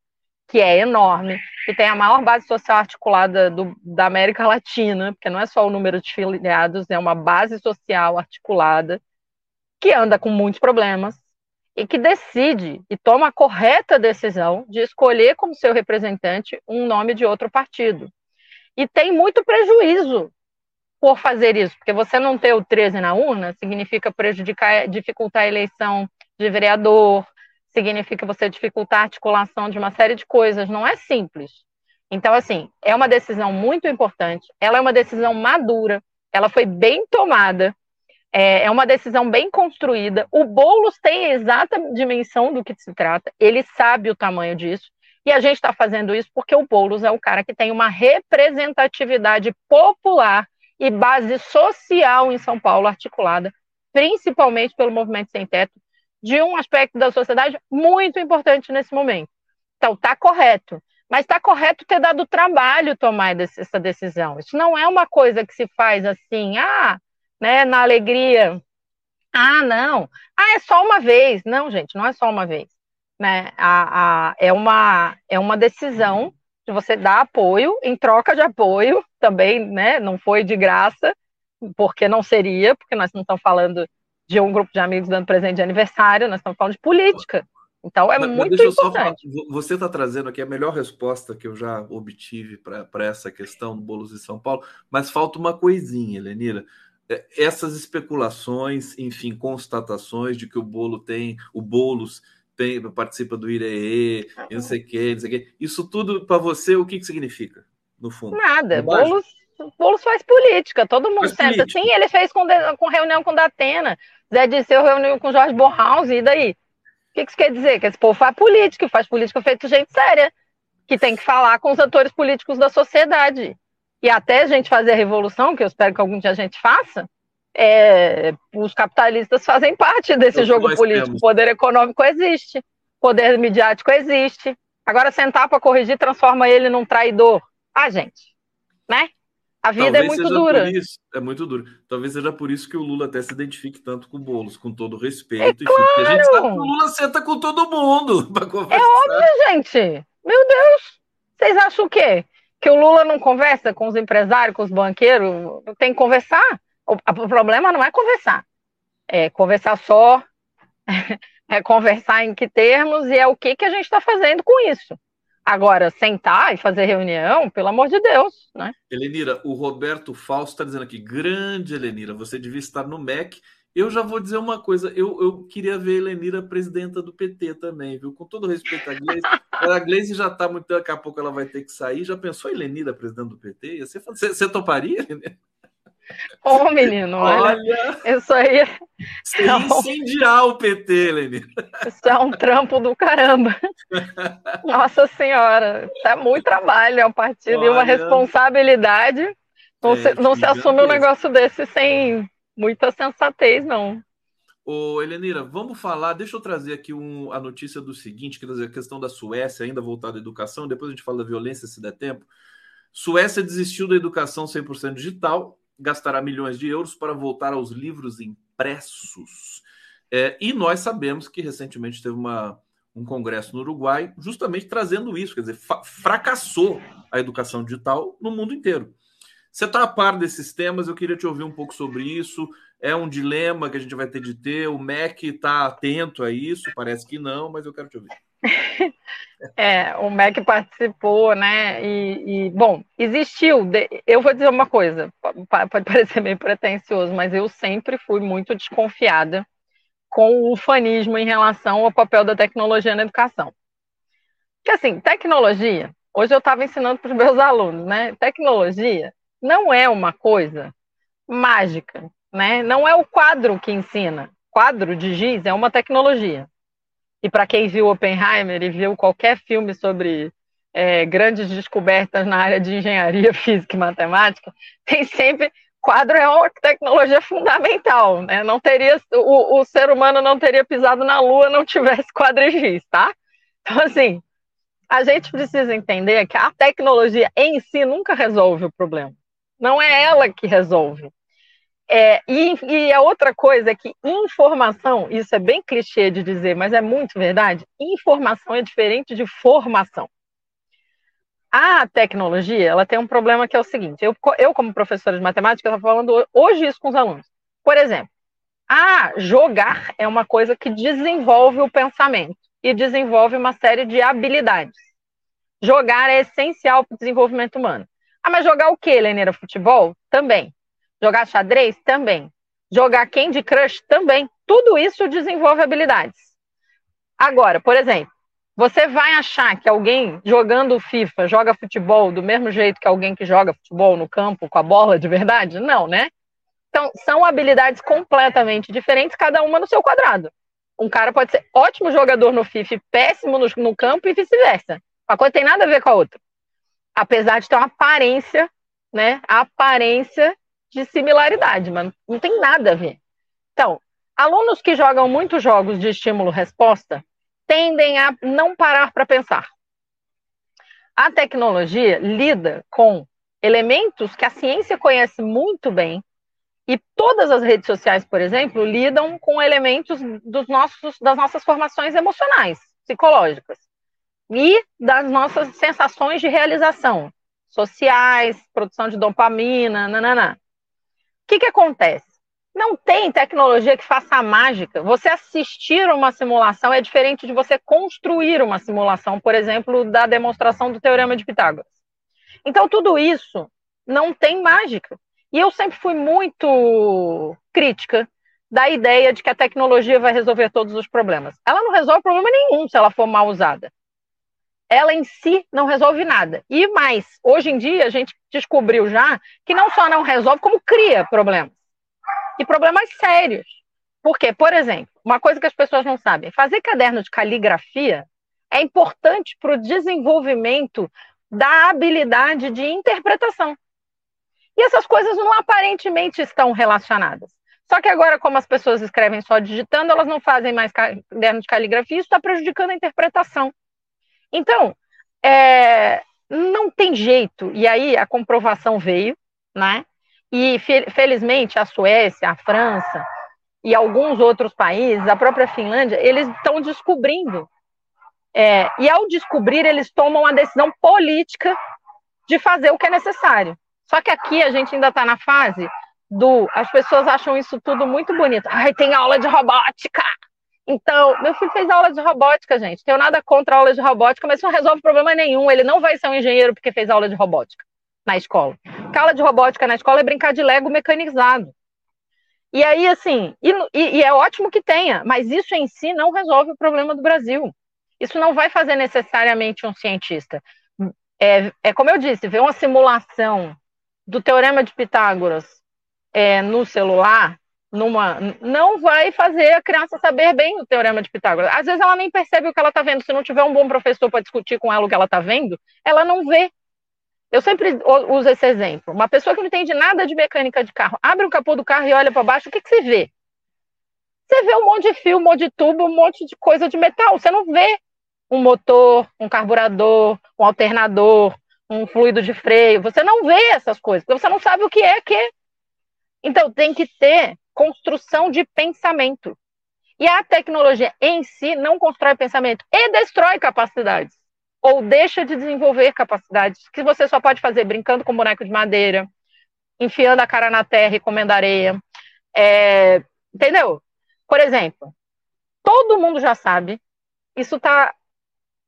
que é enorme, que tem a maior base social articulada do, da América Latina, porque não é só o número de filiados, é uma base social articulada, que anda com muitos problemas, e que decide e toma a correta decisão de escolher como seu representante um nome de outro partido. E tem muito prejuízo por fazer isso, porque você não ter o 13 na urna significa prejudicar, dificultar a eleição de vereador, significa você dificultar a articulação de uma série de coisas, não é simples. Então, assim, é uma decisão muito importante, ela é uma decisão madura, ela foi bem tomada, é, é uma decisão bem construída. O Boulos tem a exata dimensão do que se trata, ele sabe o tamanho disso, e a gente está fazendo isso porque o Boulos é o cara que tem uma representatividade popular e base social em São Paulo articulada, principalmente pelo movimento sem teto, de um aspecto da sociedade muito importante nesse momento. Então, está correto. Mas está correto ter dado trabalho tomar essa decisão. Isso não é uma coisa que se faz assim, ah, né, na alegria. Ah, não. Ah, é só uma vez. Não, gente, não é só uma vez. Né? A, a, é, uma, é uma decisão de você dar apoio em troca de apoio também, né? Não foi de graça, porque não seria, porque nós não estamos falando de um grupo de amigos dando presente de aniversário, nós estamos falando de política. Então é mas, muito mas importante. Só, você está trazendo aqui a melhor resposta que eu já obtive para essa questão do Boulos de São Paulo, mas falta uma coisinha, Lenira. É, essas especulações, enfim, constatações de que o bolo tem, o Boulos tem, participa do IRE, não sei o quê, não sei o quê. Isso tudo para você, o que, que significa, no fundo? Nada. Boulos, Boulos faz política, todo mundo faz senta. Política. Sim, ele fez com, com reunião com Datena. Zé Disseu reuniu com Jorge Borhaus, e daí? O que, que isso quer dizer? Que esse povo faz política, faz política feito gente séria, que tem que falar com os atores políticos da sociedade. E até a gente fazer a revolução, que eu espero que algum dia a gente faça, é, os capitalistas fazem parte desse então, jogo político. Temos. Poder econômico existe, poder midiático existe. Agora, sentar para corrigir transforma ele num traidor. Ah, gente, né? A vida é Talvez é muito dura. Isso, é muito duro. Talvez seja por isso que o Lula até se identifique tanto com o Boulos, com todo respeito. É claro. a gente sabe que o Lula senta com todo mundo para conversar. É óbvio, gente. Meu Deus. Vocês acham o quê? Que o Lula não conversa com os empresários, com os banqueiros? Tem que conversar. O, o problema não é conversar. É conversar só, é conversar em que termos e é o que, que a gente está fazendo com isso. Agora, sentar e fazer reunião, pelo amor de Deus, né? Elenira, o Roberto Fausto está dizendo aqui, grande Elenira, você devia estar no MEC. Eu já vou dizer uma coisa, eu, eu queria ver a Elenira presidenta do PT também, viu? Com todo respeito à Gleisi, a Gleisi já está muito, daqui a pouco ela vai ter que sair. Já pensou a Elenira presidente do PT? Você, você, você toparia, Elenira? Ô, menino, olha, olha, isso aí é, um... incendiar o PT, Lenir. Isso é um trampo do caramba. Nossa Senhora, é muito trabalho, é um partido olha... e uma responsabilidade. Não, é, se, não se assume um negócio desse sem muita sensatez, não. Ô, Helenira, vamos falar. Deixa eu trazer aqui um, a notícia do seguinte: quer dizer, a questão da Suécia, ainda voltada à educação, depois a gente fala da violência, se der tempo. Suécia desistiu da educação 100% digital gastará milhões de euros para voltar aos livros impressos. É, e nós sabemos que recentemente teve uma, um congresso no Uruguai justamente trazendo isso, quer dizer, fracassou a educação digital no mundo inteiro. Você está a par desses temas, eu queria te ouvir um pouco sobre isso. É um dilema que a gente vai ter de ter. O MEC está atento a isso, parece que não, mas eu quero te ouvir. É, o MEC participou, né? E, e, bom, existiu. Eu vou dizer uma coisa, pode parecer meio pretencioso, mas eu sempre fui muito desconfiada com o ufanismo em relação ao papel da tecnologia na educação. Porque assim, tecnologia, hoje eu estava ensinando para os meus alunos, né? Tecnologia não é uma coisa mágica, né? Não é o quadro que ensina. Quadro de giz é uma tecnologia. E para quem viu Oppenheimer e viu qualquer filme sobre é, grandes descobertas na área de engenharia, física e matemática, tem sempre quadro é uma tecnologia fundamental, né? Não teria o, o ser humano não teria pisado na Lua não tivesse quadrigiz, tá? Então assim, a gente precisa entender que a tecnologia em si nunca resolve o problema. Não é ela que resolve. É, e, e, a outra coisa é que informação, isso é bem clichê de dizer, mas é muito verdade, informação é diferente de formação. A tecnologia, ela tem um problema que é o seguinte, eu, eu como professora de matemática, estou falando hoje isso com os alunos. Por exemplo, ah, jogar é uma coisa que desenvolve o pensamento e desenvolve uma série de habilidades. Jogar é essencial para o desenvolvimento humano. Mas jogar o quê, Leneira? Futebol? Também. Jogar xadrez? Também. Jogar Candy Crush? Também. Tudo isso desenvolve habilidades. Agora, por exemplo, Você vai achar que alguém jogando FIFA joga futebol do mesmo jeito que alguém que joga futebol no campo com a bola de verdade? Não, né? Então, são habilidades completamente diferentes, cada uma no seu quadrado. Um cara pode ser ótimo jogador no FIFA e péssimo no, no campo e vice-versa. Uma coisa tem nada a ver com a outra. Apesar de ter uma aparência, né? A aparência de similaridade, mas não tem nada a ver. Então, alunos que jogam muitos jogos de estímulo-resposta tendem a não parar para pensar. A tecnologia lida com elementos que a ciência conhece muito bem, e todas as redes sociais, por exemplo, lidam com elementos dos nossos, das nossas formações emocionais, psicológicas, e das nossas sensações de realização, sociais, produção de dopamina, nananã. O que, que acontece? Não tem tecnologia que faça a mágica. Você assistir uma simulação é diferente de você construir uma simulação, por exemplo, da demonstração do teorema de Pitágoras. Então, tudo isso não tem mágica. E eu sempre fui muito crítica da ideia de que a tecnologia vai resolver todos os problemas. Ela não resolve problema nenhum se ela for mal usada. Ela em si não resolve nada. E mais, hoje em dia a gente descobriu já que não só não resolve, como cria problemas e problemas sérios. Porque, por exemplo, uma coisa que as pessoas não sabem, fazer caderno de caligrafia é importante para o desenvolvimento da habilidade de interpretação. E essas coisas não aparentemente estão relacionadas. Só que agora, como as pessoas escrevem só digitando, elas não fazem mais caderno de caligrafia, isso está prejudicando a interpretação. Então, é, não tem jeito. E aí a comprovação veio, né? E felizmente a Suécia, a França e alguns outros países, a própria Finlândia, eles estão descobrindo. É, e ao descobrir, eles tomam a decisão política de fazer o que é necessário. Só que aqui a gente ainda está na fase do. As pessoas acham isso tudo muito bonito. Ai, tem aula de robótica. Então, meu filho fez aula de robótica, gente. Tenho nada contra aula de robótica, mas isso não resolve problema nenhum. Ele não vai ser um engenheiro porque fez aula de robótica na escola. Cala de robótica na escola é brincar de Lego mecanizado. E aí, assim, e, e, é ótimo que tenha, mas isso em si não resolve o problema do Brasil. Isso não vai fazer necessariamente um cientista. É, é como eu disse, ver uma simulação do teorema de Pitágoras é, no celular, numa, não vai fazer a criança saber bem o teorema de Pitágoras. Às vezes ela nem percebe o que ela está vendo. Se não tiver um bom professor para discutir com ela o que ela está vendo, ela não vê. Eu sempre uso esse exemplo. Uma pessoa que não entende nada de mecânica de carro, abre o capô do carro e olha para baixo, o que, que você vê? Você vê um monte de fio, um monte de tubo, um monte de coisa de metal. Você não vê um motor, um carburador, um alternador, um fluido de freio. Você não vê essas coisas, porque você não sabe o que é que. Então, tem que ter construção de pensamento. E a tecnologia em si não constrói pensamento e destrói capacidades ou deixa de desenvolver capacidades que você só pode fazer brincando com boneco de madeira, enfiando a cara na terra e comendo areia. É, entendeu? Por exemplo, todo mundo já sabe, isso está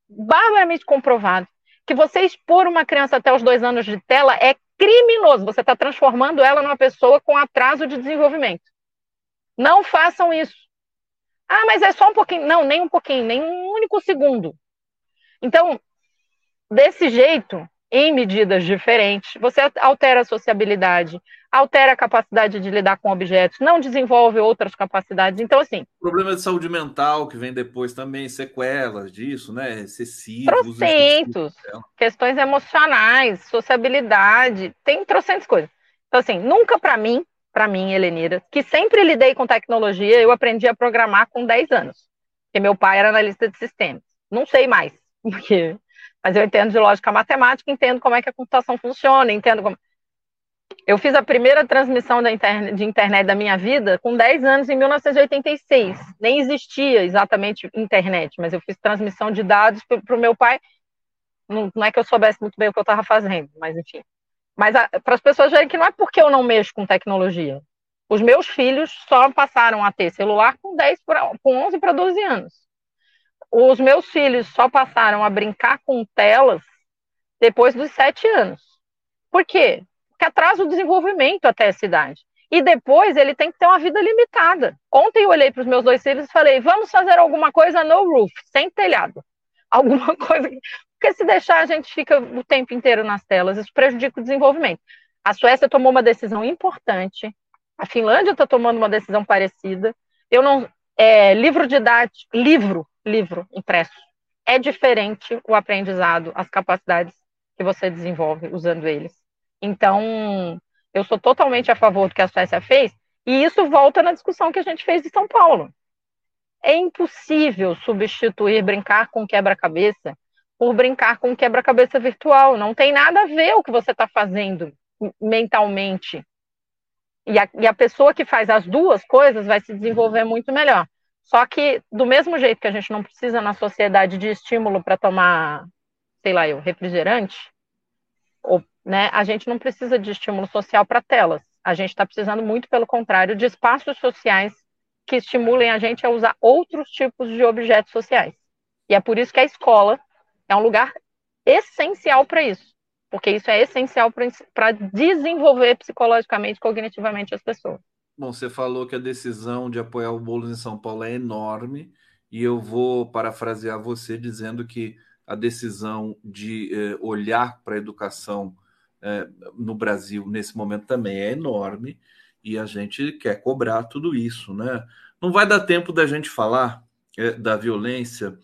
barbaramente comprovado, que você expor uma criança até os dois anos de tela é criminoso. Você está transformando ela numa pessoa com atraso de desenvolvimento. Não façam isso. Ah, mas é só um pouquinho. Não, nem um pouquinho, nem um único segundo. Então, desse jeito, em medidas diferentes, você altera a sociabilidade, altera a capacidade de lidar com objetos, não desenvolve outras capacidades. Então, assim. Problema de saúde mental que vem depois também, sequelas disso, né? Excessivo. Trocentos. Questões emocionais, sociabilidade, tem trocentas coisas. Então, assim, nunca para mim, para mim, Helenira, que sempre lidei com tecnologia, eu aprendi a programar com 10 anos. Porque meu pai era analista de sistemas. Não sei mais porque, mas eu entendo de lógica matemática, entendo como é que a computação funciona, entendo como. Eu fiz a primeira transmissão da internet, de internet da minha vida com 10 anos, em 1986. Nem existia exatamente internet, mas eu fiz transmissão de dados para o meu pai. Não, não, é que eu soubesse muito bem o que eu estava fazendo, mas enfim. Mas para as pessoas verem que não é porque eu não mexo com tecnologia. Os meus filhos só passaram a ter celular com 10 pra, com 11 para 12 anos os meus filhos só passaram a brincar com telas depois dos sete anos. Por quê? Porque atrasa o desenvolvimento até essa idade. E depois ele tem que ter uma vida limitada. Ontem eu olhei para os meus dois filhos e falei: vamos fazer alguma coisa no roof, sem telhado. alguma coisa. Porque se deixar, a gente fica o tempo inteiro nas telas, isso prejudica o desenvolvimento. A Suécia tomou uma decisão importante, a Finlândia está tomando uma decisão parecida. Eu não. É, livro didático, livro, livro impresso. É diferente o aprendizado, as capacidades que você desenvolve usando eles. Então, eu sou totalmente a favor do que a Suécia fez, e isso volta na discussão que a gente fez de São Paulo. É impossível substituir brincar com quebra-cabeça por brincar com quebra-cabeça virtual. Não tem nada a ver o que você está fazendo mentalmente. E a, e a pessoa que faz as duas coisas vai se desenvolver muito melhor. Só que, do mesmo jeito que a gente não precisa na sociedade de estímulo para tomar, sei lá, eu, refrigerante, ou, né, a gente não precisa de estímulo social para telas. A gente está precisando muito, pelo contrário, de espaços sociais que estimulem a gente a usar outros tipos de objetos sociais. E é por isso que a escola é um lugar essencial para isso, porque isso é essencial para desenvolver psicologicamente, cognitivamente as pessoas. Bom, você falou que a decisão de apoiar o Boulos em São Paulo é enorme, e eu vou parafrasear você dizendo que a decisão de eh, olhar para a educação eh, no Brasil nesse momento também é enorme e a gente quer cobrar tudo isso, né? Não vai dar tempo da gente falar é, da violência,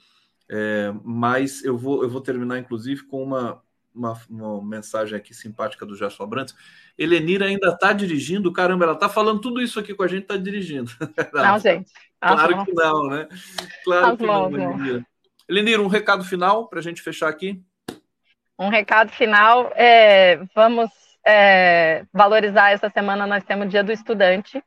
é, mas eu vou, eu vou terminar, inclusive, com uma, uma, uma mensagem aqui simpática do Gerson Abrantes. Helenira ainda está dirigindo, caramba, ela está falando tudo isso aqui com a gente, está dirigindo. Não, não, gente. Claro que não, né? Claro que não, Helenira. Helenira, um recado final para a gente fechar aqui. Um recado final, é, vamos é, valorizar essa semana, nós temos o Dia do Estudante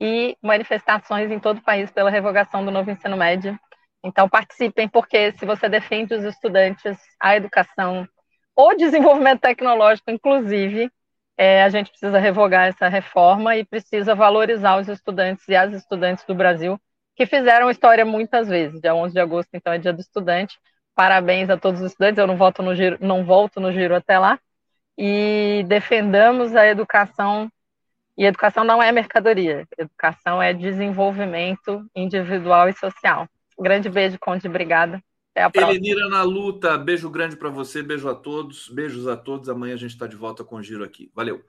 e manifestações em todo o país pela revogação do novo ensino médio. Então, participem, porque se você defende os estudantes, a educação, o desenvolvimento tecnológico, inclusive, é, a gente precisa revogar essa reforma e precisa valorizar os estudantes e as estudantes do Brasil, que fizeram história muitas vezes. Dia 11 de agosto, então, é dia do estudante. Parabéns a todos os estudantes. Eu não volto no giro, não volto no giro até lá, e defendamos a educação. E educação não é mercadoria, educação é desenvolvimento individual e social. Grande beijo, Conde, obrigada. Até a próxima. Elenira na luta, beijo grande para você, beijo a todos, beijos a todos. Amanhã a gente está de volta com o Giro aqui. Valeu.